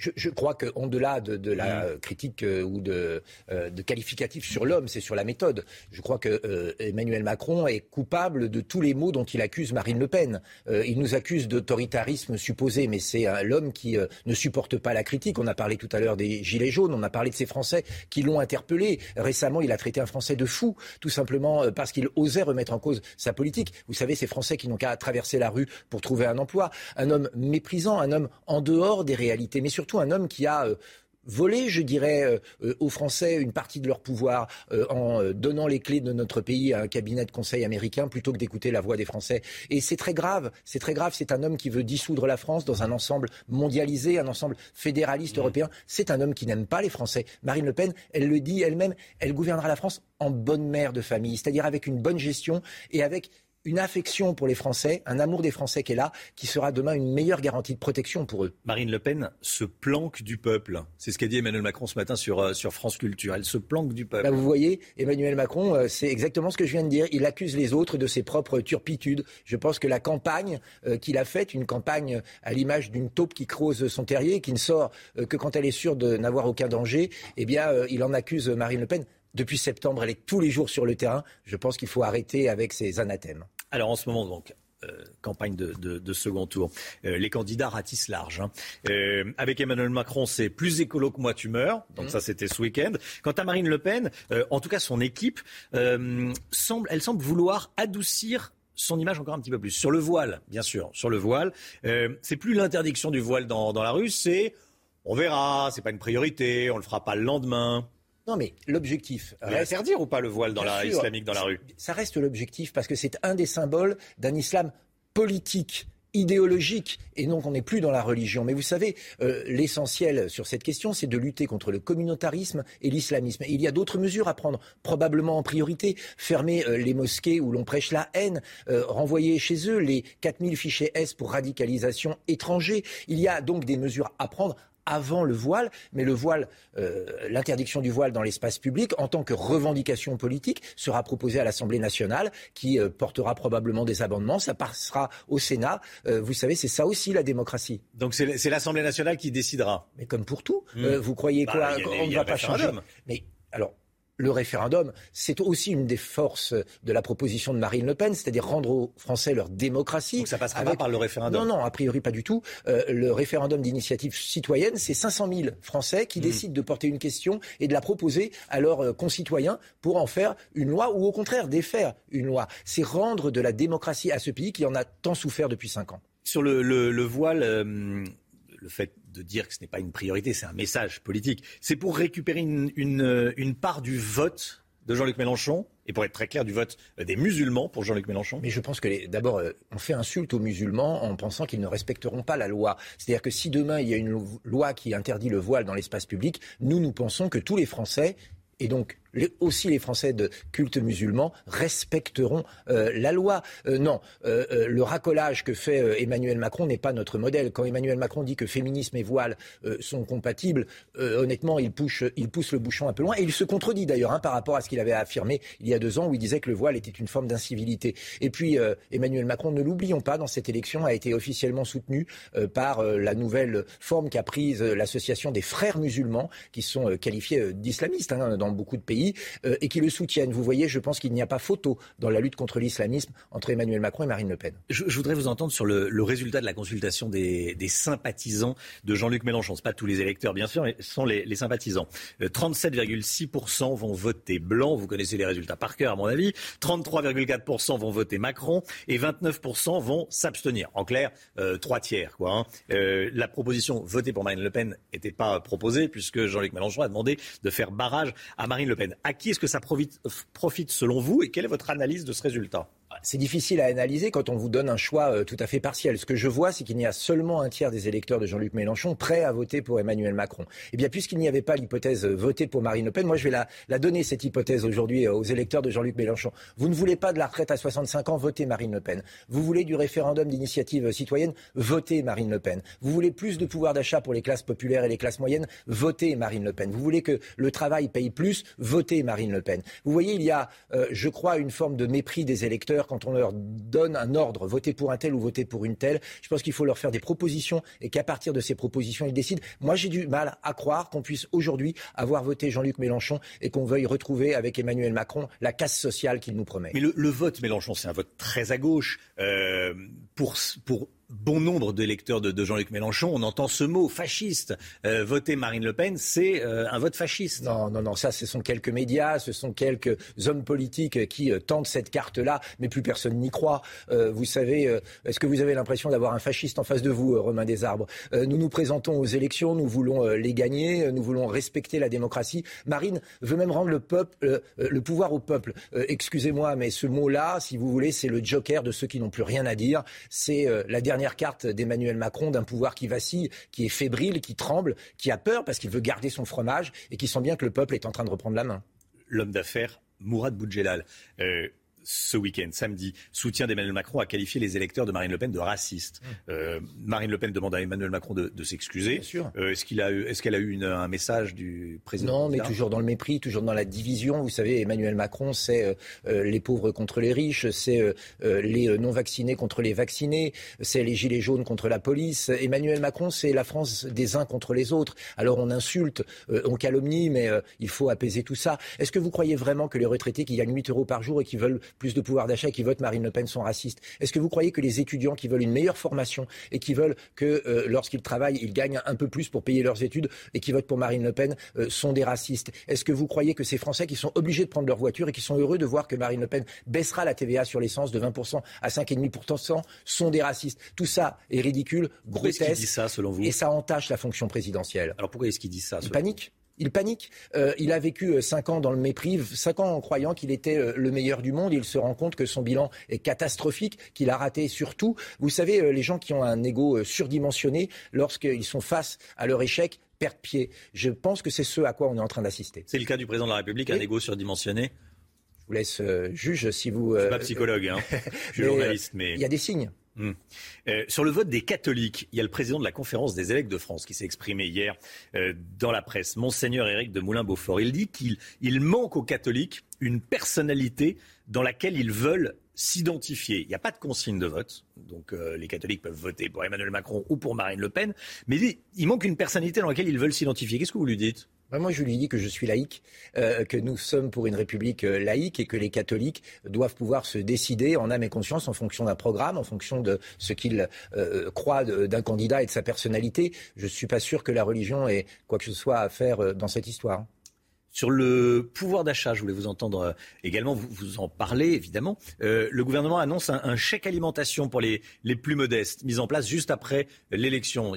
Je, crois qu'au-delà de, la mm. critique euh, ou de, euh, de qualificatif sur l'homme, c'est sur la méthode. Je crois que euh, Emmanuel Macron est coupable de tous les maux dont il accuse Marine Le Pen. il nous accuse d'autoritarisme supposé, mais c'est l'homme qui ne supporte pas la critique. On a parlé tout à l'heure des Gilets jaunes, on a parlé de ces Français qui l'ont interpellé. Récemment, il a traité un Français de fou, tout simplement parce qu'il osait remettre en cause sa politique. Vous savez, ces Français qui n'ont qu'à traverser la rue pour trouver un emploi. Un homme méprisant, un homme en dehors des réalités, mais surtout un homme qui a euh, volé, je dirais, euh, euh, aux Français une partie de leur pouvoir en donnant les clés de notre pays à un cabinet de conseil américain plutôt que d'écouter la voix des Français. Et c'est très grave, c'est très grave, c'est un homme qui veut dissoudre la France dans un ensemble mondialisé, un ensemble fédéraliste mmh. européen. C'est un homme qui n'aime pas les Français. Marine Le Pen, elle le dit elle-même, elle gouvernera la France en bonne mère de famille, c'est-à-dire avec une bonne gestion et avec une affection pour les Français, un amour des Français qui est là, qui sera demain une meilleure garantie de protection pour eux. Marine Le Pen se planque du peuple. C'est ce qu'a dit Emmanuel Macron ce matin sur, euh, sur France Culture. Elle se planque du peuple. vous voyez, Emmanuel Macron, euh, c'est exactement ce que je viens de dire. Il accuse les autres de ses propres turpitudes. Je pense que la campagne euh, qu'il a faite, une campagne à l'image d'une taupe qui creuse son terrier, qui ne sort que quand elle est sûre de n'avoir aucun danger, eh bien, il en accuse Marine Le Pen depuis septembre, elle est tous les jours sur le terrain. Je pense qu'il faut arrêter avec ces anathèmes. Alors en ce moment, donc, euh, campagne de, second tour. Euh, les candidats ratissent large. Hein. Euh, avec Emmanuel Macron, c'est plus écolo que moi tu meurs. Donc mmh. ça, c'était ce week-end. Quant à Marine Le Pen, en tout cas son équipe, semble, elle semble vouloir adoucir son image encore un petit peu plus. Sur le voile, bien sûr, sur le voile, c'est plus l'interdiction du voile dans, dans la rue, c'est on verra, c'est pas une priorité, on le fera pas le lendemain. Non, mais l'objectif. Reste... Interdire ou pas le voile dans la, islamique dans la rue Ça reste l'objectif parce que c'est un des symboles d'un islam politique idéologique et donc on n'est plus dans la religion. Mais vous savez, euh, l'essentiel sur cette question, c'est de lutter contre le communautarisme et l'islamisme. il y a d'autres mesures à prendre, probablement en priorité. Fermer euh, les mosquées où l'on prêche la haine, euh, renvoyer chez eux les 4000 fichiers S pour radicalisation étranger. Il y a donc des mesures à prendre avant le voile, mais le voile, euh, l'interdiction du voile dans l'espace public, en tant que revendication politique, sera proposée à l'Assemblée nationale, qui euh, portera probablement des amendements. Ça passera au Sénat. Euh, vous savez, c'est ça aussi la démocratie. Donc c'est l'Assemblée nationale qui décidera. Mais comme pour tout, hmm. vous croyez bah, quoi On ne va pas changer. Mais alors, le référendum, c'est aussi une des forces de la proposition de Marine Le Pen, c'est-à-dire rendre aux Français leur démocratie. Donc ça passera pas par le référendum Non, non, a priori pas du tout. Euh, le référendum d'initiative citoyenne, c'est 500 000 Français qui mmh. décident de porter une question et de la proposer à leurs euh, concitoyens pour en faire une loi ou au contraire défaire une loi. C'est rendre de la démocratie à ce pays qui en a tant souffert depuis cinq ans. Sur le, voile, euh, le fait de dire que ce n'est pas une priorité, c'est un message politique. C'est pour récupérer une, une, part du vote de Jean-Luc Mélenchon et pour être très clair, du vote des musulmans pour Jean-Luc Mélenchon Mais je pense que d'abord, euh, on fait insulte aux musulmans en pensant qu'ils ne respecteront pas la loi. C'est-à-dire que si demain il y a une loi qui interdit le voile dans l'espace public, nous, nous pensons que tous les Français et donc aussi les Français de culte musulman respecteront euh, la loi. Euh, non, euh, le racolage que fait Emmanuel Macron n'est pas notre modèle. Quand Emmanuel Macron dit que féminisme et voile sont compatibles, honnêtement, il pousse, le bouchon un peu loin. Et il se contredit d'ailleurs hein, par rapport à ce qu'il avait affirmé il y a deux ans où il disait que le voile était une forme d'incivilité. Et puis Emmanuel Macron, ne l'oublions pas, dans cette élection a été officiellement soutenu par la nouvelle forme qu'a prise l'association des frères musulmans, qui sont qualifiés d'islamistes hein, dans beaucoup de pays euh, et qui le soutiennent. Vous voyez, je pense qu'il n'y a pas photo dans la lutte contre l'islamisme entre Emmanuel Macron et Marine Le Pen. Je, voudrais vous entendre sur le, résultat de la consultation des, sympathisants de Jean-Luc Mélenchon. Ce pas tous les électeurs, bien sûr, mais ce sont les, sympathisants. 37,6% euh, vont voter blanc. Vous connaissez les résultats par cœur, à mon avis. 33,4% vont voter Macron et 29% vont s'abstenir. En clair, euh, trois tiers. Hein. la proposition votée pour Marine Le Pen n'était pas proposée puisque Jean-Luc Mélenchon a demandé de faire barrage à Marine Le Pen. À qui est-ce que ça profite selon vous et quelle est votre analyse de ce résultat? C'est difficile à analyser quand on vous donne un choix euh, tout à fait partiel. Ce que je vois, c'est qu'il y a seulement un tiers des électeurs de Jean-Luc Mélenchon prêts à voter pour Emmanuel Macron. Eh bien, puisqu'il n'y avait pas l'hypothèse euh, voter pour Marine Le Pen, moi je vais la, donner cette hypothèse aujourd'hui euh, aux électeurs de Jean-Luc Mélenchon. Vous ne voulez pas de la retraite à 65 ans, votez Marine Le Pen. Vous voulez du référendum d'initiative citoyenne, votez Marine Le Pen. Vous voulez plus de pouvoir d'achat pour les classes populaires et les classes moyennes, votez Marine Le Pen. Vous voulez que le travail paye plus, votez Marine Le Pen. Vous voyez, il y a, je crois, une forme de mépris des électeurs quand on leur donne un ordre, voter pour un tel ou voter pour une telle. Je pense qu'il faut leur faire des propositions et qu'à partir de ces propositions, ils décident. Moi, j'ai du mal à croire qu'on puisse aujourd'hui avoir voté Jean-Luc Mélenchon et qu'on veuille retrouver avec Emmanuel Macron la casse sociale qu'il nous promet. Mais le, vote Mélenchon, c'est un vote très à gauche. Euh, pour, pour bon nombre de, de Jean-Luc Mélenchon, on entend ce mot fasciste. Euh, voter Marine Le Pen, c'est euh, un vote fasciste. Non, non, non, ça, ce sont quelques médias, ce sont quelques hommes politiques qui euh, tentent cette carte-là, mais plus personne n'y croit. vous savez, est-ce que vous avez l'impression d'avoir un fasciste en face de vous, Romain Desarbres? Nous nous présentons aux élections, nous voulons les gagner, nous voulons respecter la démocratie. Marine veut même rendre le peuple, le pouvoir au peuple. Excusez-moi, mais ce mot-là, si vous voulez, c'est le joker de ceux qui n'ont plus rien à dire. C'est la dernière dernière carte d'Emmanuel Macron d'un pouvoir qui vacille, qui est fébrile, qui tremble, qui a peur parce qu'il veut garder son fromage et qui sent bien que le peuple est en train de reprendre la main. L'homme d'affaires Mourad Boudjelal. Euh, ce week-end, samedi, soutien d'Emmanuel Macron a qualifié les électeurs de Marine Le Pen de racistes. Mmh. Euh, Marine Le Pen demande à Emmanuel Macron de, s'excuser. Euh, est-ce qu'il a eu, est-ce qu'elle a eu un message du président Non, mais toujours dans le mépris, toujours dans la division. Vous savez, Emmanuel Macron, c'est euh, les pauvres contre les riches, c'est les non vaccinés contre les vaccinés, c'est les gilets jaunes contre la police. Emmanuel Macron, c'est la France des uns contre les autres. Alors on insulte, on calomnie, mais il faut apaiser tout ça. Est-ce que vous croyez vraiment que les retraités qui gagnent 8 euros par jour et qui veulent plus de pouvoir d'achat et qui votent Marine Le Pen sont racistes Est-ce que vous croyez que les étudiants qui veulent une meilleure formation et qui veulent que euh, lorsqu'ils travaillent, ils gagnent un peu plus pour payer leurs études et qui votent pour Marine Le Pen euh, sont des racistes? Est-ce que vous croyez que ces Français qui sont obligés de prendre leur voiture et qui sont heureux de voir que Marine Le Pen baissera la TVA sur l'essence de 20% à 5,5% sont des racistes? Tout ça est ridicule, grotesque. dit ça selon vous? Et ça entache la fonction présidentielle. Alors pourquoi est-ce qu'il dit ça Il panique. Il panique. Euh, il a vécu euh, cinq ans dans le mépris, cinq ans en croyant qu'il était euh, le meilleur du monde. Il se rend compte que son bilan est catastrophique, qu'il a raté surtout. Vous savez, les gens qui ont un ego surdimensionné, lorsqu'ils sont face à leur échec, perdent pied. Je pense que c'est ce à quoi on est en train d'assister. C'est le cas du président de la République, un ego surdimensionné je vous laisse juge si vous. Je suis pas psychologue, hein. je suis journaliste, mais il y a des signes. Hmm. Euh, sur le vote des catholiques, il y a le président de la conférence des évêques de France qui s'est exprimé hier euh, dans la presse, Monseigneur Éric de Moulin-Beaufort. Il dit qu'il il manque aux catholiques une personnalité dans laquelle ils veulent s'identifier. Il n'y a pas de consigne de vote, donc euh, les catholiques peuvent voter pour Emmanuel Macron ou pour Marine Le Pen, mais il, il manque une personnalité dans laquelle ils veulent s'identifier. Qu'est-ce que vous lui dites? Moi, je lui dis que je suis laïque, euh, que nous sommes pour une république euh, laïque et que les catholiques doivent pouvoir se décider en âme et conscience en fonction d'un programme, en fonction de ce qu'ils euh, croient d'un candidat et de sa personnalité. Je ne suis pas sûr que la religion ait quoi que ce soit à faire dans cette histoire. Sur le pouvoir d'achat, je voulais vous entendre euh, également, vous, vous en parlez évidemment. Euh, le gouvernement annonce un, un, chèque alimentation pour les, les plus modestes, mis en place juste après l'élection.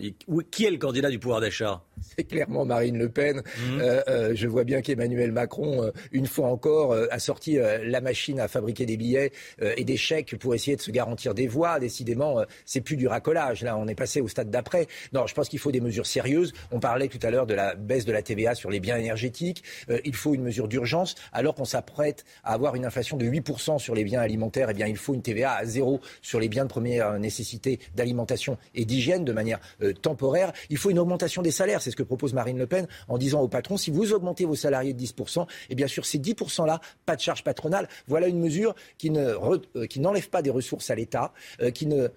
Qui est le candidat du pouvoir d'achat? C'est clairement Marine Le Pen. Mmh. Euh, euh, je vois bien qu'Emmanuel Macron, une fois encore, a sorti la machine à fabriquer des billets et des chèques pour essayer de se garantir des voix. Décidément, c'est plus du racolage. Là, on est passé au stade d'après. Non, je pense qu'il faut des mesures sérieuses. On parlait tout à l'heure de la baisse de la TVA sur les biens énergétiques. Euh, il faut une mesure d'urgence, alors qu'on s'apprête à avoir une inflation de 8% sur les biens alimentaires, eh bien, il faut une TVA à zéro sur les biens de première nécessité d'alimentation et d'hygiène de manière euh, temporaire. Il faut une augmentation des salaires, c'est ce que propose Marine Le Pen en disant aux patrons, si vous augmentez vos salariés de 10%, eh bien, sur ces 10%-là, pas de charge patronale. Voilà une mesure qui, ne euh, qui n'enlève pas des ressources à l'État, qui ne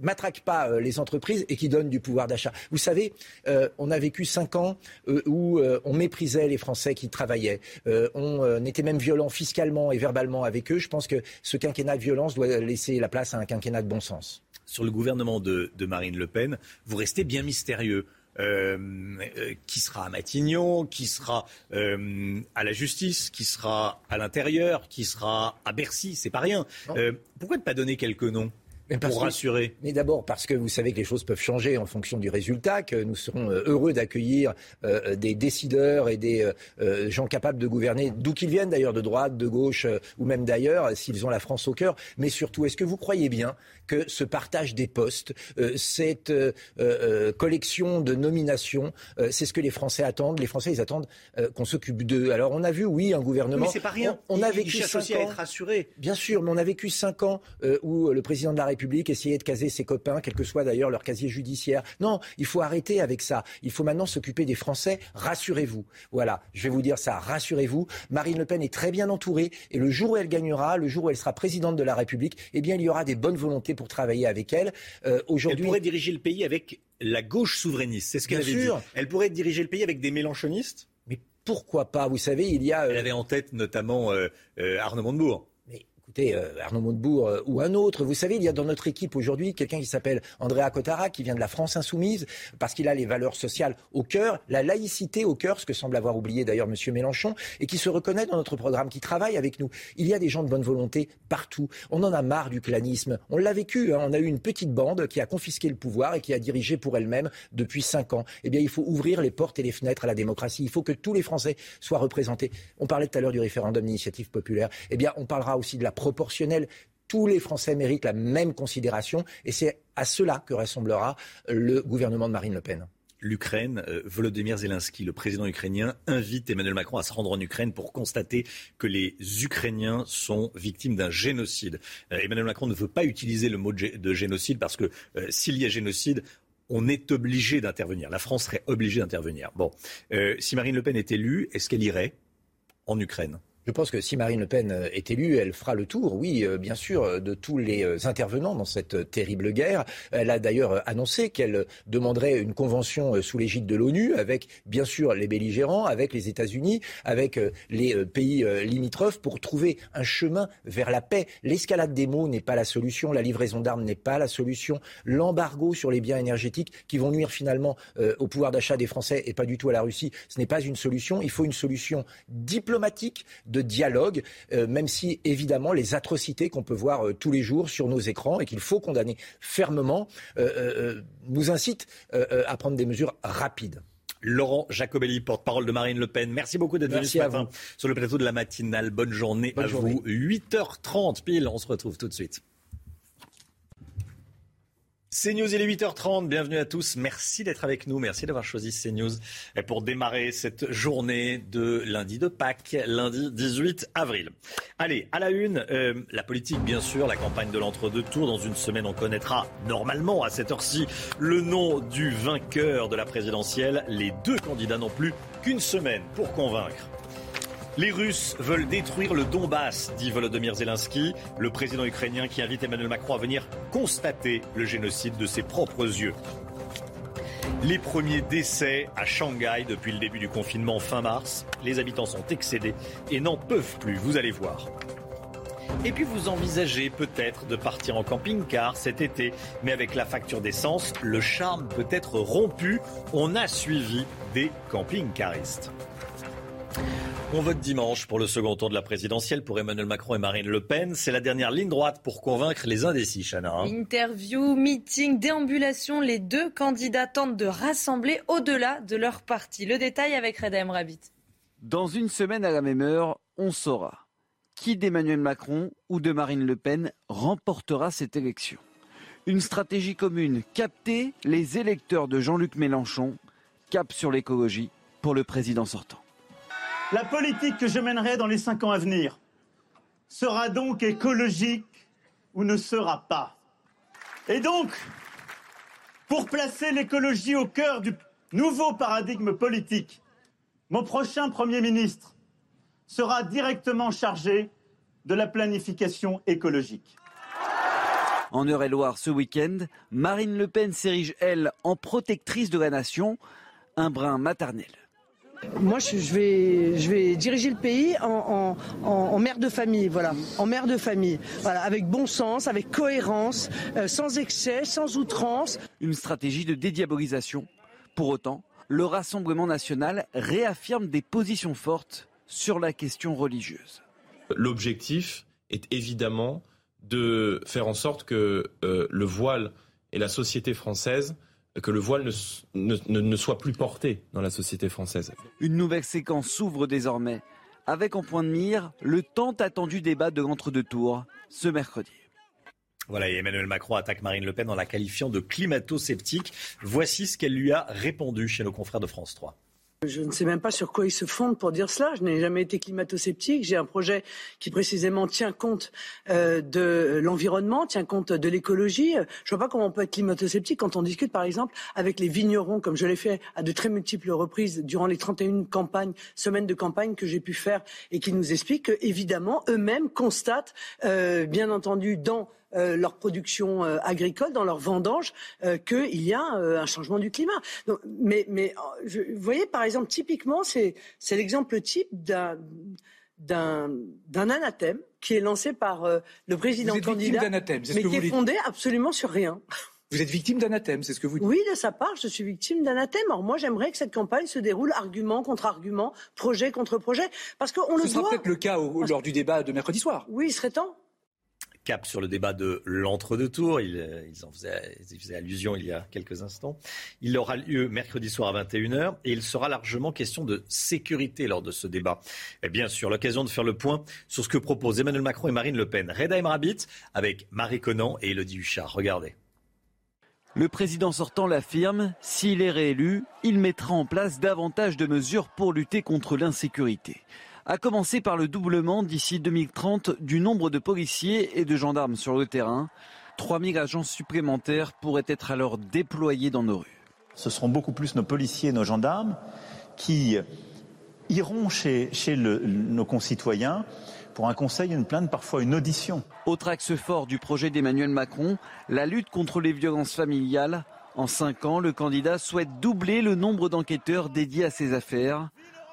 matraque pas les entreprises et qui donne du pouvoir d'achat. Vous savez, on a vécu cinq ans où on méprisait les Français qui travaillaient. Euh, on euh, était même violent fiscalement et verbalement avec eux. Je pense que ce quinquennat de violence doit laisser la place à un quinquennat de bon sens. Sur le gouvernement de, Marine Le Pen, vous restez bien mystérieux. Euh, qui sera à Matignon, qui sera à la justice, qui sera à l'intérieur, qui sera à Bercy, c'est pas rien. pourquoi ne pas donner quelques noms? Mais pour rassurer. mais d'abord parce que vous savez que les choses peuvent changer en fonction du résultat, que nous serons euh, heureux d'accueillir euh, des décideurs et des euh, gens capables de gouverner, d'où qu'ils viennent d'ailleurs, de droite, de gauche ou même d'ailleurs, s'ils ont la France au cœur. Mais surtout, est-ce que vous croyez bien que ce partage des postes, cette collection de nominations, c'est ce que les Français attendent? Les Français, ils attendent qu'on s'occupe d'eux. Alors on a vu, oui, un gouvernement. mais c'est pas rien. On, a vécu cinq ans. à être rassuré. Bien sûr, mais on a vécu cinq ans où le président de la République République, essayer de caser ses copains, quel que soit d'ailleurs leur casier judiciaire. Non, il faut arrêter avec ça. Il faut maintenant s'occuper des Français. Rassurez-vous. Voilà, je vais vous dire ça. Rassurez-vous. Marine Le Pen est très bien entourée et le jour où elle gagnera, le jour où elle sera présidente de la République, eh bien, il y aura des bonnes volontés pour travailler avec elle. Euh, aujourd'hui, elle pourrait diriger le pays avec la gauche souverainiste. C'est ce qu'elle avait dit. Elle pourrait diriger le pays avec des mélanchonistes? Mais pourquoi pas? Vous savez, il y a. Euh, elle avait en tête notamment euh, Arnaud Montebourg. Euh, Arnaud Montebourg euh, ou un autre, vous savez, il y a dans notre équipe aujourd'hui quelqu'un qui s'appelle Andrea Cotara, qui vient de la France insoumise, parce qu'il a les valeurs sociales au cœur, la laïcité au cœur, ce que semble avoir oublié d'ailleurs M. Mélenchon, et qui se reconnaît dans notre programme, qui travaille avec nous. Il y a des gens de bonne volonté partout. On en a marre du clanisme. On l'a vécu. Hein. On a eu une petite bande qui a confisqué le pouvoir et qui a dirigé pour elle-même depuis cinq ans. Eh bien, il faut ouvrir les portes et les fenêtres à la démocratie. Il faut que tous les Français soient représentés. On parlait tout à l'heure du référendum d'initiative populaire. Eh bien, on parlera aussi de la proportionnelle. Tous les Français méritent la même considération et c'est à cela que ressemblera le gouvernement de Marine Le Pen l'Ukraine. Euh, Volodymyr Zelensky, le président ukrainien, invite Emmanuel Macron à se rendre en Ukraine pour constater que les Ukrainiens sont victimes d'un génocide. Euh, Emmanuel Macron ne veut pas utiliser le mot de génocide parce que euh, s'il y a génocide, on est obligé d'intervenir. La France serait obligée d'intervenir. Bon, si Marine Le Pen est élue, est-ce qu'elle irait en Ukraine? Je pense que si Marine Le Pen euh, est élue, elle fera le tour, oui, euh, bien sûr, euh, de tous les intervenants dans cette terrible guerre. Elle a d'ailleurs annoncé qu'elle demanderait une convention sous l'égide de l'ONU avec, bien sûr, les belligérants, avec les États-Unis, avec les pays limitrophes pour trouver un chemin vers la paix. L'escalade des mots n'est pas la solution, la livraison d'armes n'est pas la solution, l'embargo sur les biens énergétiques qui vont nuire finalement au pouvoir d'achat des Français et pas du tout à la Russie, ce n'est pas une solution. Il faut une solution diplomatique de dialogue, euh, même si évidemment les atrocités qu'on peut voir euh, tous les jours sur nos écrans et qu'il faut condamner fermement euh, nous incitent à prendre des mesures rapides. Laurent Jacobelli, porte-parole de Marine Le Pen. Merci beaucoup d'être venu ce matin sur le plateau de la matinale. Bonne journée à vous. 8h30 pile, on se retrouve tout de suite. CNews, il est 8h30. Bienvenue à tous. Merci d'être avec nous. Merci d'avoir choisi CNews pour démarrer cette journée de lundi de Pâques, lundi 18 avril. Allez, à la une, euh, la politique, bien sûr, la campagne de l'entre-deux tours. Dans une semaine, on connaîtra normalement à cette heure-ci le nom du vainqueur de la présidentielle. Les deux candidats n'ont plus qu'une semaine pour convaincre. Les Russes veulent détruire le Donbass, dit Volodymyr Zelensky, le président ukrainien qui invite Emmanuel Macron à venir constater le génocide de ses propres yeux. Les premiers décès à Shanghai depuis le début du confinement fin mars. Les habitants sont excédés et n'en peuvent plus, vous allez voir. Et puis vous envisagez peut-être de partir en camping-car cet été, mais avec la facture d'essence, le charme peut être rompu. On a suivi des camping-caristes. On vote dimanche pour le second tour de la présidentielle pour Emmanuel Macron et Marine Le Pen. C'est la dernière ligne droite pour convaincre les indécis, Chana. Hein. Interview, meeting, déambulation, les deux candidats tentent de rassembler au-delà de leur parti. Le détail avec Reda Rabbit. Dans une semaine à la même heure, on saura qui d'Emmanuel Macron ou de Marine Le Pen remportera cette élection. Une stratégie commune, capter les électeurs de Jean-Luc Mélenchon, cap sur l'écologie pour le président sortant. La politique que je mènerai dans les cinq ans à venir sera donc écologique ou ne sera pas. Et donc, pour placer l'écologie au cœur du nouveau paradigme politique, mon prochain Premier ministre sera directement chargé de la planification écologique. En Eure-et-Loire ce week-end, Marine Le Pen s'érige, elle, en protectrice de la nation, un brin maternel. Moi, je vais, je vais diriger le pays en, mère de famille, voilà, en mère de famille, voilà, avec bon sens, avec cohérence, euh, sans excès, sans outrance. Une stratégie de dédiabolisation. Pour autant, le Rassemblement national réaffirme des positions fortes sur la question religieuse. L'objectif est évidemment de faire en sorte que euh, le voile et la société française que le voile ne, ne, soit plus porté dans la société française. Une nouvelle séquence s'ouvre désormais, avec en point de mire le tant attendu débat de l'entre-deux tours ce mercredi. Voilà, et Emmanuel Macron attaque Marine Le Pen en la qualifiant de climato-sceptique. Voici ce qu'elle lui a répondu chez nos confrères de France 3. Je ne sais même pas sur quoi ils se fondent pour dire cela. Je n'ai jamais été climato-sceptique. J'ai un projet qui précisément tient compte euh, de l'environnement, tient compte de l'écologie. Je vois pas comment on peut être climato-sceptique quand on discute, par exemple, avec les vignerons, comme je l'ai fait à de très multiples reprises durant les 31 campagnes, semaines de campagne que j'ai pu faire, et qui nous expliquent qu'évidemment, eux-mêmes constatent, euh, bien entendu, dans euh, leur production euh, agricole, dans leur vendange, euh, qu'il y a un changement du climat. mais, mais vous voyez, par exemple, typiquement, c'est l'exemple type d'un d'un anathème qui est lancé par le président vous êtes candidat, mais qui est fondé absolument sur rien. Vous êtes victime d'anathème, c'est ce que vous dites Oui, de sa part, je suis victime d'anathème. Alors moi, j'aimerais que cette campagne se déroule argument contre argument, projet contre projet, parce qu'on le Ce sera peut-être le cas lors du débat de mercredi soir. Oui, il serait temps cap sur le débat de l'entre-deux tours. Ils, euh, en faisaient, allusion il y a quelques instants. Il aura lieu mercredi soir à 21h et il sera largement question de sécurité lors de ce débat. Et bien sûr, l'occasion de faire le point sur ce que proposent Emmanuel Macron et Marine Le Pen. Reda Emrabit avec Marie Conan et Elodie Huchard. Regardez. Le président sortant l'affirme, s'il est réélu, il mettra en place davantage de mesures pour lutter contre l'insécurité à commencer par le doublement d'ici 2030 du nombre de policiers et de gendarmes sur le terrain. 3000 agents supplémentaires pourraient être alors déployés dans nos rues. Ce seront beaucoup plus nos policiers et nos gendarmes qui iront chez, nos concitoyens pour un conseil, une plainte, parfois une audition. Autre axe fort du projet d'Emmanuel Macron, la lutte contre les violences familiales. En cinq ans, le candidat souhaite doubler le nombre d'enquêteurs dédiés à ces affaires.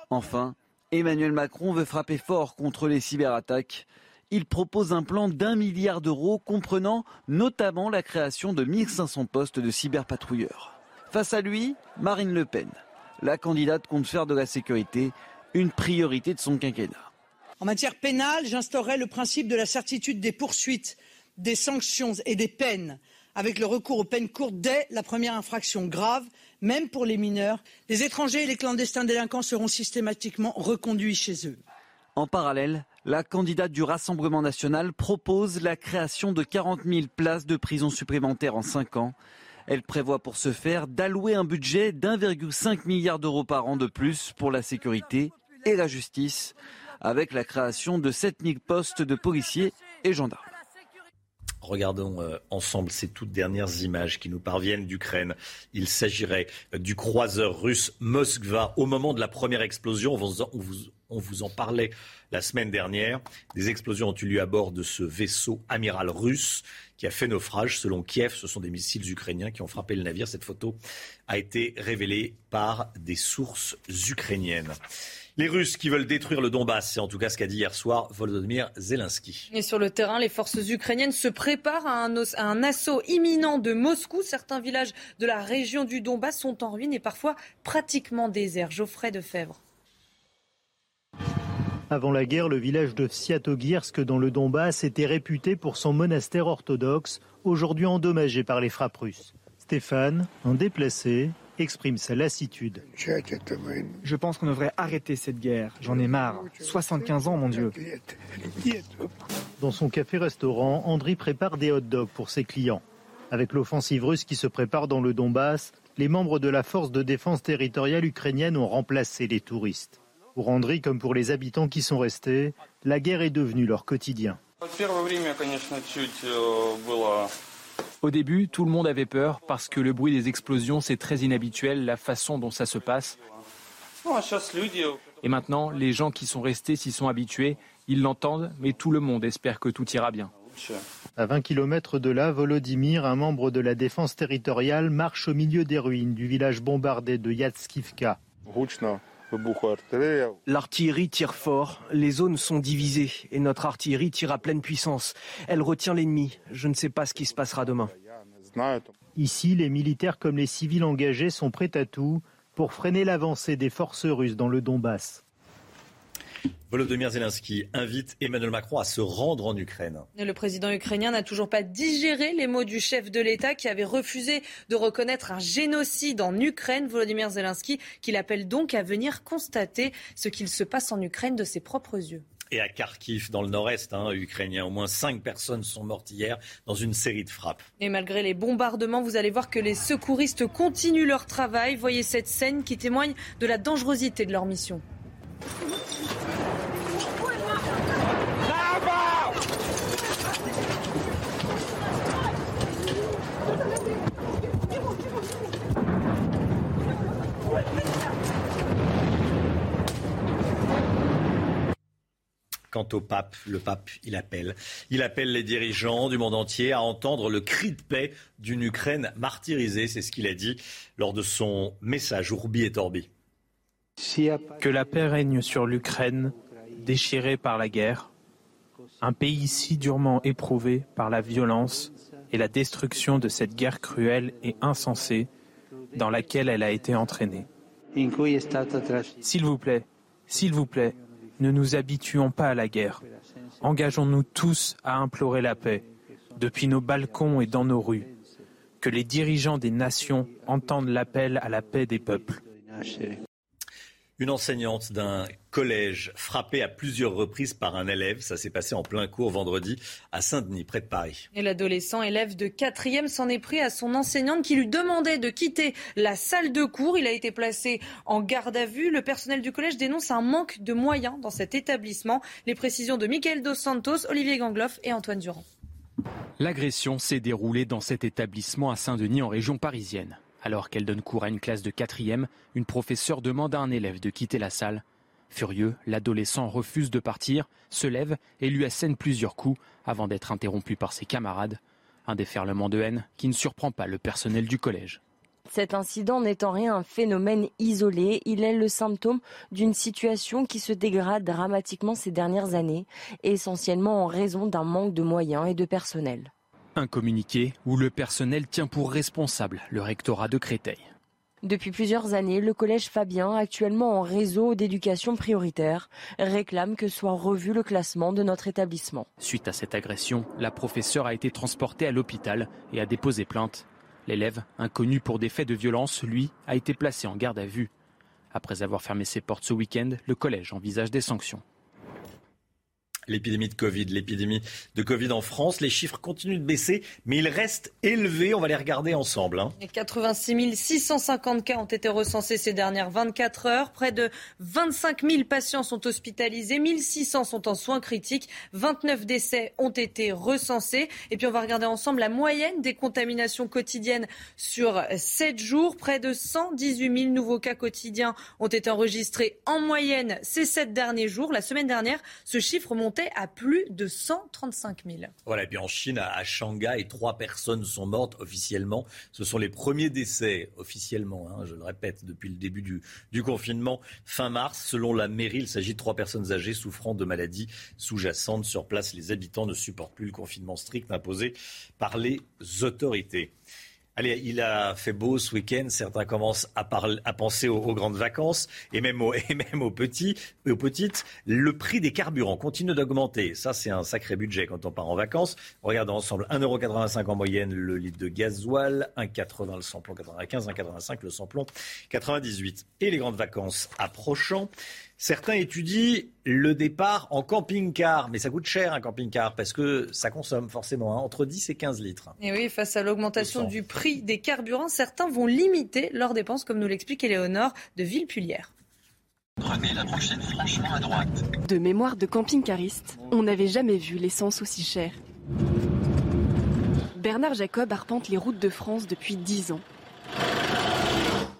Enfin, Emmanuel Macron veut frapper fort contre les cyberattaques. Il propose un plan d'un milliard d'euros comprenant notamment la création de 1500 postes de cyberpatrouilleurs. Face à lui, Marine Le Pen. La candidate compte faire de la sécurité une priorité de son quinquennat. En matière pénale, j'instaurerai le principe de la certitude des poursuites, des sanctions et des peines, avec le recours aux peines courtes dès la première infraction grave même pour les mineurs, les étrangers et les clandestins délinquants seront systématiquement reconduits chez eux. En parallèle, La candidate du Rassemblement national propose la création de 40 000 places de prison supplémentaires en 5 ans. Elle prévoit pour ce faire d'allouer un budget d'1,5 milliard d'euros par an de plus pour la sécurité et la justice, avec la création de 7 000 postes de policiers et gendarmes. Regardons euh, ensemble ces toutes dernières images qui nous parviennent d'Ukraine. Il s'agirait du croiseur russe Moskva. Au moment de la première explosion, on vous en parlait la semaine dernière. Des explosions ont eu lieu à bord de ce vaisseau amiral russe qui a fait naufrage. Selon Kiev, ce sont des missiles ukrainiens qui ont frappé le navire. Cette photo a été révélée par des sources ukrainiennes. Les Russes qui veulent détruire le Donbass, c'est en tout cas ce qu'a dit hier soir Volodymyr Zelensky. Et sur le terrain, les forces ukrainiennes se préparent à un, os- à un assaut imminent de Moscou. Certains villages de la région du Donbass sont en ruine et parfois pratiquement déserts. Geoffrey de Fèvre. Avant la guerre, le village de Sviatogirsk dans le Donbass était réputé pour son monastère orthodoxe, aujourd'hui endommagé par les frappes russes. Stéphane, un déplacé, exprime sa lassitude. Je pense qu'on devrait arrêter cette guerre. J'en ai marre. 75 ans, mon Dieu. Dans son café-restaurant, Andriy prépare des hot dogs pour ses clients. Avec l'offensive russe qui se prépare dans le Donbass, les membres de la force de défense territoriale ukrainienne ont remplacé les touristes. Pour Andriy comme pour les habitants qui sont restés, la guerre est devenue leur quotidien. Au début, tout le monde avait peur parce que le bruit des explosions, c'est très inhabituel, la façon dont ça se passe. Et maintenant, les gens qui sont restés s'y sont habitués, ils l'entendent, mais tout le monde espère que tout ira bien. À 20 km de là, Volodymyr, un membre de la défense territoriale, marche au milieu des ruines du village bombardé de Yatskivka. L'artillerie tire fort, les zones sont divisées et notre artillerie tire à pleine puissance. Elle retient l'ennemi. Je ne sais pas ce qui se passera demain. Ici, les militaires comme les civils engagés sont prêts à tout pour freiner l'avancée des forces russes dans le Donbass. Volodymyr Zelensky invite Emmanuel Macron à se rendre en Ukraine. Le président ukrainien n'a toujours pas digéré les mots du chef de l'État qui avait refusé de reconnaître un génocide en Ukraine. Volodymyr Zelensky, qui l'appelle donc à venir constater ce qu'il se passe en Ukraine de ses propres yeux. Et à Kharkiv, dans le nord-est hein, ukrainien, au moins cinq personnes sont mortes hier dans une série de frappes. Et malgré les bombardements, vous allez voir que les secouristes continuent leur travail. Voyez cette scène qui témoigne de la dangerosité de leur mission. Quant au pape, le pape, il appelle. Il appelle les dirigeants du monde entier à entendre le cri de paix d'une Ukraine martyrisée. C'est ce qu'il a dit lors de son message Urbi et Orbi. Que la paix règne sur l'Ukraine, déchirée par la guerre, un pays si durement éprouvé par la violence et la destruction de cette guerre cruelle et insensée dans laquelle elle a été entraînée. S'il vous plaît, s'il vous plaît, ne nous habituons pas à la guerre. Engageons-nous tous à implorer la paix, depuis nos balcons et dans nos rues. Que les dirigeants des nations entendent l'appel à la paix des peuples. Une enseignante d'un collège frappée à plusieurs reprises par un élève. Ça s'est passé en plein cours vendredi à Saint-Denis, près de Paris. Et l'adolescent élève de 4e s'en est pris à son enseignante qui lui demandait de quitter la salle de cours. Il a été placé en garde à vue. Le personnel du collège dénonce un manque de moyens dans cet établissement. Les précisions de Michael Dos Santos, Olivier Gangloff et Antoine Durand. L'agression s'est déroulée dans cet établissement à Saint-Denis en région parisienne. Alors qu'elle donne cours à une classe de quatrième, une professeure demande à un élève de quitter la salle. Furieux, l'adolescent refuse de partir, se lève et lui assène plusieurs coups avant d'être interrompu par ses camarades. Un déferlement de haine qui ne surprend pas le personnel du collège. Cet incident n'est en rien un phénomène isolé, il est le symptôme d'une situation qui se dégrade dramatiquement ces dernières années, essentiellement en raison d'un manque de moyens et de personnel. Un communiqué où le personnel tient pour responsable le rectorat de Créteil. Depuis plusieurs années, le collège Fabien, actuellement en réseau d'éducation prioritaire, réclame que soit revu le classement de notre établissement. Suite à cette agression, la professeure a été transportée à l'hôpital et a déposé plainte. L'élève, inconnu pour des faits de violence, lui, a été placé en garde à vue. Après avoir fermé ses portes ce week-end, le collège envisage des sanctions. L'épidémie de Covid, l'épidémie de Covid en France, les chiffres continuent de baisser, mais ils restent élevés. On va les regarder ensemble. Hein. 86 650 cas ont été recensés ces dernières 24 heures. Près de 25 000 patients sont hospitalisés, 1600 sont en soins critiques, 29 décès ont été recensés. Et puis on va regarder ensemble la moyenne des contaminations quotidiennes sur 7 jours. Près de 118 000 nouveaux cas quotidiens ont été enregistrés en moyenne ces 7 derniers jours. La semaine dernière, ce chiffre monte à plus de 135 000. Voilà, et puis en Chine, à Shanghai, trois personnes sont mortes officiellement. Ce sont les premiers décès officiellement, hein, je le répète, depuis le début du, du confinement fin mars. Selon la mairie, il s'agit de trois personnes âgées souffrant de maladies sous-jacentes. Sur place, les habitants ne supportent plus le confinement strict imposé par les autorités. Allez, il a fait beau ce week-end. Certains commencent à, penser aux, grandes vacances et même aux, et aux petits, petites. Le prix des carburants continue d'augmenter. Ça, c'est un sacré budget quand on part en vacances. Regardons ensemble 1,85€ en moyenne le litre de gasoil, 1,80€ le samplon 95, 1,85€ le samplon 98. Et les grandes vacances approchant. Certains étudient le départ en camping-car, mais ça coûte cher un camping-car parce que ça consomme forcément hein, entre 10 et 15 litres. Et oui, face à l'augmentation du prix des carburants, certains vont limiter leurs dépenses, comme nous l'explique Éléonore de Villepulière. Prenez la prochaine franchement à droite. De mémoire de camping-cariste, on n'avait jamais vu l'essence aussi chère. Bernard Jacob arpente les routes de France depuis 10 ans.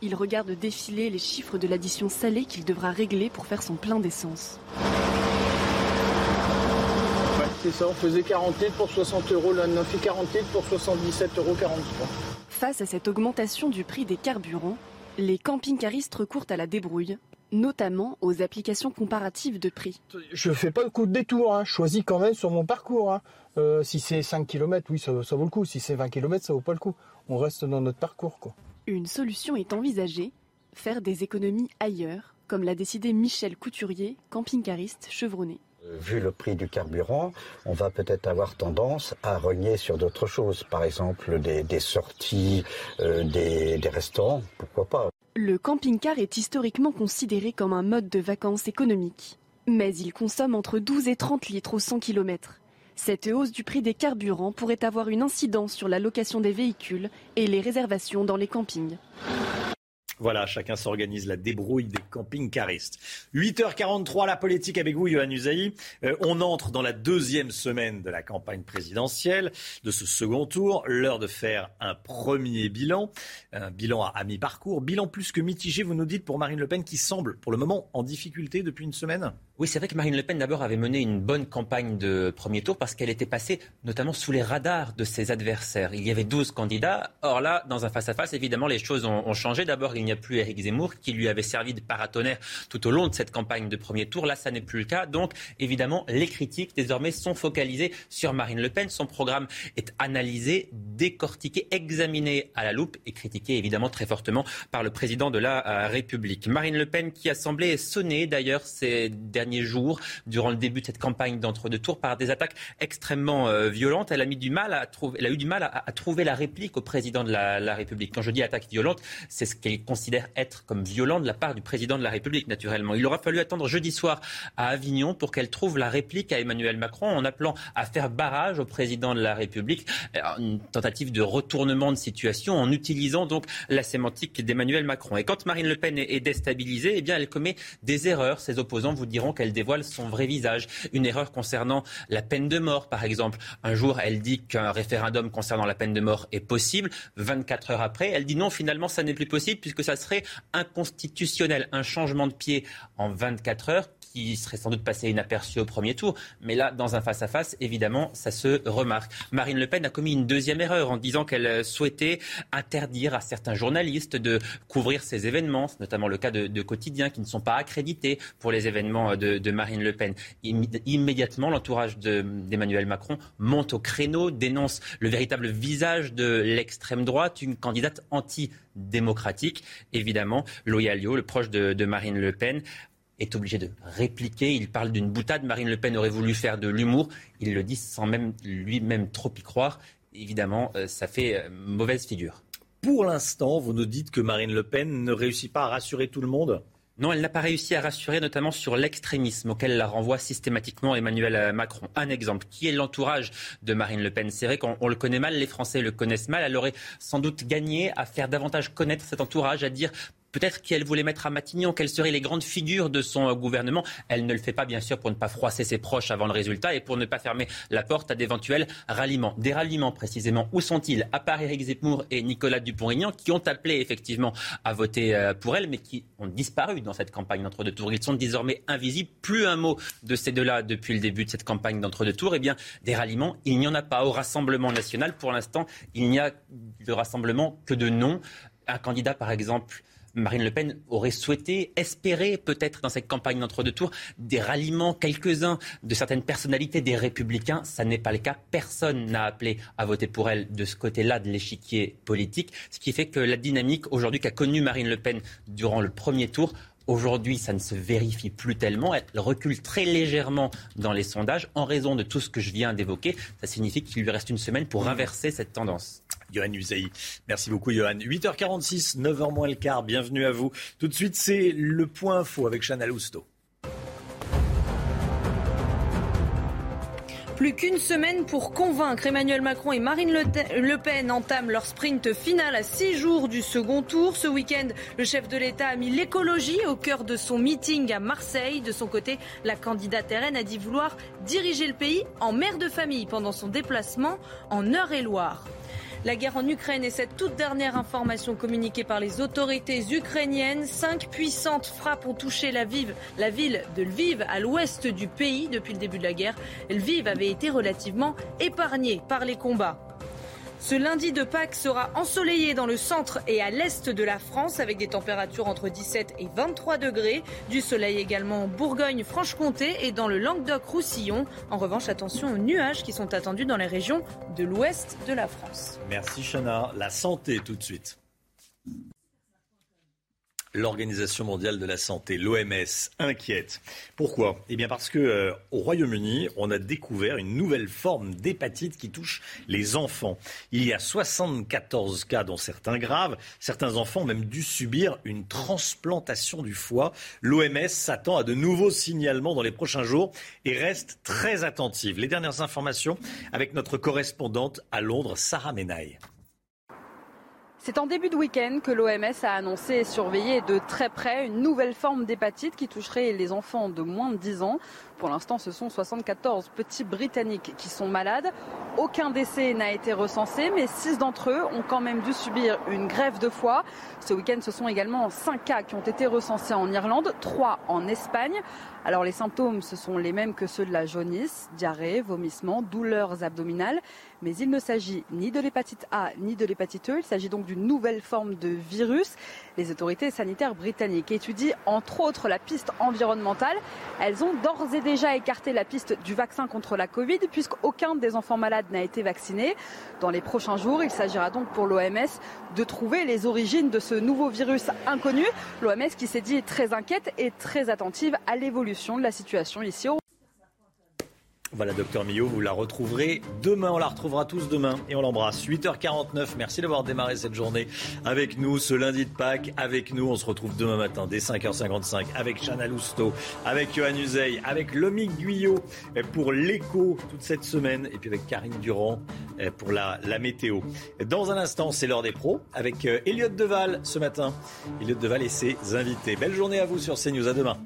Il regarde défiler les chiffres de l'addition salée qu'il devra régler pour faire son plein d'essence. c'est ça, on faisait 40 litres pour 60 euros, là on fait 40 litres pour 77,43 euros. Face à cette augmentation du prix des carburants, les camping-caristes recourent à la débrouille, notamment aux applications comparatives de prix. Je fais pas le coup de détour, hein. je choisis quand même sur mon parcours. Hein. Euh, si c'est 5 km, oui, ça, ça, vaut le coup. Si c'est 20 km, ça vaut pas le coup. On reste dans notre parcours. Quoi. Une solution est envisagée, faire des économies ailleurs, comme l'a décidé Michel Couturier, camping-cariste chevronné. Euh, vu le prix du carburant, on va peut-être avoir tendance à renier sur d'autres choses, par exemple des, sorties, euh, des, des restaurants, pourquoi pas. Le camping-car est historiquement considéré comme un mode de vacances économique, mais il consomme entre 12 et 30 litres au 100 km. Cette hausse du prix des carburants pourrait avoir une incidence sur la location des véhicules et les réservations dans les campings. Voilà, chacun s'organise la débrouille des camping-caristes. 8h43, la politique avec vous, Yohann Usaï. Euh, on entre dans la deuxième semaine de la campagne présidentielle, de ce second tour. L'heure de faire un premier bilan, un bilan à, à mi-parcours. Bilan plus que mitigé, vous nous dites, pour Marine Le Pen, qui semble pour le moment en difficulté depuis une semaine? Oui, c'est vrai que Marine Le Pen d'abord avait mené une bonne campagne de premier tour parce qu'elle était passée notamment sous les radars de ses adversaires. Il y avait 12 candidats. Or là, dans un face-à-face, évidemment, les choses ont, changé. D'abord, il n'y a plus Éric Zemmour qui lui avait servi de paratonnerre tout au long de cette campagne de premier tour. Là, ça n'est plus le cas. Donc, évidemment, les critiques désormais sont focalisées sur Marine Le Pen. Son programme est analysé, décortiqué, examiné à la loupe et critiqué évidemment très fortement par le président de la euh, République. Marine Le Pen qui a semblé sonner d'ailleurs ces derniers jours, durant le début de cette campagne d'entre-deux tours, par des attaques extrêmement euh, violentes. Elle a, eu du mal à, trouver la réplique au président de la, République. Quand je dis attaque violente, c'est ce qu'elle considère être comme violent de la part du président de la République, naturellement. Il aura fallu attendre jeudi soir à Avignon pour qu'elle trouve la réplique à Emmanuel Macron en appelant à faire barrage au président de la République. Euh, une tentative de retournement de situation en utilisant donc la sémantique d'Emmanuel Macron. Et quand Marine Le Pen est déstabilisée, eh bien, elle commet des erreurs. Ses opposants vous diront qu'elle dévoile son vrai visage. Une erreur concernant la peine de mort, par exemple. Un jour, elle dit qu'un référendum concernant la peine de mort est possible. 24 heures après, elle dit non, finalement, ça n'est plus possible puisque ça serait inconstitutionnel. Un changement de pied en 24 heures qui serait sans doute passé inaperçu au premier tour. Mais là, dans un face-à-face, évidemment, ça se remarque. Marine Le Pen a commis une deuxième erreur en disant qu'elle souhaitait interdire à certains journalistes de couvrir ces événements, notamment le cas de, quotidiens qui ne sont pas accrédités pour les événements de, Marine Le Pen. Immédiatement, l'entourage d'Emmanuel Macron monte au créneau, dénonce le véritable visage de l'extrême droite, une candidate anti-démocratique. Évidemment, Loyalio, le proche de Marine Le Pen, est obligé de répliquer. Il parle d'une boutade. Marine Le Pen aurait voulu faire de l'humour. Il le dit sans même lui-même trop y croire. Évidemment, euh, ça fait euh, mauvaise figure. Pour l'instant, vous nous dites que Marine Le Pen ne réussit pas à rassurer tout le monde? Non, elle n'a pas réussi à rassurer, notamment sur l'extrémisme auquel la renvoie systématiquement Emmanuel Macron. Un exemple, qui est l'entourage de Marine Le Pen? C'est vrai qu'on le connaît mal, les Français le connaissent mal. Elle aurait sans doute gagné à faire davantage connaître cet entourage, à dire peut-être qu'elle voulait mettre à Matignon quelles seraient les grandes figures de son gouvernement. Elle ne le fait pas, bien sûr, pour ne pas froisser ses proches avant le résultat et pour ne pas fermer la porte à d'éventuels ralliements. Des ralliements, précisément, où sont-ils? À part Éric Zemmour et Nicolas Dupont-Aignan, qui ont appelé effectivement à voter euh, pour elle, mais qui ont disparu dans cette campagne d'entre-deux tours. Ils sont désormais invisibles. Plus un mot de ces deux-là depuis le début de cette campagne d'entre-deux tours. Eh bien, des ralliements, il n'y en a pas au Rassemblement national. Pour l'instant, il n'y a de rassemblement que de noms. Un candidat, par exemple, Marine Le Pen aurait souhaité, espérer peut-être dans cette campagne d'entre-deux tours, des ralliements, quelques-uns de certaines personnalités des républicains. Ça n'est pas le cas. Personne n'a appelé à voter pour elle de ce côté-là de l'échiquier politique. Ce qui fait que la dynamique aujourd'hui qu'a connue Marine Le Pen durant le premier tour Aujourd'hui, ça ne se vérifie plus tellement. Elle recule très légèrement dans les sondages en raison de tout ce que je viens d'évoquer. Ça signifie qu'il lui reste une semaine pour inverser cette tendance. Merci beaucoup, Johan. 8h46, 9h moins le quart. Bienvenue à vous. Tout de suite, c'est le point info avec Chana Lousteau. Plus qu'une semaine pour convaincre Emmanuel Macron et Marine Le Pen entament leur sprint final à six jours du second tour. Ce week-end, le chef de l'État a mis l'écologie au cœur de son meeting à Marseille. De son côté, la candidate RN a dit vouloir diriger le pays en mère de famille pendant son déplacement en Eure-et-Loire. La guerre en Ukraine est cette toute dernière information communiquée par les autorités ukrainiennes. Cinq puissantes frappes ont touché la, la ville de Lviv à l'ouest du pays depuis le début de la guerre. Lviv avait été relativement épargnée par les combats. Ce lundi de Pâques sera ensoleillé dans le centre et à l'est de la France avec des températures entre 17 et 23 degrés. Du soleil également en Bourgogne-Franche-Comté et dans le Languedoc-Roussillon. En revanche, attention aux nuages qui sont attendus dans les régions de l'ouest de la France. Merci Chana. La santé tout de suite l'Organisation mondiale de la santé, l'OMS, inquiète. Pourquoi? Eh bien parce que euh, au Royaume-Uni, on a découvert une nouvelle forme d'hépatite qui touche les enfants. Il y a 74 cas, dont certains graves. Certains enfants ont même dû subir une transplantation du foie. L'OMS s'attend à de nouveaux signalements dans les prochains jours et reste très attentive. Les dernières informations avec notre correspondante à Londres, Sarah Menaille. C'est en début de week-end que l'OMS a annoncé et surveillé de très près une nouvelle forme d'hépatite qui toucherait les enfants de moins de 10 ans. Pour l'instant, ce sont 74 petits Britanniques qui sont malades. Aucun décès n'a été recensé, mais 6 d'entre eux ont quand même dû subir une grève de foie. Ce week-end, ce sont également 5 cas qui ont été recensés en Irlande, 3 en Espagne. Alors les symptômes, ce sont les mêmes que ceux de la jaunisse, diarrhée, vomissement, douleurs abdominales mais il ne s'agit ni de l'hépatite A ni de l'hépatite E. Il s'agit donc d'une nouvelle forme de virus. Les autorités sanitaires britanniques étudient entre autres la piste environnementale. Elles ont d'ores et déjà écarté la piste du vaccin contre la Covid puisqu'aucun des enfants malades n'a été vacciné. Dans les prochains jours, il s'agira donc pour l'OMS de trouver les origines de ce nouveau virus inconnu. L'OMS qui s'est dit très inquiète et très attentive à l'évolution de la situation ici voilà, docteur Millot, vous la retrouverez demain. On la retrouvera tous demain et on l'embrasse. 8h49. Merci d'avoir démarré cette journée avec nous ce lundi de Pâques. Avec nous, on se retrouve demain matin dès 5h55 avec Chana Lousteau, avec Johan Uzey, avec Lomique Guyot pour l'écho toute cette semaine et puis avec Karine Durand pour la, la météo. Dans un instant, c'est l'heure des pros avec euh, Elliot Deval ce matin. Elliot Deval et ses invités. Belle journée à vous sur CNews. À demain.